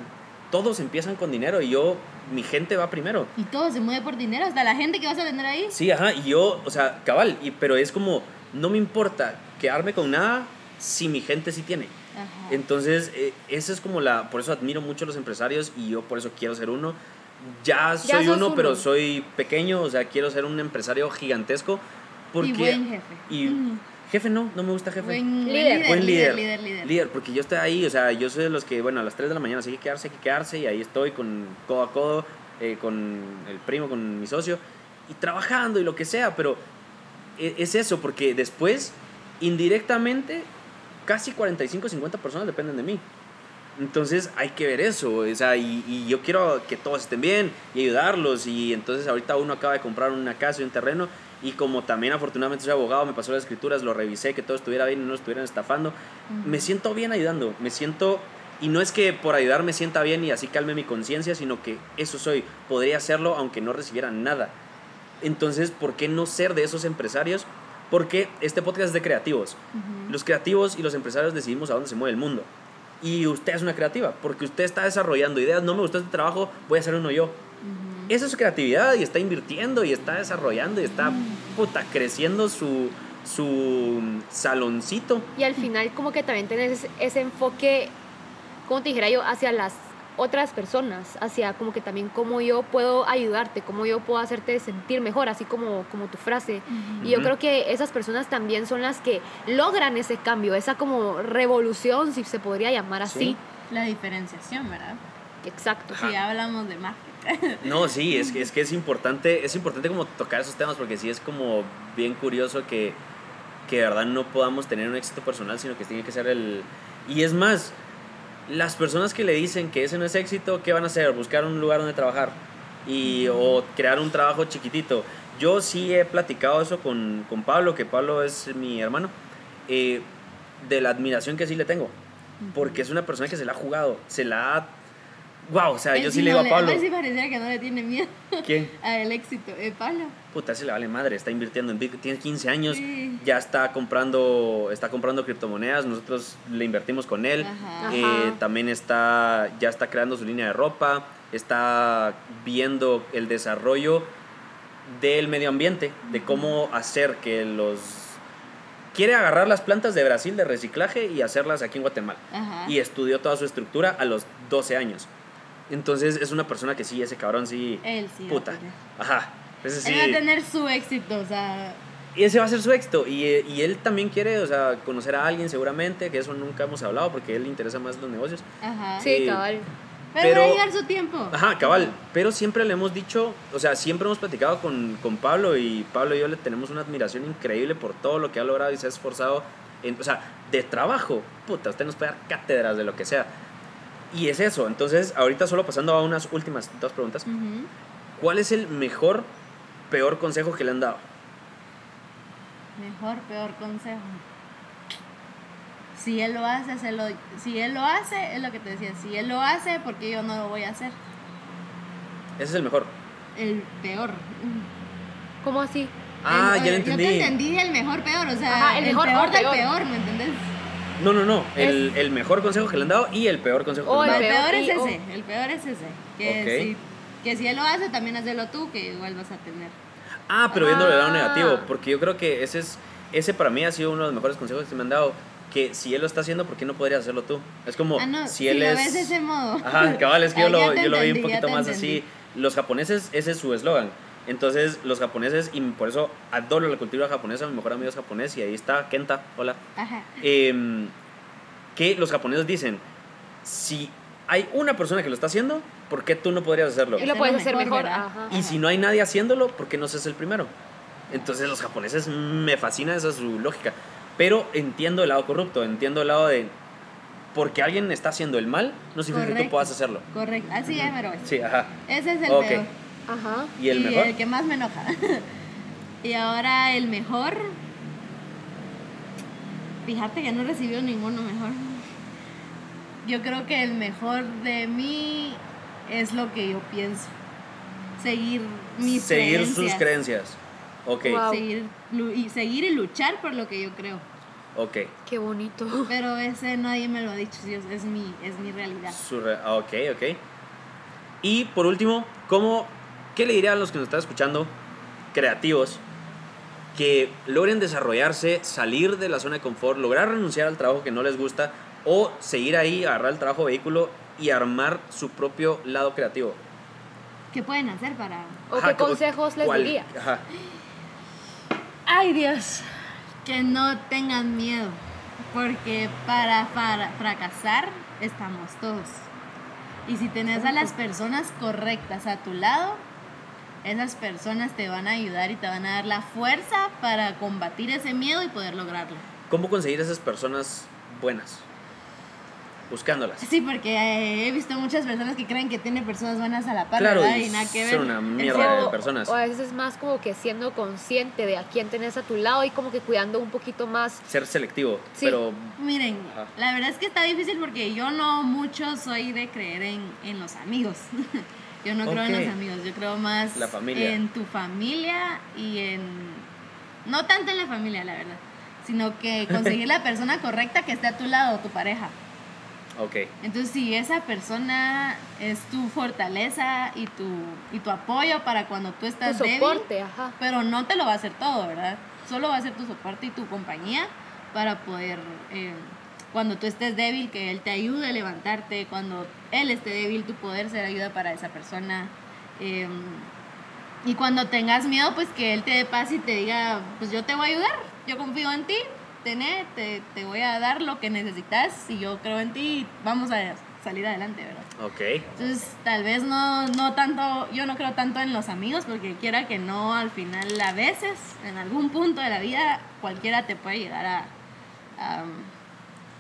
S3: todos empiezan con dinero y yo, mi gente va primero.
S1: Y todo se mueve por dinero, hasta la gente que vas a tener ahí.
S3: Sí, ajá, y yo, o sea, cabal, y, pero es como, no me importa quedarme con nada si mi gente sí tiene.
S1: Ajá.
S3: Entonces, eh, esa es como la, por eso admiro mucho a los empresarios y yo por eso quiero ser uno. Ya soy uno,
S2: uno.
S3: pero soy pequeño, o sea, quiero ser un empresario gigantesco. Porque,
S1: y buen jefe.
S3: y- jefe no, no me gusta jefe.
S1: Buen, buen
S2: Líder.
S1: líder,
S3: Buen
S1: líder,
S3: líder.
S1: líder,
S3: porque yo estoy ahí, o sea, yo soy de los que, bueno, a las 3 de la mañana sí hay que quedarse, hay que quedarse, y ahí estoy con codo a codo, eh, con el primo, con mi socio, y trabajando y lo que sea, pero e- es eso, porque después, indirectamente, casi 45, 50 personas dependen de mí. Entonces hay que ver eso, o sea, y, y yo quiero que todos estén bien y ayudarlos. Y entonces ahorita uno acaba de comprar una casa y un terreno y como también afortunadamente soy abogado, me pasó las escrituras, lo revisé, que todo estuviera bien y no nos estuvieran estafando. Me siento bien ayudando, me siento... Y no es que por ayudar me sienta bien y así calme mi conciencia, sino que eso soy. Podría hacerlo aunque no recibiera nada. Entonces, ¿por qué no ser de esos empresarios? Porque este podcast es de creativos. Los creativos y los empresarios decidimos a dónde se mueve el mundo. Y usted es una creativa, porque usted está desarrollando ideas. No me gustó este trabajo, voy a hacer uno yo. Esa es su creatividad y está invirtiendo y está desarrollando y está, puta, creciendo su, su saloncito.
S2: Y al final como que también tenés ese, enfoque, como te dijera yo, hacia las otras personas, hacia como que también cómo yo puedo ayudarte, cómo yo puedo hacerte sentir mejor, así como, como tu frase. Y yo creo que esas personas también son las que logran ese cambio, esa como revolución, si se podría llamar así.
S3: Sí.
S1: La diferenciación, ¿verdad?
S2: Exacto.
S1: Si hablamos de marketing. [LAUGHS]
S3: No, sí, es que, es que es importante, es importante como tocar esos temas porque sí es como bien curioso que, que de verdad no podamos tener un éxito personal, sino que tiene que ser el... Y es más, las personas que le dicen que ese no es éxito, ¿qué van a hacer? Buscar un lugar donde trabajar y, o crear un trabajo chiquitito. Yo sí he platicado eso con, con Pablo, que Pablo es mi hermano, eh, de la admiración que sí le tengo, porque es una persona que se la ha jugado, se la ha... Wow, o sea, yo sí le digo
S1: no
S3: a Pablo...
S1: él sí pareciera que no le tiene miedo
S3: ¿Quién? [LAUGHS]
S1: al éxito. Eh, Pablo.
S3: puta, se le vale madre, está invirtiendo en Bitcoin, tiene 15 años,
S1: Sí.
S3: ya está comprando, está comprando criptomonedas, nosotros le invertimos con él,
S1: Ajá.
S3: Eh,
S2: Ajá.
S3: también está, ya está creando su línea de ropa, está viendo el desarrollo del medio ambiente, de cómo hacer que los... Quiere agarrar las plantas de Brasil de reciclaje y hacerlas aquí en Guatemala.
S1: Ajá.
S3: Y estudió toda su estructura a los 12 años. Entonces es una persona que sí, ese cabrón sí...
S1: Él sí.
S3: Puta. Ajá. Ese sí.
S1: Él va a tener su éxito, o sea.
S3: Y ese va a ser su éxito. Y, y él también quiere, o sea, conocer a alguien seguramente, que eso nunca hemos hablado porque a él le interesa más los negocios.
S1: Ajá.
S2: Sí,
S3: Eh,
S2: cabal.
S1: Pero,
S3: pero-
S1: va a llegar su tiempo.
S3: Ajá, cabal. Pero siempre le hemos dicho, o sea, siempre hemos platicado con, con Pablo y Pablo y yo le tenemos una admiración increíble por todo lo que ha logrado y se ha esforzado. En, o sea, de trabajo, puta, usted nos puede dar cátedras de lo que sea. Y es eso. Entonces, ahorita solo pasando a unas últimas dos preguntas. ¿Cuál es el mejor, peor consejo que le han dado?
S1: Mejor, peor consejo. Si él lo hace, se lo, si él lo hace, es lo que te decía. Si él lo hace, porque yo no lo voy a hacer.
S3: Ese es el mejor.
S1: El peor.
S2: ¿Cómo así?
S3: Ah,
S1: El-
S3: ya lo
S1: Yo te
S3: entendí.
S1: entendí el mejor peor, o sea,
S2: Ajá, el
S1: el,
S2: mejor
S1: peor del
S2: peor.
S1: peor, ¿me entendés?
S3: No, no, no. El, el mejor consejo que le han dado y el peor consejo
S2: Oh,
S3: que le
S1: el
S3: han dado.
S2: peor
S1: peor, es
S2: oh.
S1: ese, el peor es ese. Que,
S3: Ok.
S1: si, que si él lo hace, también hazlo tú, que igual vas a tener.
S3: Ah, pero viéndolo del lado
S2: Ah.
S3: negativo, porque yo creo que ese es ese para mí ha sido uno de los mejores consejos que me han dado, que si él lo está haciendo, ¿por qué no podrías hacerlo tú? Es como
S1: ah, no,
S3: si
S1: si
S3: él
S1: lo
S3: es
S1: ves de ese modo.
S3: Ajá, cabal, es que [LAUGHS] yo,
S1: Ah,
S3: lo, yo lo vi un poquito más
S1: entendí.
S3: así. Los japoneses, ese es su eslogan. Entonces, los japoneses, y por eso adoro la cultura japonesa, mi mejor amigo es japonés, y ahí está Kenta, hola.
S1: Ajá.
S3: Em, que los japoneses dicen, si hay una persona que lo está haciendo, ¿por qué tú no podrías hacerlo?
S2: Y lo puedes hacer
S1: mejor.
S2: Ajá.
S3: Y si no hay nadie haciéndolo, ¿por qué no seas el primero? Entonces los japoneses me fascina esa es su lógica. Pero entiendo el lado corrupto, entiendo el lado de porque alguien está haciendo el mal, no significa que tú
S1: Correcto.
S3: puedas hacerlo.
S1: Correcto, así es, pero
S3: Sí, ajá.
S1: ese es el
S3: Ok.
S1: peor.
S2: Ajá.
S3: ¿Y el mejor?
S1: el que más me enoja. [LAUGHS] y ahora el mejor. Fíjate que no he recibido ninguno mejor. Yo creo que el mejor de mí es lo que yo pienso. Seguir mis
S3: Seguir
S1: creencias.
S3: sus creencias. Ok,
S2: Wow.
S1: Seguir, y seguir y luchar por lo que yo creo.
S3: ok.
S2: Qué bonito.
S1: Pero ese nadie me lo ha dicho, sí, es, es mi, es mi realidad.
S3: Su re- ok, ok. Y por último, ¿cómo, ¿qué le diría a los que nos están escuchando, creativos, que logren desarrollarse, salir de la zona de confort, lograr renunciar al trabajo que no les gusta o seguir ahí, agarrar el trabajo vehículo y armar su propio lado creativo?
S1: ¿Qué pueden hacer para...?
S2: ¿O
S3: Ajá,
S2: qué consejos les
S3: cuál-
S2: diría?
S3: Ajá.
S1: Ay Dios, que no tengan miedo, porque para, para fracasar estamos todos. Y si tenés a las personas correctas a tu lado, esas personas te van a ayudar y te van a dar la fuerza para combatir ese miedo y poder lograrlo.
S3: ¿Cómo conseguir esas personas buenas? Buscándolas.
S1: Sí, porque eh, he visto muchas personas que creen que tienen personas buenas a la par,
S3: Claro,
S1: ¿verdad?
S3: y
S1: Y nada que ver.
S3: son una mierda de personas.
S2: O a veces es más como que siendo consciente de a quién tenés a tu lado y como que cuidando un poquito más.
S3: Ser selectivo,
S2: Sí.
S3: pero
S1: Miren,
S3: Ajá.
S1: la verdad es que está difícil porque yo no mucho soy de creer en, en los amigos. [LAUGHS] yo no creo en los amigos, yo creo más
S3: La familia.
S1: en tu familia y en... No tanto en la familia, la verdad, sino que [LAUGHS] conseguir la persona correcta que esté a tu lado, tu pareja.
S3: ok.
S1: Entonces, si esa persona es tu fortaleza y tu, y tu apoyo para cuando tú
S2: Tu
S1: estás débil,
S2: soporte, ajá.
S1: pero no te lo va a hacer todo, ¿verdad? Solo va a ser tu soporte y tu compañía para poder, eh, cuando tú estés débil, que él te ayude a levantarte, cuando él esté débil, tu poder ser ayuda para esa persona. eh, y cuando tengas miedo, pues que él te dé paz y te diga, pues yo te voy a ayudar, yo confío en ti, tené, te, te voy a dar lo que necesitas y yo creo en ti vamos a salir adelante, ¿verdad?
S3: Ok.
S1: Entonces, tal vez no, no tanto, yo no creo tanto en los amigos, porque quiera que no, al final, a veces, en algún punto de la vida, cualquiera te puede llegar a, a,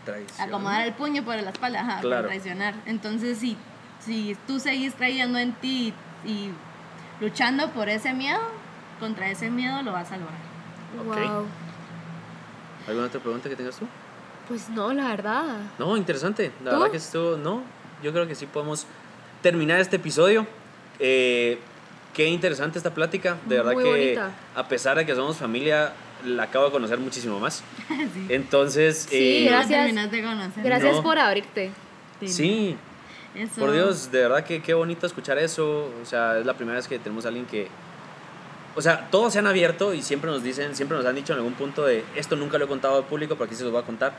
S3: Traición.
S1: acomodar el puño por la espalda, ajá, por
S3: Claro.
S1: traicionar. Entonces, si, si tú seguís creyendo en ti y luchando por ese miedo, contra ese miedo lo vas a lograr.
S3: Ok.
S2: Wow.
S3: ¿Alguna otra pregunta que tengas tú?
S2: Pues no, la verdad.
S3: No, interesante. La
S2: ¿Tú?
S3: verdad que esto, no, yo creo que sí podemos terminar este episodio. Eh, qué interesante esta plática. De verdad
S2: Muy
S3: que
S2: bonita.
S3: a pesar de que somos familia, la acabo de conocer muchísimo más. [LAUGHS]
S1: sí.
S3: Entonces,
S2: Sí,
S3: eh,
S2: gracias.
S1: De conocer.
S2: Gracias
S3: No.
S2: por abrirte.
S3: Sí,
S1: Eso-
S3: por Dios, de verdad que qué bonito escuchar eso. O sea, es la primera vez que tenemos a alguien que... O sea, todos se han abierto y siempre nos dicen, siempre nos han dicho en algún punto de esto nunca lo he contado al público, pero aquí se los voy a contar.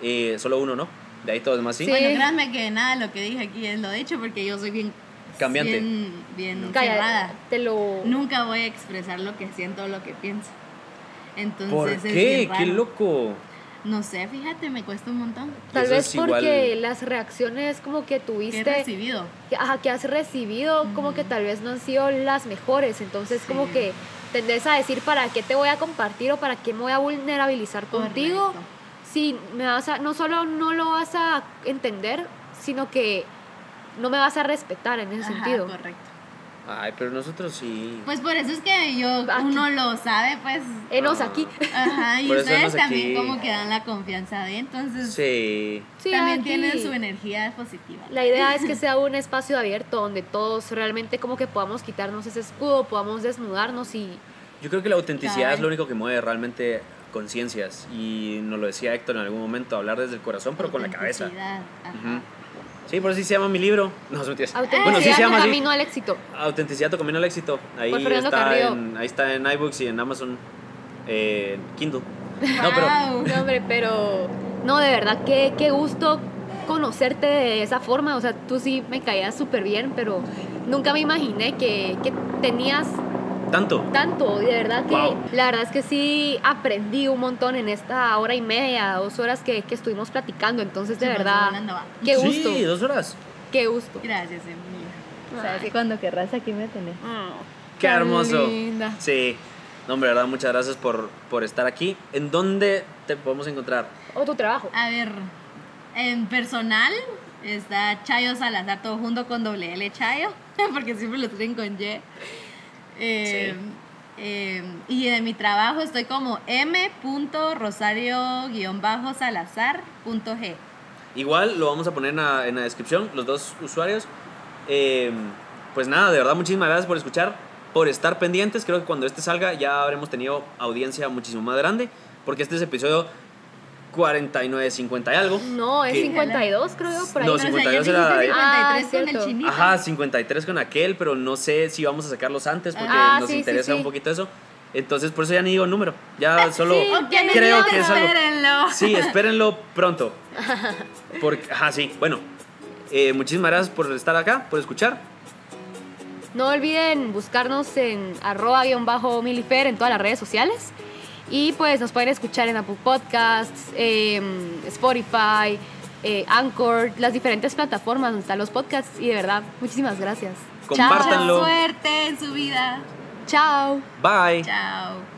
S3: Eh, solo uno, ¿no? De ahí todos demás sí.
S2: Sí.
S1: Bueno, créanme que nada de lo que dije aquí es lo dicho porque yo soy bien
S3: Cambiante.
S1: bien, bien
S2: Calla,
S1: cerrada.
S2: te lo.
S1: Nunca voy a expresar lo que siento o lo que pienso. Entonces
S3: ¿Por
S1: es
S3: qué?
S1: bien
S3: ¡Qué loco!
S1: No sé, fíjate, me cuesta un montón.
S2: Tal
S3: Eso
S2: vez
S3: igual-
S2: porque las reacciones como que tuviste,
S1: recibido.
S2: que, ajá, que has recibido, como que tal vez no han sido las mejores. Entonces, como
S1: Sí.
S2: que tendés a decir para qué te voy a compartir o para qué me voy a vulnerabilizar contigo.
S1: Correcto.
S2: Si me vas a, no solo no lo vas a entender, sino que no me vas a respetar en ese
S1: Ajá,
S2: sentido.
S1: correcto.
S3: Ay, pero nosotros sí.
S1: Pues por eso es que yo,
S2: Aquí.
S1: uno lo sabe, pues.
S2: Enos
S3: Ah.
S2: aquí.
S1: Ajá, y ustedes también
S3: aquí.
S1: como que dan la confianza de, entonces
S3: Sí.
S2: Sí,
S1: también
S2: aquí.
S1: tienen su energía positiva.
S2: La idea es que sea un espacio abierto donde todos realmente como que podamos quitarnos ese escudo, podamos desnudarnos y,
S3: Yo creo que la autenticidad es lo único que mueve realmente conciencias. Y nos lo decía Héctor en algún momento, hablar desde el corazón, pero con la cabeza.
S1: Ajá.
S3: Sí, por eso sí se llama mi libro. No, mentiras.
S2: Autenticidad,
S3: Bueno, sí se llama
S2: tu
S3: así.
S2: camino al éxito.
S3: Autenticidad, tu camino al éxito. Ahí está,
S2: Carrillo.
S3: en, ahí está en iBooks y en Amazon eh, Kindle. [LAUGHS] No, pero.
S2: No, hombre, pero no, de verdad, qué, qué gusto conocerte de esa forma. O sea, tú sí me caías súper bien, pero nunca me imaginé que, que tenías
S3: tanto.
S2: tanto. Y de verdad que
S3: Wow.
S2: la verdad es que sí aprendí un montón en esta hora y media, dos horas que, que estuvimos platicando. Entonces, de
S1: pasó
S2: verdad, qué gusto.
S3: Sí, dos horas.
S2: Qué gusto.
S1: Gracias, Emilia. Sabes que cuando querrás aquí me tenés.
S3: Qué
S2: Tan
S3: hermoso.
S2: linda.
S3: Sí. No, hombre, de verdad, muchas gracias por, por estar aquí. ¿En dónde te podemos encontrar?
S2: O tu trabajo.
S1: A ver, en personal está Chayo Salazar, todo junto con doble L Chayo, [LAUGHS] porque siempre lo tienen con Y. Eh, eh, y de mi trabajo estoy como m.rosario-salazar.g.
S3: Igual lo vamos a poner en la, en la descripción, los dos usuarios. Eh, pues nada, de verdad, muchísimas gracias por escuchar, por estar pendientes. Creo que cuando este salga ya habremos tenido audiencia muchísimo más grande, porque este es episodio 49, 50 y algo.
S2: No, es
S3: ¿Qué?
S2: 52, creo yo, por ahí.
S3: No,
S1: Pero, o sea,
S3: 52
S1: ya
S3: era-
S1: dijiste 53
S2: Ah,
S1: con el
S2: cierto.
S1: chinito.
S3: Ajá, 53 con aquel, pero no sé si vamos a sacarlos antes porque
S2: Ah,
S3: nos
S2: sí,
S3: interesa
S2: sí.
S3: un poquito eso. Entonces, por eso ya ni digo número. Ya [LAUGHS] solo creo que es algo.
S1: espérenlo.
S3: Sí, [LAUGHS] espérenlo pronto. [LAUGHS] Porque, ajá, sí. Bueno, eh, muchísimas gracias por estar acá, por escuchar.
S2: No olviden buscarnos en arroba guion bajo milifer en todas las redes sociales. Y pues nos pueden escuchar en Apple Podcasts, em, Spotify, eh, Anchor, las diferentes plataformas donde están los podcasts. Y de verdad, muchísimas gracias.
S3: Compártanlo.
S1: Mucha suerte en su vida.
S2: Chao.
S3: Bye.
S1: Chao.